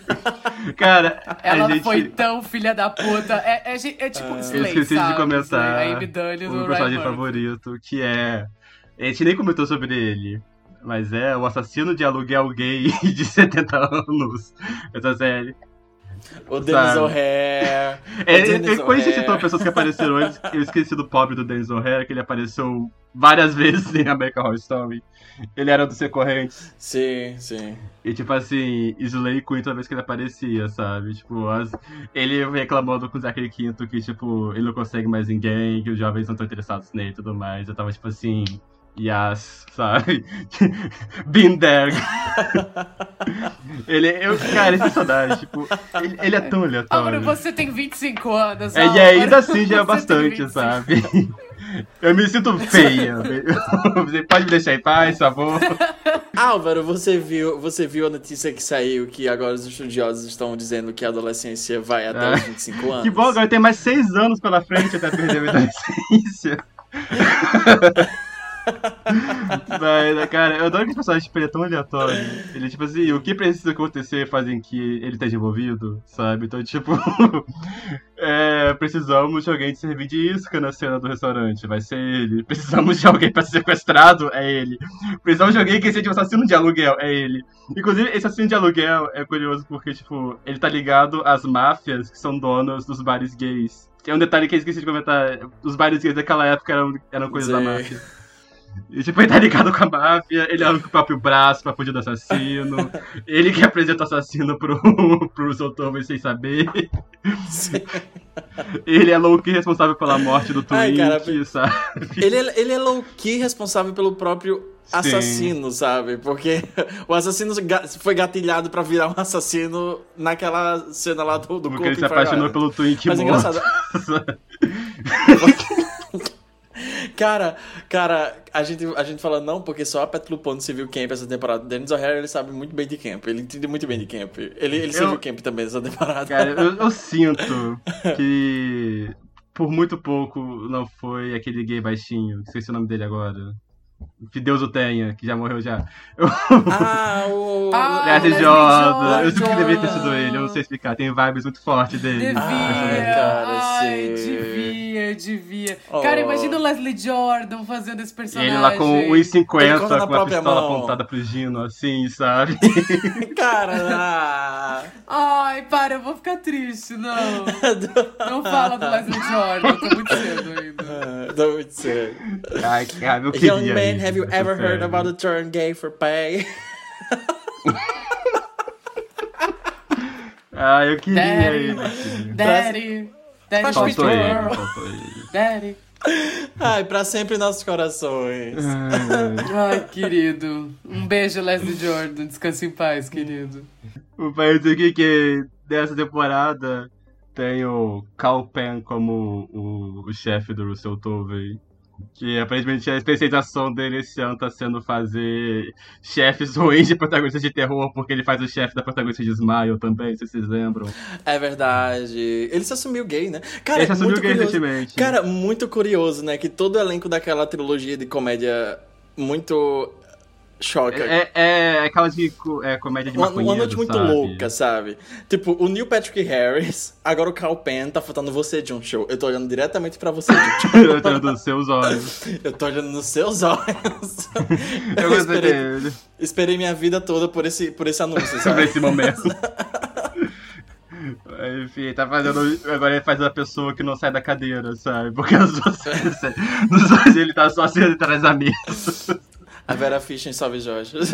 Cara, Ela a gente... foi tão filha da puta. É, é, é tipo Eu Slay, esqueci sabe? de comentar Slay, a Amy Dunne o do personagem Ryan Favorito, que é... A gente nem comentou sobre ele, mas é o assassino de aluguel gay [LAUGHS] de 70 anos, essa série. O Dennis? O'Hare. É, o Dennis é, quando a gente O'Hare. citou pessoas que apareceram antes, eu esqueci do pobre do Denzel O'Hare, que ele apareceu várias [LAUGHS] vezes em American Horror Story. Ele era dos recorrentes. Sim, sim. E tipo assim, Slay Queen toda vez que ele aparecia, sabe? Tipo, as- ele reclamando com o Zachary Quinto que, tipo, ele não consegue mais ninguém, que os jovens não estão interessados nele e tudo mais. Eu tava tipo assim, yes, sabe? [LAUGHS] Been there. [LAUGHS] ele, eu, cara, esse saudade, tipo, ele, ele é tão Álvaro, aleatório. você tem 25 anos. É, e Álvaro. ainda assim já é bastante, 25. sabe? [LAUGHS] Eu me sinto feia. Você pode me deixar em paz, favor? Álvaro, você viu, você viu a notícia que saiu que agora os estudiosos estão dizendo que a adolescência vai até Ah. os 25 anos? Que bom, agora tem mais seis anos pela frente até perder a adolescência. [LAUGHS] Mas, cara, eu adoro que o personagem tipo, ele é tão aleatório. Ele, tipo assim, o que precisa acontecer fazem que ele esteja envolvido, sabe? Então, tipo, [LAUGHS] é, precisamos de alguém de servir de isca na cena do restaurante, vai ser ele. Precisamos de alguém pra ser sequestrado, é ele. Precisamos de alguém que seja um assassino de aluguel, é ele. Inclusive, esse assassino de aluguel é curioso porque, tipo, ele tá ligado às máfias que são donas dos bares gays. É um detalhe que eu esqueci de comentar. Os bares gays daquela época eram, eram coisas da Sim. máfia. E, tipo, ele tá ligado com a máfia, ele com o próprio braço pra fugir do assassino. [LAUGHS] ele que apresenta o assassino pro, [LAUGHS] pros outros sem saber. Ele é low-key responsável pela morte do [LAUGHS] Ai, cara, sabe? Ele é, ele é low-key responsável pelo próprio assassino, sabe? Porque o assassino foi gatilhado pra virar um assassino naquela cena lá do, do Porque ele se apaixonou pelo Twink Mas é morto. engraçado. Cara, cara, a gente, a gente fala não, porque só a Pet Lupone se viu camp essa temporada. Dennis O'Hare, ele sabe muito bem de camp. Ele entende muito bem de camp. Ele, ele se viu camp também essa temporada. Cara, eu, eu sinto [LAUGHS] que por muito pouco não foi aquele gay baixinho, esqueci o nome dele agora. Que Deus o tenha, que já morreu já. [LAUGHS] Ah, o... Ah, Leslie Jordan. Jordan. Eu sinto que deveria ter sido ele, eu não sei explicar. Tem vibes muito fortes dele. Devia, Ai, cara, ai, sim. devia, devia. Oh. Cara, imagina o Leslie Jordan fazendo esse personagem. ele lá com o Ele 1,50 corta na com a pistola mão. apontada pro Gino, assim, sabe? [LAUGHS] Cara, ah. Ai, para, eu vou ficar triste, não. [LAUGHS] Não fala do Leslie Jordan, tô muito cedo ainda. Ah, Don't say. Ai, cara, eu Young queria man, isso, have you ever heard série. about the term gay for pay? [LAUGHS] Ah, eu queria Daddy, ele. Daddy, Daddy, Faltou ele, faltou ele. Daddy. Ai, pra sempre em nossos corações. [LAUGHS] Ai, querido. Um beijo, Leslie Jordan. Descanse em paz, querido. O país aqui que dessa temporada tem o Cal Penn como o, o chefe do Russell Tovey. Que aparentemente a especialização dele esse ano tá sendo fazer chefes ruins de protagonistas de terror, porque ele faz o chefe da protagonista de Smile também, se vocês lembram. É verdade. Ele se assumiu gay, né? Cara, Ele se assumiu muito gay curioso. recentemente. Cara, muito curioso, né? Que todo o elenco daquela trilogia de comédia muito choca. É, é aquela de é, comédia de Uma, maconheiro, uma noite muito sabe? louca, sabe? Tipo, o Neil Patrick Harris, agora o Cal Penn, tá faltando você, John Show. Eu tô olhando diretamente pra você, John Show. Eu tô nos [LAUGHS] seus olhos. Eu tô olhando nos seus olhos. [LAUGHS] [LAUGHS] Eu gostei esperei, dele. esperei minha vida toda por esse, por esse anúncio, sabe? esse momento. Enfim, tá fazendo. Agora ele faz a pessoa que não sai da cadeira, sabe? Porque nos dois ele tá só sendo atrás da mesa. A Vera Fischer em Salve Jorge. [LAUGHS]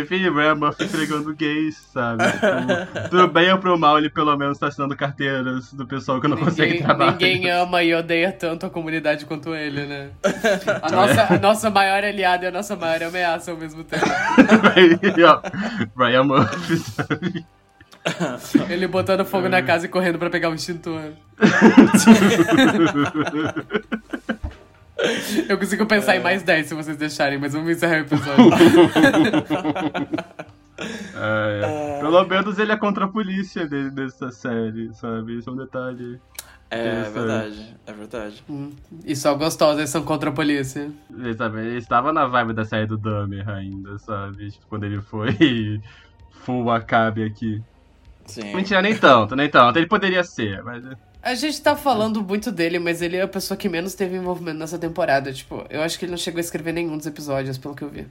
Enfim, o Ryan Murphy entregando gays, sabe? Tipo, pro bem ou pro mal, ele pelo menos tá assinando carteiras do pessoal que não consegue Ninguém, trabalhar. ninguém ama e odeia tanto a comunidade quanto ele, né? [LAUGHS] A nossa, a nossa maior aliada e a nossa maior ameaça ao mesmo tempo. Aí, ó, Ryan Murphy, sabe? Ele botando fogo na casa e correndo pra pegar o extintor. [LAUGHS] Eu consigo pensar em mais 10 se vocês deixarem, mas vamos encerrar o episódio. [LAUGHS] É, é. Pelo menos ele é contra a polícia de- dessa série, sabe? Isso é um detalhe. É Interessante. verdade, é verdade. E só gostosas são contra a polícia. Ele, sabe, ele estava na vibe da série do Dahmer ainda, sabe? Tipo, quando ele foi [LAUGHS] full Acabe aqui. Sim. Mentira, nem tanto, nem tanto. Ele poderia ser, mas... A gente tá falando muito dele, mas ele é a pessoa que menos teve envolvimento nessa temporada. Tipo, eu acho que ele não chegou a escrever nenhum dos episódios, pelo que eu vi.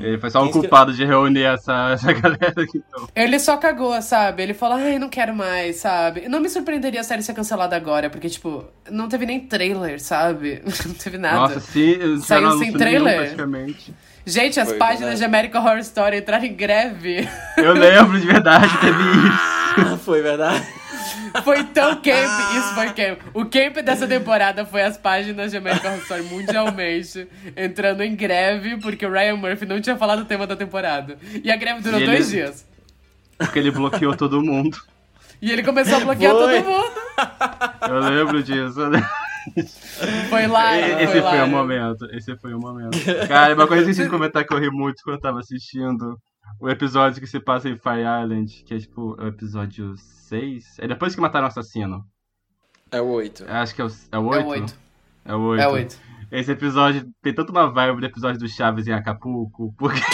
Ele foi só um Quem escre- culpado de reunir essa, essa [LAUGHS] galera aqui, então. Ele só cagou, sabe? Ele falou, ai, não quero mais, sabe? Não me surpreenderia a série ser cancelada agora, porque, tipo, não teve nem trailer, sabe? [LAUGHS] Não teve nada. Nossa, sim, Saiu sem trailer. nenhum, praticamente. Gente, as Foi páginas verdade. de American Horror Story entraram em greve. Eu lembro de verdade, teve [LAUGHS] isso. Foi verdade. Foi tão [LAUGHS] camp, isso foi camp. O camp dessa temporada foi as páginas de American Horror Story mundialmente entrando em greve porque o Ryan Murphy não tinha falado o tema da temporada. E a greve durou E ele- dois dias. Porque ele bloqueou todo mundo. E ele começou a bloquear Foi. todo mundo. Eu lembro disso. eu lembro. Foi lá, Esse foi foi o momento. Esse foi o momento. Cara, uma coisa que eu esqueci de comentar que eu ri muito quando eu tava assistindo o episódio que se passa em Fire Island, que é tipo o episódio 6. É depois que mataram o assassino. É o 8. Acho que é o, é o É 8? o oito. É o 8. É o oito. Esse episódio tem tanto uma vibe do episódio do Chaves em Acapulco, porque. [LAUGHS]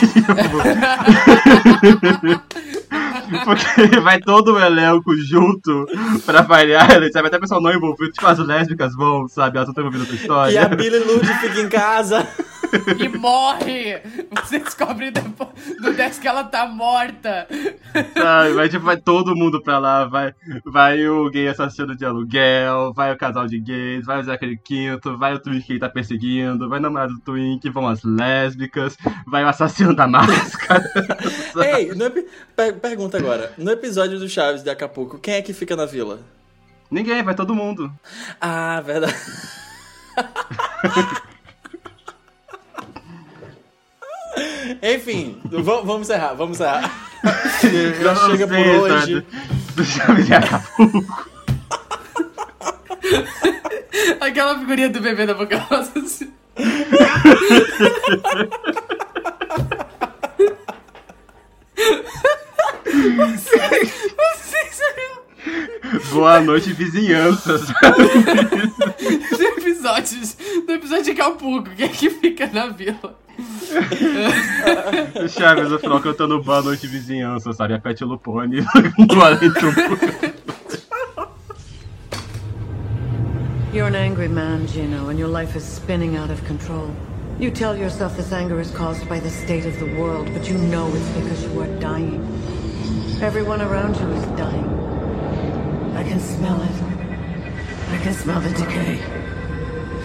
porque vai todo o elenco junto pra Fire Island, sabe? Até o pessoal não envolvido, tipo as lésbicas vão, sabe? Elas não estão envolvidas na história. E a Billy Lud fica em casa. [LAUGHS] E morre! Você descobre depois no 10 que ela tá morta. Sabe? Vai, tipo, vai todo mundo pra lá, vai, vai o gay assassino de aluguel, vai o casal de gays, vai o Zachary Quinto, vai o Twink que ele tá perseguindo, vai o namorado do Twink, vão as lésbicas, vai o assassino da máscara. [LAUGHS] Ei, per- pergunta agora. No episódio do Chaves de Acapulco, quem é que fica na vila? Ninguém, vai todo mundo. Ah, verdade. [LAUGHS] Enfim, vamos encerrar, vamos encerrar. Não chega sei, por hoje. Do Chaves em Acapulco. Aquela figurinha do bebê da boca rosa. assim. Vocês, vocês Boa noite, vizinhanças. no episódio, no episódio de Acapulco, quem é que fica na vila? O Chaves no final cantando Boa noite, vizinhança, sabe? A Pet Lupone [LAUGHS] do do You're an angry man, Gino, and your life is spinning out of control. You tell yourself this anger is caused by the state of the world, but you know it's because you are dying. Everyone around you is dying. I can smell it. I can smell the decay.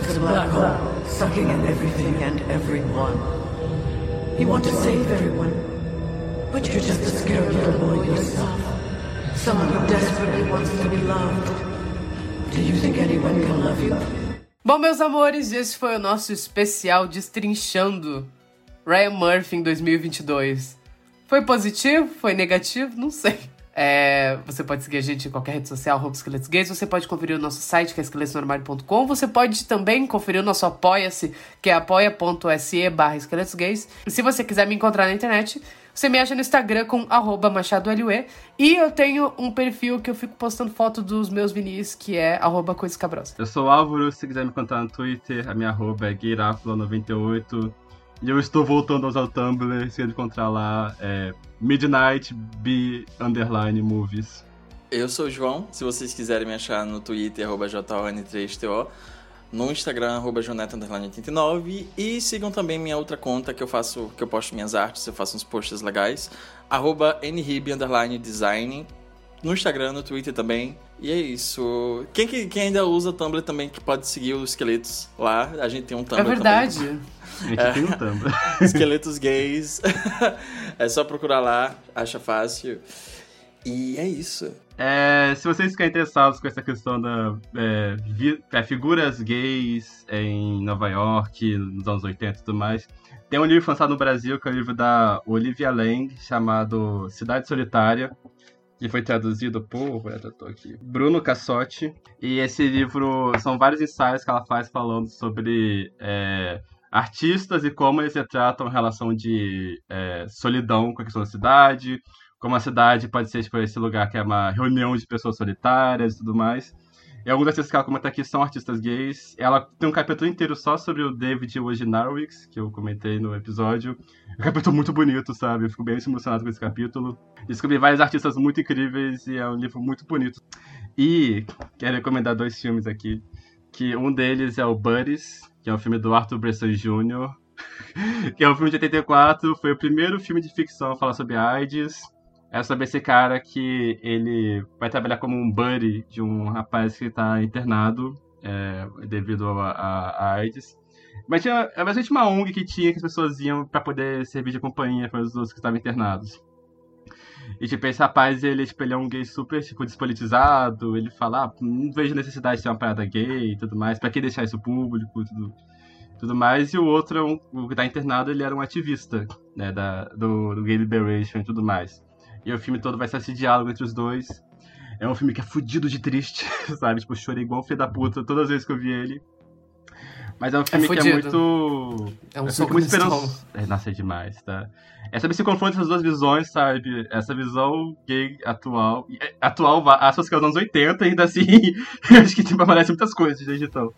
It's a black hole, sucking in everything and everyone. You want to save everyone, but you're just a scared little boy yourself. Someone who desperately wants to be loved. Do you think anyone can love you? Bom, meus amores, esse foi o nosso especial destrinchando Ryan Murphy em 2022. Foi positivo? Foi negativo? Não sei. É, você pode seguir a gente em qualquer rede social, arroba Gays. Você pode conferir o nosso site, que é esqueletosnormário.com. Você pode também conferir o nosso Apoia-se, que é apoia.se barra. E se você quiser me encontrar na internet, você me acha no Instagram com arroba machadolue. E eu tenho um perfil que eu fico postando foto dos meus vinis, que é arroba coisa escabrosa. Eu sou Álvaro, se quiser me encontrar no Twitter, a minha arroba é guiraflo98. E eu estou voltando aos ao Tumblr, se encontrar lá, é Midnight B underline movies. Eu sou o João, se vocês quiserem me achar no Twitter, arroba JON3TO, no Instagram, arroba joneta89, e sigam também minha outra conta que eu faço, que eu posto minhas artes, eu faço uns posts legais, arroba design, no Instagram, no Twitter também. E é isso. Quem, que- quem ainda usa Tumblr também, que pode seguir os esqueletos lá, a gente tem um Tumblr É verdade. também. A gente É. tem um Tumblr. [LAUGHS] Esqueletos gays. [LAUGHS] é só procurar lá, acha fácil. E é isso. É, se vocês ficarem interessados com essa questão da é, vi- é, figuras gays em Nova York, nos anos 80 e tudo mais, tem um livro lançado no Brasil, que é o livro da Olivia Lang, chamado Cidade Solitária. Que foi traduzido por, eu tô aqui, Bruno Cassotti. E esse livro são vários ensaios que ela faz falando sobre é, artistas e como eles retratam a relação de é, solidão com a questão da cidade, como a cidade pode ser tipo, esse lugar que é uma reunião de pessoas solitárias e tudo mais. E alguns artistas que ela comenta aqui são artistas gays. Ela tem um capítulo inteiro só sobre o David Wojnarowicz, que eu comentei no episódio. É um capítulo muito bonito, sabe? Eu fico bem emocionado com esse capítulo. Descobri vários artistas muito incríveis e é um livro muito bonito. E quero recomendar dois filmes aqui. Que um deles é o Buddies, que é um filme do Arthur Bresson Jr., [LAUGHS] que é um filme de 84. Foi o primeiro filme de ficção a falar sobre AIDS é sobre esse cara que ele vai trabalhar como um buddy de um rapaz que está internado é, devido a, AIDS. Mas tinha, era basicamente uma ONG que tinha que as pessoas iam para poder servir de companhia para os outros que estavam internados. E, tipo, esse rapaz, ele, tipo, ele é um gay super, tipo, despolitizado. Ele fala, ah, não vejo necessidade de ter uma parada gay e tudo mais. Pra que deixar isso público tudo, tudo mais. E o outro, um, o que tá internado, ele era um ativista, né, da, do, do Gay Liberation e tudo mais. E o filme todo vai ser esse diálogo entre os dois. É um filme que é fudido de triste, [LAUGHS] sabe? Tipo, eu chorei igual filho da puta todas as vezes que eu vi ele. Mas é um filme é que é muito. É um é soco muito esperançoso. É, nossa, é demais, tá? É saber se confronta essas duas visões, sabe? Essa visão gay atual. É, atual, acho que é os anos 80, ainda assim. [LAUGHS] acho que tipo, aparece muitas coisas desde então.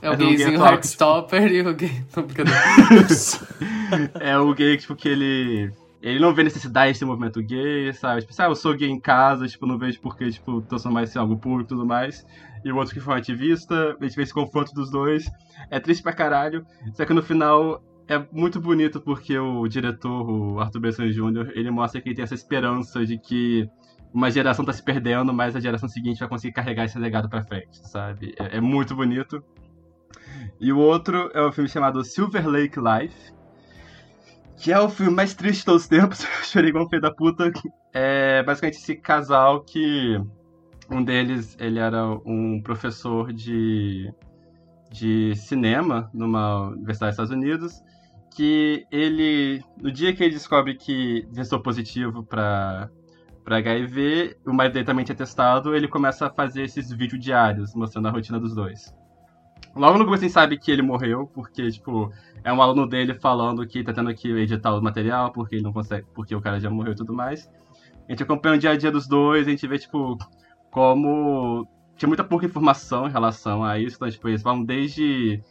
É o gayzinho Heartstopper e o gay. [LAUGHS] é o gay, tipo, que ele ele não vê necessidade de ter movimento gay, sabe? Tipo, ah, eu sou gay em casa, tipo, não vejo porque, tipo, transformar isso em algo público e tudo mais. E o outro que foi um ativista, a gente vê esse confronto dos dois. É triste pra caralho, só que no final é muito bonito porque o diretor, o Arthur Besson Jr., ele mostra que ele tem essa esperança de que uma geração tá se perdendo, mas a geração seguinte vai conseguir carregar esse legado pra frente, sabe? É, é muito bonito. E o outro é um filme chamado Silver Lake Life, que é o filme mais triste de todos os tempos. [LAUGHS] Chorei igual um filho da puta. É basicamente esse casal que um deles ele era um professor de, de cinema numa universidade dos Estados Unidos. Que ele, no dia que ele descobre que testou positivo para para HIV, o marido dele também tinha testado, ele começa a fazer esses vídeos diários mostrando a rotina dos dois. Logo no começo a gente sabe que ele morreu, porque, tipo, é um aluno dele falando que tá tendo que editar o material porque ele não consegue, porque o cara já morreu e tudo mais. A gente acompanha o dia a dia dos dois, a gente vê, tipo, como tinha muita pouca informação em relação a isso. Então, tipo, eles vão desde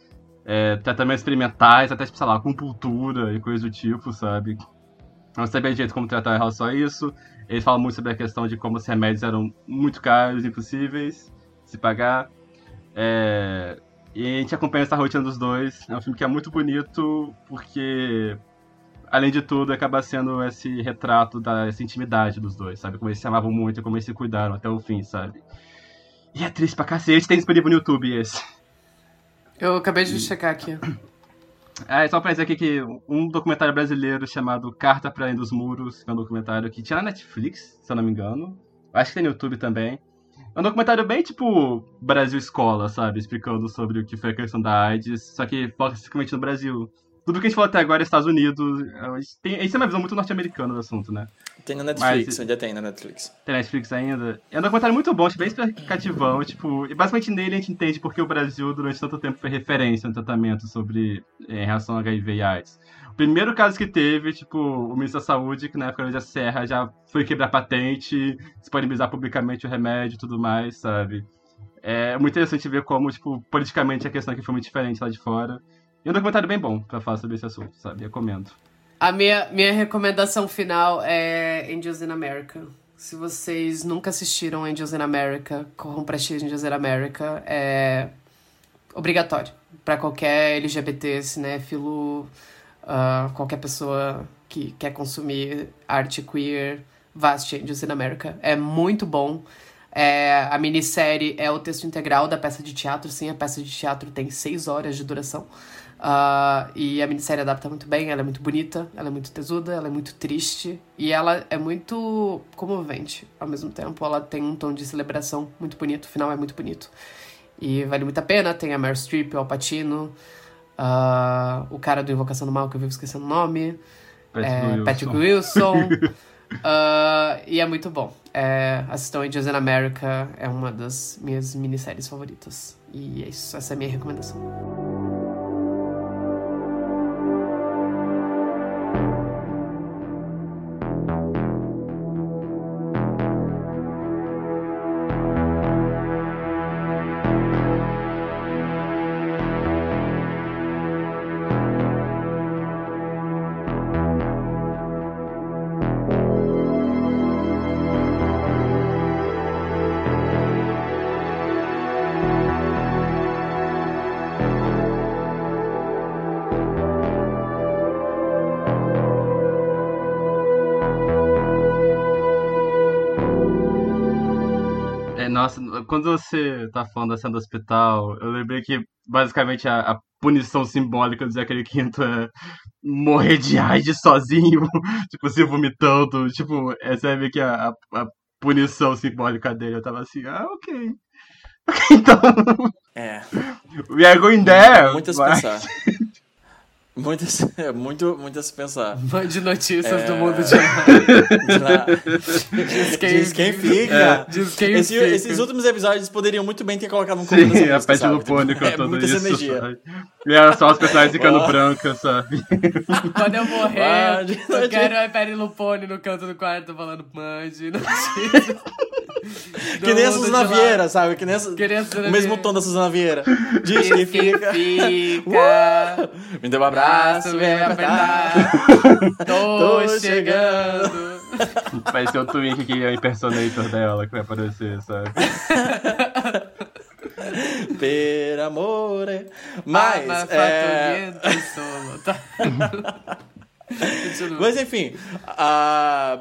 é, tratamentos experimentais até, tipo, sei lá, acupuntura e coisa do tipo, sabe? Não sabia direito como tratar em relação a isso. Eles falam muito sobre a questão de como os remédios eram muito caros, impossíveis de se pagar. É, e a gente acompanha essa rotina dos dois. É um filme que é muito bonito, porque, além de tudo, acaba sendo esse retrato dessa intimidade dos dois, sabe? Como eles se amavam muito e como eles se cuidaram até o fim, sabe? E é triste pra cacete, tem disponível no YouTube esse. Eu acabei de checar aqui. É, só pra dizer aqui que um documentário brasileiro chamado Carta para Além dos Muros, que é um documentário que tinha na Netflix, se eu não me engano. Acho que tem no YouTube também. É um documentário bem tipo Brasil Escola, sabe? Explicando sobre o que foi a questão da AIDS, só que foca especificamente no Brasil. Tudo que a gente falou até agora é Estados Unidos. A gente tem, isso é uma visão muito norte-americana do assunto, né? Tem na Netflix, Mas, ainda tem na Netflix. Tem na Netflix ainda. É um documentário muito bom, bem cativão. Tipo, e basicamente nele a gente entende porque o Brasil durante tanto tempo foi referência no tratamento sobre em relação a HIV e AIDS primeiro caso que teve, tipo, o ministro da Saúde, que na época da Serra já foi quebrar patente, disponibilizar publicamente o remédio e tudo mais, sabe? É muito interessante ver como, tipo, politicamente a questão aqui foi muito diferente lá de fora. E um documentário bem bom pra falar sobre esse assunto, sabe? Recomendo. A minha, minha recomendação final é Angels in America. Se vocês nunca assistiram Angels in America, corram pra assistir Angels in America. É obrigatório para qualquer LGBT, cinéfilo, Uh, qualquer pessoa que quer consumir arte queer, vá assistir Angels in America. É muito bom. É, a minissérie é o texto integral da peça de teatro, sim, a peça de teatro tem seis horas de duração. Uh, e a minissérie adapta muito bem, ela é muito bonita, ela é muito tesuda, ela é muito triste e ela é muito comovente ao mesmo tempo. Ela tem um tom de celebração muito bonito, o final é muito bonito. E vale muito a pena, tem a Meryl Streep, o Al Pacino, Uh, o cara do Invocação do Mal, que eu vivo esquecendo o nome. Patrick é, Wilson. Patrick Wilson. Uh, [LAUGHS] e é muito bom. É, assistam Angels in America, é uma das minhas minisséries favoritas. E é isso, essa é a minha recomendação. Nossa, quando você tá falando da cena do hospital, eu lembrei que basicamente a, a punição simbólica do Zachary Quinto é morrer de [LAUGHS] AIDS sozinho, [LAUGHS] tipo, se vomitando. Tipo, essa é meio que a, a, a punição simbólica dele. Eu tava assim, ah, ok. [LAUGHS] então. É. We are going there! Se mas- pensar. Muito, a [LAUGHS] se- é, muito, muito a se pensar. Mande notícias É. do mundo de lá. De lá. Diz quem, Diz quem fica. É. Diz quem Esse- fica. Esses últimos episódios poderiam muito bem ter colocado um combo Sim, a Pet? Lupone Tipo, é cantando muita isso. energia. sabe? E era só os personagens ficando [LAUGHS] Ó. brancos, sabe? Quando eu morrer, eu noite. quero a Perry Lupone no canto do quarto falando mande notícias. [LAUGHS] Que nem a Suzana Vieira, sabe? Que nem a Que nem a o mesmo tom da Suzana Vieira. Diz que fica. fica. Me deu um abraço, Braço vem apertar. [LAUGHS] Tô, Tô chegando. Vai ser o Twink que é o impersonator dela que vai aparecer, sabe? [LAUGHS] Per amore. Mas. Mas, é... Continua. Mas enfim, a...